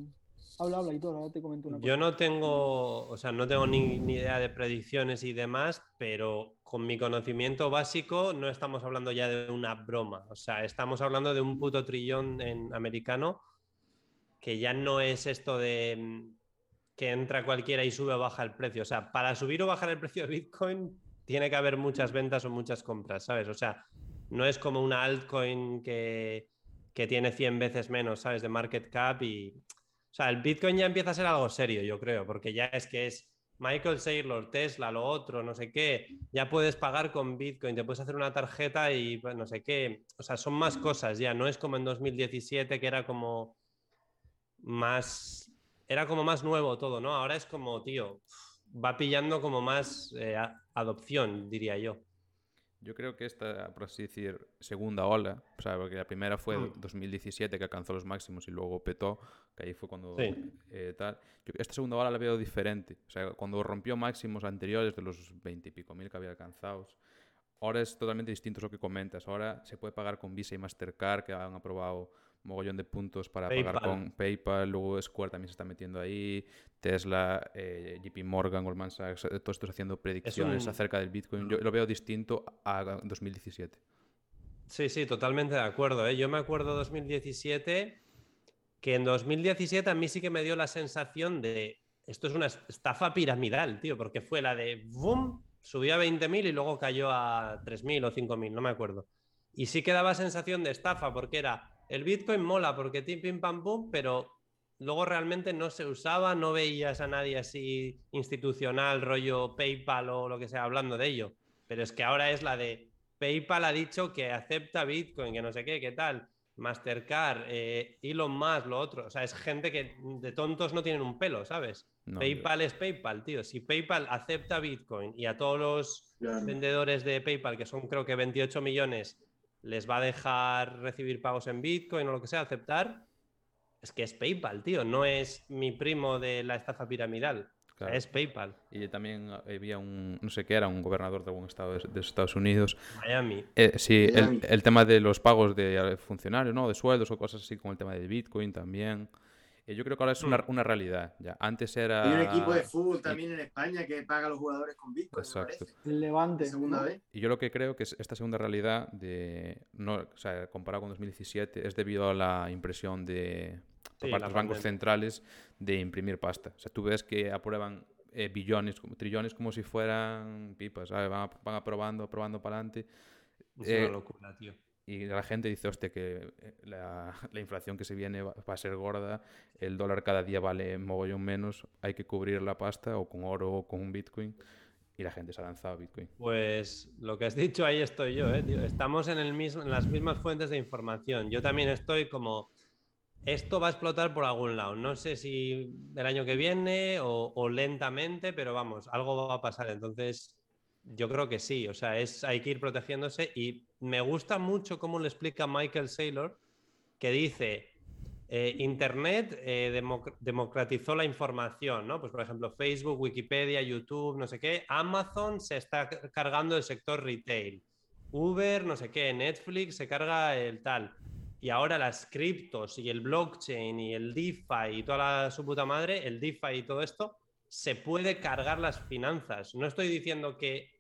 Habla, habla, y ahora te comento una cosa. Yo no tengo, o sea, no tengo ni, idea de predicciones y demás, pero con mi conocimiento básico no estamos hablando ya de una broma. O sea, estamos hablando de un puto trillón en americano que ya no es esto de mm, que entra cualquiera y sube o baja el precio. O sea, para subir o bajar el precio de Bitcoin tiene que haber muchas ventas o muchas compras, ¿sabes? O sea, no es como una altcoin que, que tiene 100 veces menos, ¿sabes? De market cap y o sea, el Bitcoin ya empieza a ser algo serio, yo creo, porque ya es que es Michael Saylor, Tesla, lo otro, no sé qué. Ya puedes pagar con Bitcoin, te puedes hacer una tarjeta y pues, no sé qué. O sea, son más cosas ya. No es como en 2017 que era como más. Era como más nuevo todo, ¿no? Ahora es como, tío, va pillando como más eh, adopción, diría yo. Yo creo que esta, por así decir, segunda ola, o sea, porque la primera fue mm. 2017 que alcanzó los máximos y luego petó, que ahí fue cuando eh, tal. esta segunda ola la veo diferente, o sea, cuando rompió máximos anteriores de los 20 y pico mil que había alcanzado, ahora es totalmente distinto lo que comentas. Ahora se puede pagar con Visa y Mastercard, que han aprobado mogollón de puntos para pagar con PayPal, luego Square también se está metiendo ahí, Tesla, eh, JP Morgan, Goldman Sachs, eh, todos estos haciendo predicciones acerca del Bitcoin. Yo lo veo distinto a 2017. Sí, sí, totalmente de acuerdo. ¿eh? Yo me acuerdo 2017 que en 2017 a mí sí que me dio la sensación de esto es una estafa piramidal, tío, porque fue la de boom, subió a 20.000 y luego cayó a 3.000 o 5.000, no me acuerdo. Y sí que daba sensación de estafa porque era el Bitcoin mola porque tim pim pam pum, pero luego realmente no se usaba, no veías a nadie así institucional, rollo PayPal o lo que sea, hablando de ello. Pero es que ahora es la de PayPal ha dicho que acepta Bitcoin, que no sé qué, qué tal. Mastercard, eh, Elon Musk, lo otro. O sea, es gente que de tontos no tienen un pelo, ¿sabes? PayPal es PayPal, tío. Si PayPal acepta Bitcoin y a todos los vendedores de PayPal, que son creo que 28 millones, les va a dejar recibir pagos en Bitcoin o lo que sea, aceptar, es que es PayPal, tío, no es mi primo de la estafa piramidal. Claro. Es PayPal. Y también había un, no sé qué era, un gobernador de algún estado de, de Estados Unidos. Miami. Eh, sí, el, Miami. el tema de los pagos de eh, funcionarios, ¿no? De sueldos o cosas así, con el tema de Bitcoin también. Eh, yo creo que ahora es una, Mm. una realidad. Ya. Antes era... Hay un equipo de fútbol también en España que paga a los jugadores con Bitcoin, Exacto. El Levante. Segunda ¿no? vez. Y yo lo que creo que es esta segunda realidad, de, no, o sea, comparado con 2017, es debido a la impresión de, por Sí, parte la de los bancos centrales de imprimir pasta. O sea, tú ves que aprueban eh, billones, trillones como si fueran pipas, ¿sabes? Van, van aprobando, aprobando para adelante. Es Eh, una locura, tío. Y la gente dice, hostia, que eh, la, la inflación que se viene va, va a ser gorda, el dólar cada día vale mogollón menos, hay que cubrir la pasta o con oro o con un Bitcoin. Y la gente se ha lanzado a Bitcoin. Pues lo que has dicho ahí estoy yo, ¿eh? Estamos en, el mismo, en las mismas fuentes de información. Yo también estoy como, esto va a explotar por algún lado. No sé si el año que viene o, o lentamente, pero vamos, algo va a pasar. Entonces, yo creo que sí. O sea, es, hay que ir protegiéndose y me gusta mucho cómo le explica Michael Saylor, que dice, eh, Internet eh, democ- democratizó la información, ¿no? Pues por ejemplo, Facebook, Wikipedia, YouTube, no sé qué. Amazon se está ca- cargando el sector retail. Uber, no sé qué. Netflix se carga el tal. Y ahora las criptos y el blockchain y el DeFi y toda su puta madre, el DeFi y todo esto, se puede cargar las finanzas. No estoy diciendo que,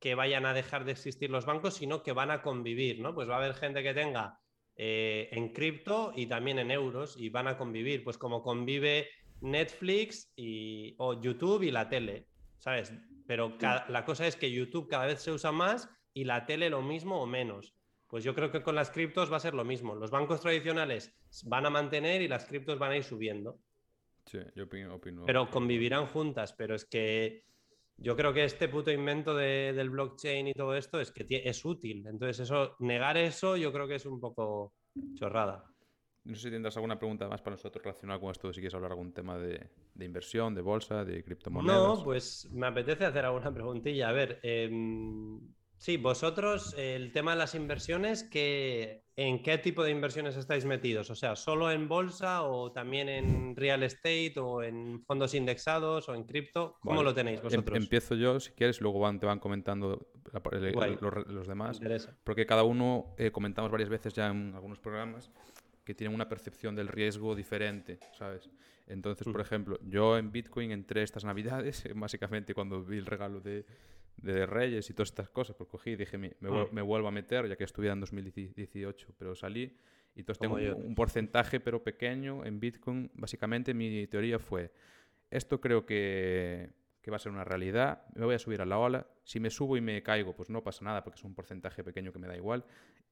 que vayan a dejar de existir los bancos, sino que van a convivir, ¿no? Pues va a haber gente que tenga eh, en cripto y también en euros y van a convivir, pues como convive Netflix y, o YouTube y la tele, ¿sabes? Pero la cosa es que YouTube cada vez se usa más y la tele lo mismo o menos. Pues yo creo que con las criptos va a ser lo mismo. Los bancos tradicionales van a mantener y las criptos van a ir subiendo, Sí, yo opino. opino pero convivirán juntas. Pero es que yo creo que este puto invento de- del blockchain y todo esto es que es útil. Entonces, eso, negar eso, yo creo que es un poco chorrada. No sé si tendrás alguna pregunta más para nosotros relacionada con esto, si quieres hablar algún tema de, de inversión, de bolsa, de criptomonedas. No, pues me apetece hacer alguna preguntilla. A ver, em, sí, vosotros, el tema de las inversiones, ¿qué, ¿en qué tipo de inversiones estáis metidos? O sea, ¿solo en bolsa o también en real estate o en fondos indexados o en cripto? ¿Cómo Vale. lo tenéis Em- vosotros? empiezo yo, si quieres, luego van, te van comentando la el- Guay. los, los demás. Porque cada uno, eh, comentamos varias veces ya en algunos programas, que tienen una percepción del riesgo diferente, ¿sabes? Entonces, por ejemplo, yo en Bitcoin entré estas navidades, básicamente cuando vi el regalo de, de Reyes y todas estas cosas, pues cogí y dije, me, me, Mm. me vuelvo a meter, ya que estuve en 2018, pero salí y entonces tengo un, un porcentaje, pero pequeño en Bitcoin. Básicamente mi teoría fue, esto creo que, que va a ser una realidad, me voy a subir a la ola, si me subo y me caigo, pues no pasa nada, porque es un porcentaje pequeño que me da igual,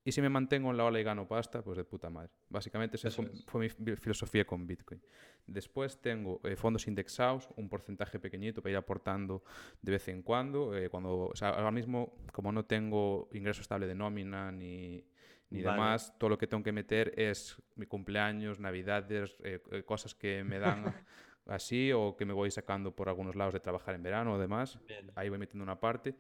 y si me mantengo en la ola y gano pasta, pues de puta madre. Básicamente esa fue, mi fi- filosofía con Bitcoin. Después tengo eh, fondos indexados, un porcentaje pequeñito para ir aportando de vez en cuando. eh, cuando o sea, ahora mismo, como no tengo ingreso estable de nómina ni, ni Vale. demás, todo lo que tengo que meter es mi cumpleaños, navidades, eh, cosas que me dan así o que me voy sacando por algunos lados de trabajar en verano o demás. Bien. Ahí voy metiendo una parte.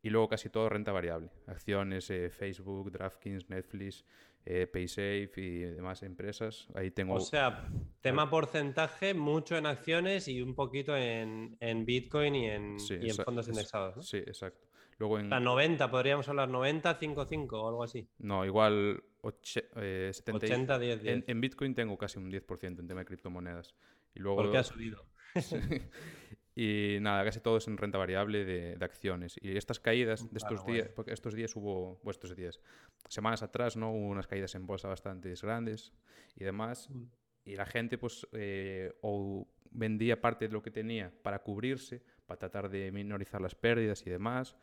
Y luego casi todo renta variable. Acciones, eh, Facebook, DraftKings, Netflix, eh, PaySafe y demás empresas. Ahí tengo... O sea, tema porcentaje, mucho en acciones y un poquito en, en Bitcoin y en, Sí, y en fondos indexados. ¿no? Sí, exacto. Luego en... La 90, podríamos hablar 90, 5, 5 o algo así. No, igual oche- eh, 70 y- 80, 10, 10. En, en Bitcoin tengo casi un 10% en tema de criptomonedas. Y luego... Porque ha subido. y nada, casi todo es en renta variable de, de acciones. Y estas caídas de estos Claro, días, guay. porque estos días hubo, bueno, estos días, semanas atrás, ¿no? Hubo unas caídas en bolsa bastante grandes y demás. Mm. Y la gente, pues, eh, o vendía parte de lo que tenía para cubrirse, para tratar de minorizar las pérdidas y demás.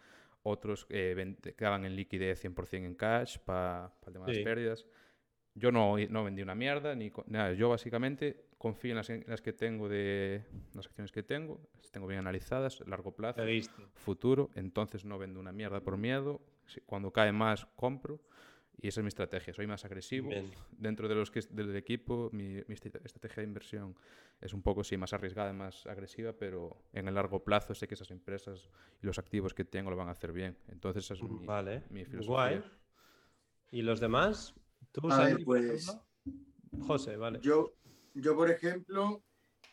Otros eh, quedaban en liquidez 100% en cash para el tema de Sí. las pérdidas. Yo no, no vendí una mierda, ni nada. Yo básicamente confío en las, en las que tengo de las acciones que tengo, las tengo bien analizadas, largo plazo, futuro, entonces no vendo una mierda por miedo. Si- Cuando cae más, compro. Y esa es mi estrategia. Soy más agresivo. Bien. Dentro de los que, del equipo, mi, mi estra- estrategia de inversión es un poco sí, más arriesgada, más agresiva, pero en el largo plazo sé que esas empresas y los activos que tengo lo van a hacer bien. Entonces esa es mi, Vale. mi filosofía. Guay. ¿Y los demás? ¿Tú, A ver, pues? José, vale. Yo, yo, por ejemplo,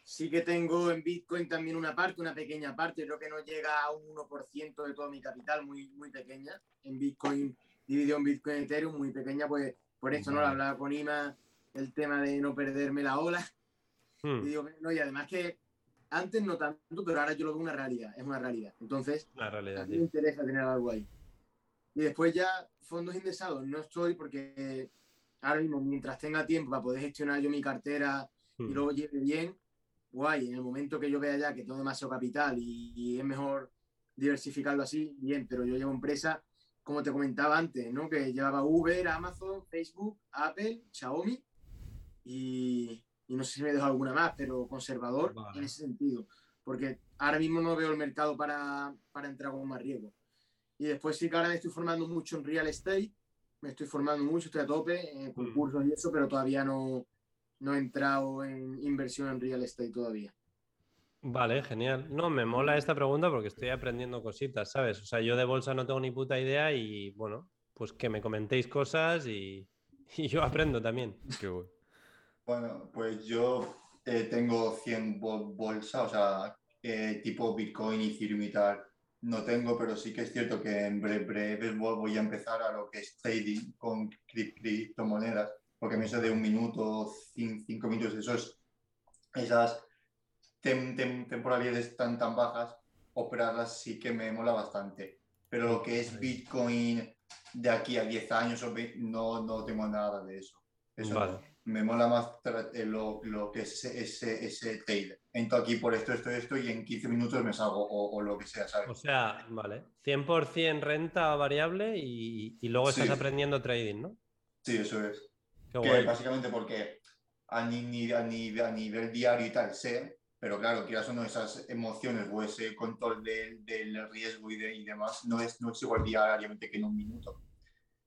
sí que tengo en Bitcoin también una parte, una pequeña parte, creo que no llega a un 1% de todo mi capital, muy, muy pequeña. En Bitcoin, dividido en Bitcoin Ethereum, muy pequeña, pues por eso no lo hablaba con Ima, el tema de no perderme la ola. Hmm, Y, digo, no, y además que antes no tanto, pero ahora yo lo veo una realidad, es una realidad. Entonces, La realidad, a mí me interesa tener algo ahí. Y después ya fondos indexados no estoy porque ahora mismo mientras tenga tiempo para poder gestionar yo mi cartera y Hmm. luego lleve bien, guay, en el momento que yo vea ya que tengo demasiado capital y, y es mejor diversificarlo así, bien, pero yo llevo empresa, como te comentaba antes, ¿no? Que llevaba Uber, Amazon, Facebook, Apple, Xiaomi y, y no sé si me dejo alguna más, pero conservador Vale. en ese sentido, porque ahora mismo no veo el mercado para, para entrar con más riesgo. Y después sí que ahora me estoy formando mucho en real estate, me estoy formando mucho, estoy a tope en concursos y eso, pero todavía no, no he entrado en inversión en real estate todavía. Vale, genial. No, me mola esta pregunta porque estoy aprendiendo cositas, ¿sabes? O sea, yo de bolsa no tengo ni puta idea y bueno, pues que me comentéis cosas y, y yo aprendo también. Qué. Bueno, pues yo eh, tengo 100 bol- bolsa, o sea, eh, tipo Bitcoin, Ethereum y tal. No tengo, pero sí que es cierto que en bre- breves vo- voy a empezar a lo que es trading con cri- criptomonedas, porque me eso de un minuto, cin- cinco minutos, esos, esas tem- tem- temporalidades tan, tan bajas, operarlas sí que me mola bastante. Pero lo que es Bitcoin de aquí a 10 años, o no, no tengo nada de eso. Eso Vale. me mola más eh, lo, lo que es ese, ese, trade. Entro aquí por esto, esto, esto y en 15 minutos me salgo o, o lo que sea, O ¿sabes? sea, vale, 100% renta variable y, y luego estás aprendiendo trading, ¿no? Sí, eso es. Qué Que guay. básicamente porque a, ni- ni- a, ni- a nivel diario y tal sé, pero claro, quieras o no, esas emociones o ese control del, del riesgo y, de- y demás no es, no es igual diariamente que en un minuto.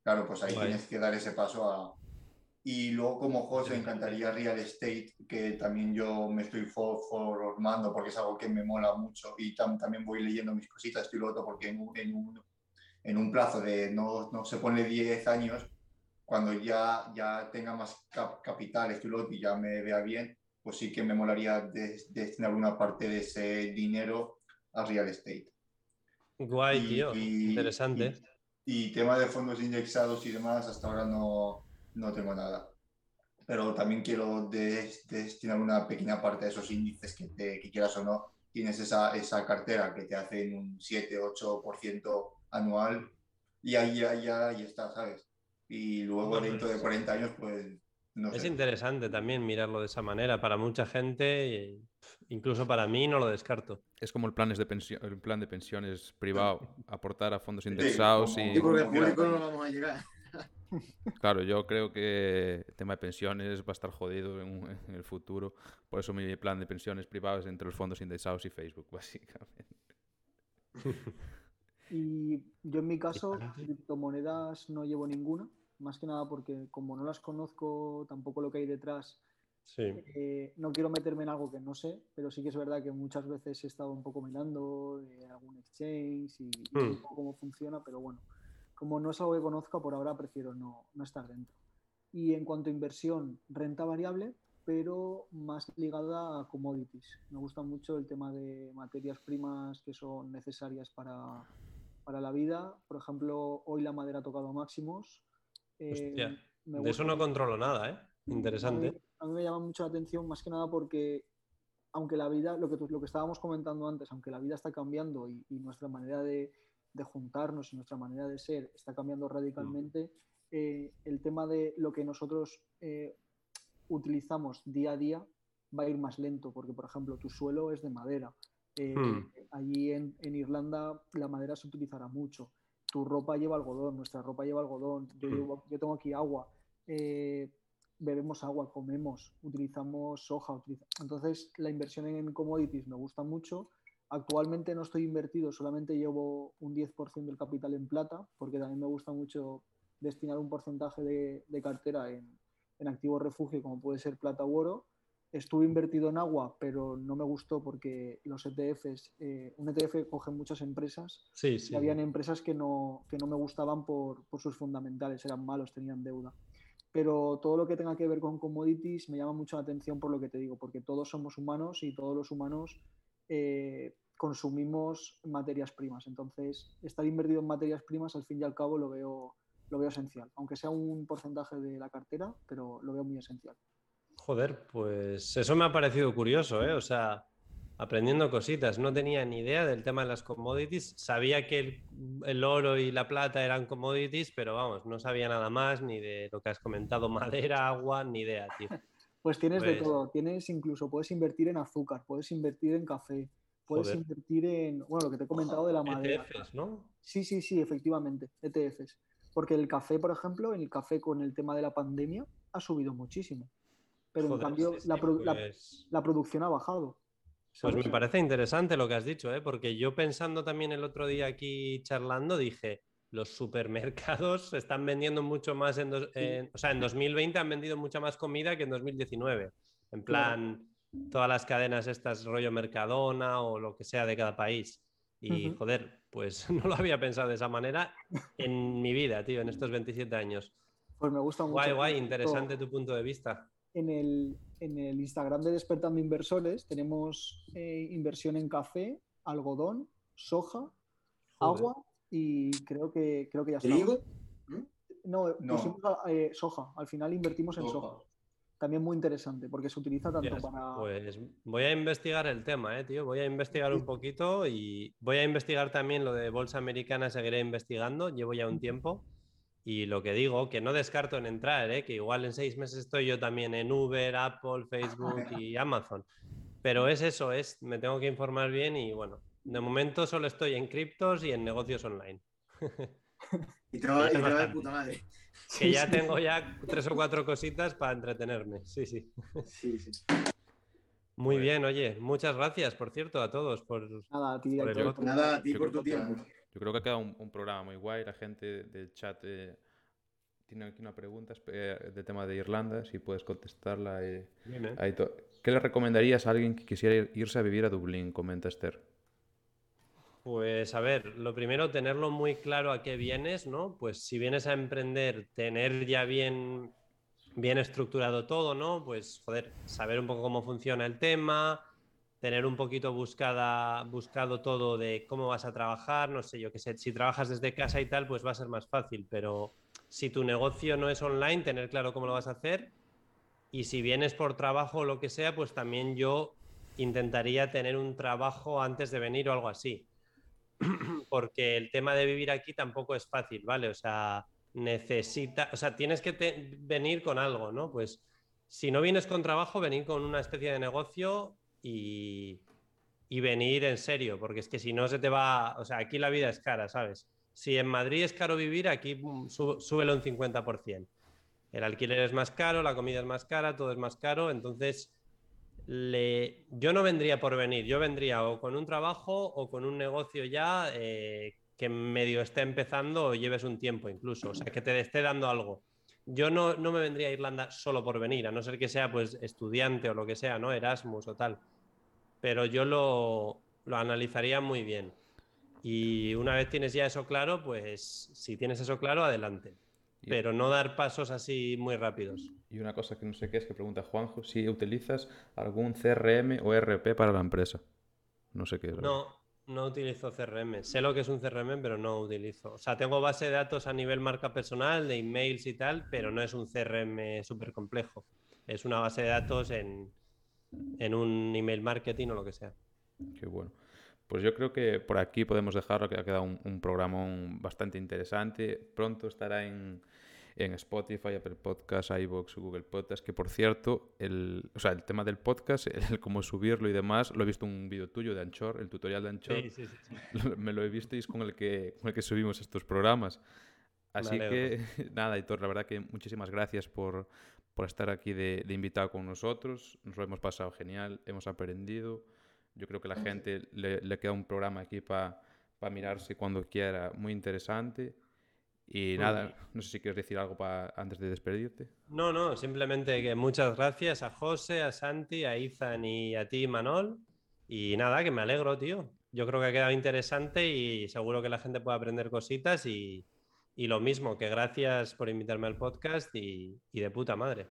Claro, pues ahí Guay. tienes que dar ese paso a... Y luego como José, me encantaría real estate, que también yo me estoy for- formando porque es algo que me mola mucho y tam- también voy leyendo mis cositas, estoy lo otro porque en un, en un, en un plazo de, no, no se pone 10 años, cuando ya, ya tenga más cap- capital, esto y ya me vea bien, pues sí que me molaría des- destinar una parte de ese dinero a real estate. Guay, Y- tío. y- Interesante. Y, y tema de fondos indexados y demás, hasta ahora no, no tengo nada. Pero también quiero des- destinar una pequeña parte de esos índices que, te- que quieras o no, tienes esa, esa cartera que te hacen un 7-8% anual y ahí ya, ya, ya está, ¿sabes? Y luego Bueno, dentro de es- 40 años, pues no Es sé. interesante también mirarlo de esa manera. Para mucha gente, incluso para mí, no lo descarto. Es como el, planes de pensio- el plan de pensiones privado, aportar a fondos Sí, indexados como- y... Sí, porque el como público no vamos a llegar. Claro, yo creo que el tema de pensiones va a estar jodido en, en el futuro. Por eso mi plan de pensiones privadas es entre los fondos indexados y Facebook, básicamente. Y yo en mi caso, criptomonedas no llevo ninguna, más que nada porque como no las conozco, tampoco lo que hay detrás, Sí. eh, no quiero meterme en algo que no sé, pero sí que es verdad que muchas veces he estado un poco mirando de algún exchange y, y poco cómo funciona, pero bueno, como no es algo que conozca, por ahora prefiero no, no estar dentro. Y en cuanto a inversión, renta variable, pero más ligada a commodities. Me gusta mucho el tema de materias primas que son necesarias para, para la vida. Por ejemplo, hoy la madera ha tocado máximos. Eh, Hostia, De eso no controlo nada, ¿eh? a mí, Interesante. a mí me llama mucho la atención, más que nada porque, aunque la vida, lo que, lo que estábamos comentando antes, aunque la vida está cambiando y, y nuestra manera de, de juntarnos y nuestra manera de ser está cambiando radicalmente, eh, el tema de lo que nosotros eh, utilizamos día a día va a ir más lento, porque, por ejemplo, tu suelo es de madera. Eh, Hmm. Allí en, en Irlanda la madera se utilizará mucho. Tu ropa lleva algodón, nuestra ropa lleva algodón. Yo, Hmm. llevo- yo tengo aquí agua. eh, bebemos agua, comemos, utilizamos soja. utiliza- Entonces, la inversión en commodities me gusta mucho. Actualmente no estoy invertido, solamente llevo un 10% del capital en plata, porque también me gusta mucho destinar un porcentaje de, de cartera en, en activos refugio, como puede ser plata u oro. Estuve invertido en agua, pero no me gustó porque los ETFs, eh, un ETF coge muchas empresas Sí, sí. y habían empresas que no, que no me gustaban por, por sus fundamentales, eran malos, tenían deuda. pero todo lo que tenga que ver con commodities me llama mucho la atención por lo que te digo, porque todos somos humanos y todos los humanos eh, consumimos materias primas. Entonces, estar invertido en materias primas, al fin y al cabo, lo veo, lo veo esencial, aunque sea un porcentaje de la cartera, pero lo veo muy esencial. Joder, pues eso me ha parecido curioso, ¿eh? O sea, aprendiendo cositas. No tenía ni idea del tema de las commodities. Sabía que el, oro y la plata eran commodities, pero vamos, no sabía nada más ni de lo que has comentado, madera, agua, ni idea, tío. Pues tienes de pues todo. Tienes incluso, puedes invertir en azúcar, puedes invertir en café, puedes invertir en, bueno, lo que te he comentado de la madera. ETFs, ¿no? Sí, sí, sí, efectivamente, ETFs. Porque el café, por ejemplo, en el café con el tema de la pandemia ha subido muchísimo. Pero en cambio la, pues la producción ha bajado. Pues me parece interesante lo que has dicho, ¿eh? porque yo pensando también el otro día aquí charlando, dije, los supermercados están vendiendo mucho más en, o sea, en 2020 han vendido mucha más comida que en 2019. En plan, todas las cadenas estas, rollo Mercadona o lo que sea de cada país. Y joder, pues no lo había pensado de esa manera en mi vida, tío, en estos 27 años. Pues me gusta mucho. Guay, guay, interesante tu punto de vista en el, en el Instagram de Despertando Inversores tenemos eh, inversión en café, algodón, soja, agua y creo que, creo que ya está. ¿Trigo? No, pusimos eh, soja. Al final invertimos en soja. También muy interesante porque se utiliza tanto para. Pues voy a investigar el tema, eh, tío. Voy a investigar un poquito y voy a investigar también lo de bolsa americana. Seguiré investigando. Llevo ya un tiempo. Y lo que digo, que no descarto en entrar, ¿eh? que igual en seis meses estoy yo también en Uber, Apple, Facebook y Amazon. Pero es eso, es, me tengo que informar bien y bueno, de momento solo estoy en criptos y en negocios online. y te va, de puta madre. Que ya tengo ya tres o cuatro cositas para entretenerme. Sí, sí. Sí, sí. Muy bien, oye, muchas gracias, por cierto, a todos por, Nada, a ti, por Nada, a ti por tu tiempo. Yo creo que ha quedado un, programa muy guay. La gente del chat eh, tiene aquí una pregunta eh, de tema de Irlanda, si puedes contestarla. Eh, ¿Qué le recomendarías a alguien que quisiera irse a vivir a Dublín? Comenta Esther. Pues a ver, lo primero, tenerlo muy claro a qué vienes, ¿no? Pues si vienes a emprender, tener ya bien, bien estructurado todo, ¿no? Pues, joder, saber un poco cómo funciona el tema, tener un poquito buscada, buscado todo de cómo vas a trabajar, no sé yo qué sé, si trabajas desde casa y tal, pues va a ser más fácil, pero si tu negocio no es online, tener claro cómo lo vas a hacer y si vienes por trabajo o lo que sea, pues también yo intentaría tener un trabajo antes de venir o algo así, porque el tema de vivir aquí tampoco es fácil, ¿vale? O sea, necesita, o sea, tienes que venir con algo, ¿no? Pues si no vienes con trabajo, venir con una especie de negocio y, venir en serio, porque es que si no se te va, o sea, aquí la vida es cara, ¿sabes? Si en Madrid es caro vivir, aquí mm, súbelo un 50%. El alquiler es más caro, la comida es más cara, todo es más caro, entonces le... yo no vendría por venir, yo vendría o con un trabajo o con un negocio ya eh, que medio esté empezando o lleves un tiempo incluso, o sea, que te esté dando algo. Yo no, no me vendría a Irlanda solo por venir, a no ser que sea pues estudiante o lo que sea, ¿no? Erasmus o tal pero yo lo, analizaría muy bien. Y una vez tienes ya eso claro, pues si tienes eso claro, adelante. Pero no dar pasos así muy rápidos. Y una cosa que no sé qué es que pregunta Juanjo, si utilizas algún CRM o RP para la empresa. No sé qué es. No, no utilizo CRM. Sé lo que es un CRM, pero no utilizo. O sea, tengo base de datos a nivel marca personal, de emails y tal, pero no es un CRM súper complejo. Es una base de datos en, en un email marketing o lo que sea. Qué bueno. Pues yo creo que por aquí podemos dejarlo, que ha quedado un, programa bastante interesante. Pronto estará en, Spotify, Apple Podcasts, iVoox, Google Podcasts, que por cierto, el, o sea, el tema del podcast, el, cómo subirlo y demás, lo he visto en un vídeo tuyo de Anchor, el tutorial de Anchor. Sí, sí, sí, Me lo he visto y es con el que, con el que subimos estos programas. Así que, nada, Hitor, la verdad que muchísimas gracias por, por estar aquí de, invitado con nosotros. Nos lo hemos pasado genial, hemos aprendido. Yo creo que la gente le, queda un programa aquí para mirarse cuando quiera, muy interesante. Y nada, no sé si quieres decir algo para antes de despedirte. No, no, simplemente que muchas gracias a José, a Santi, a Izan y a ti, Manol. Y nada, que me alegro, tío. Yo creo que ha quedado interesante y seguro que la gente puede aprender cositas y, Y lo mismo, que gracias por invitarme al podcast y, y de puta madre.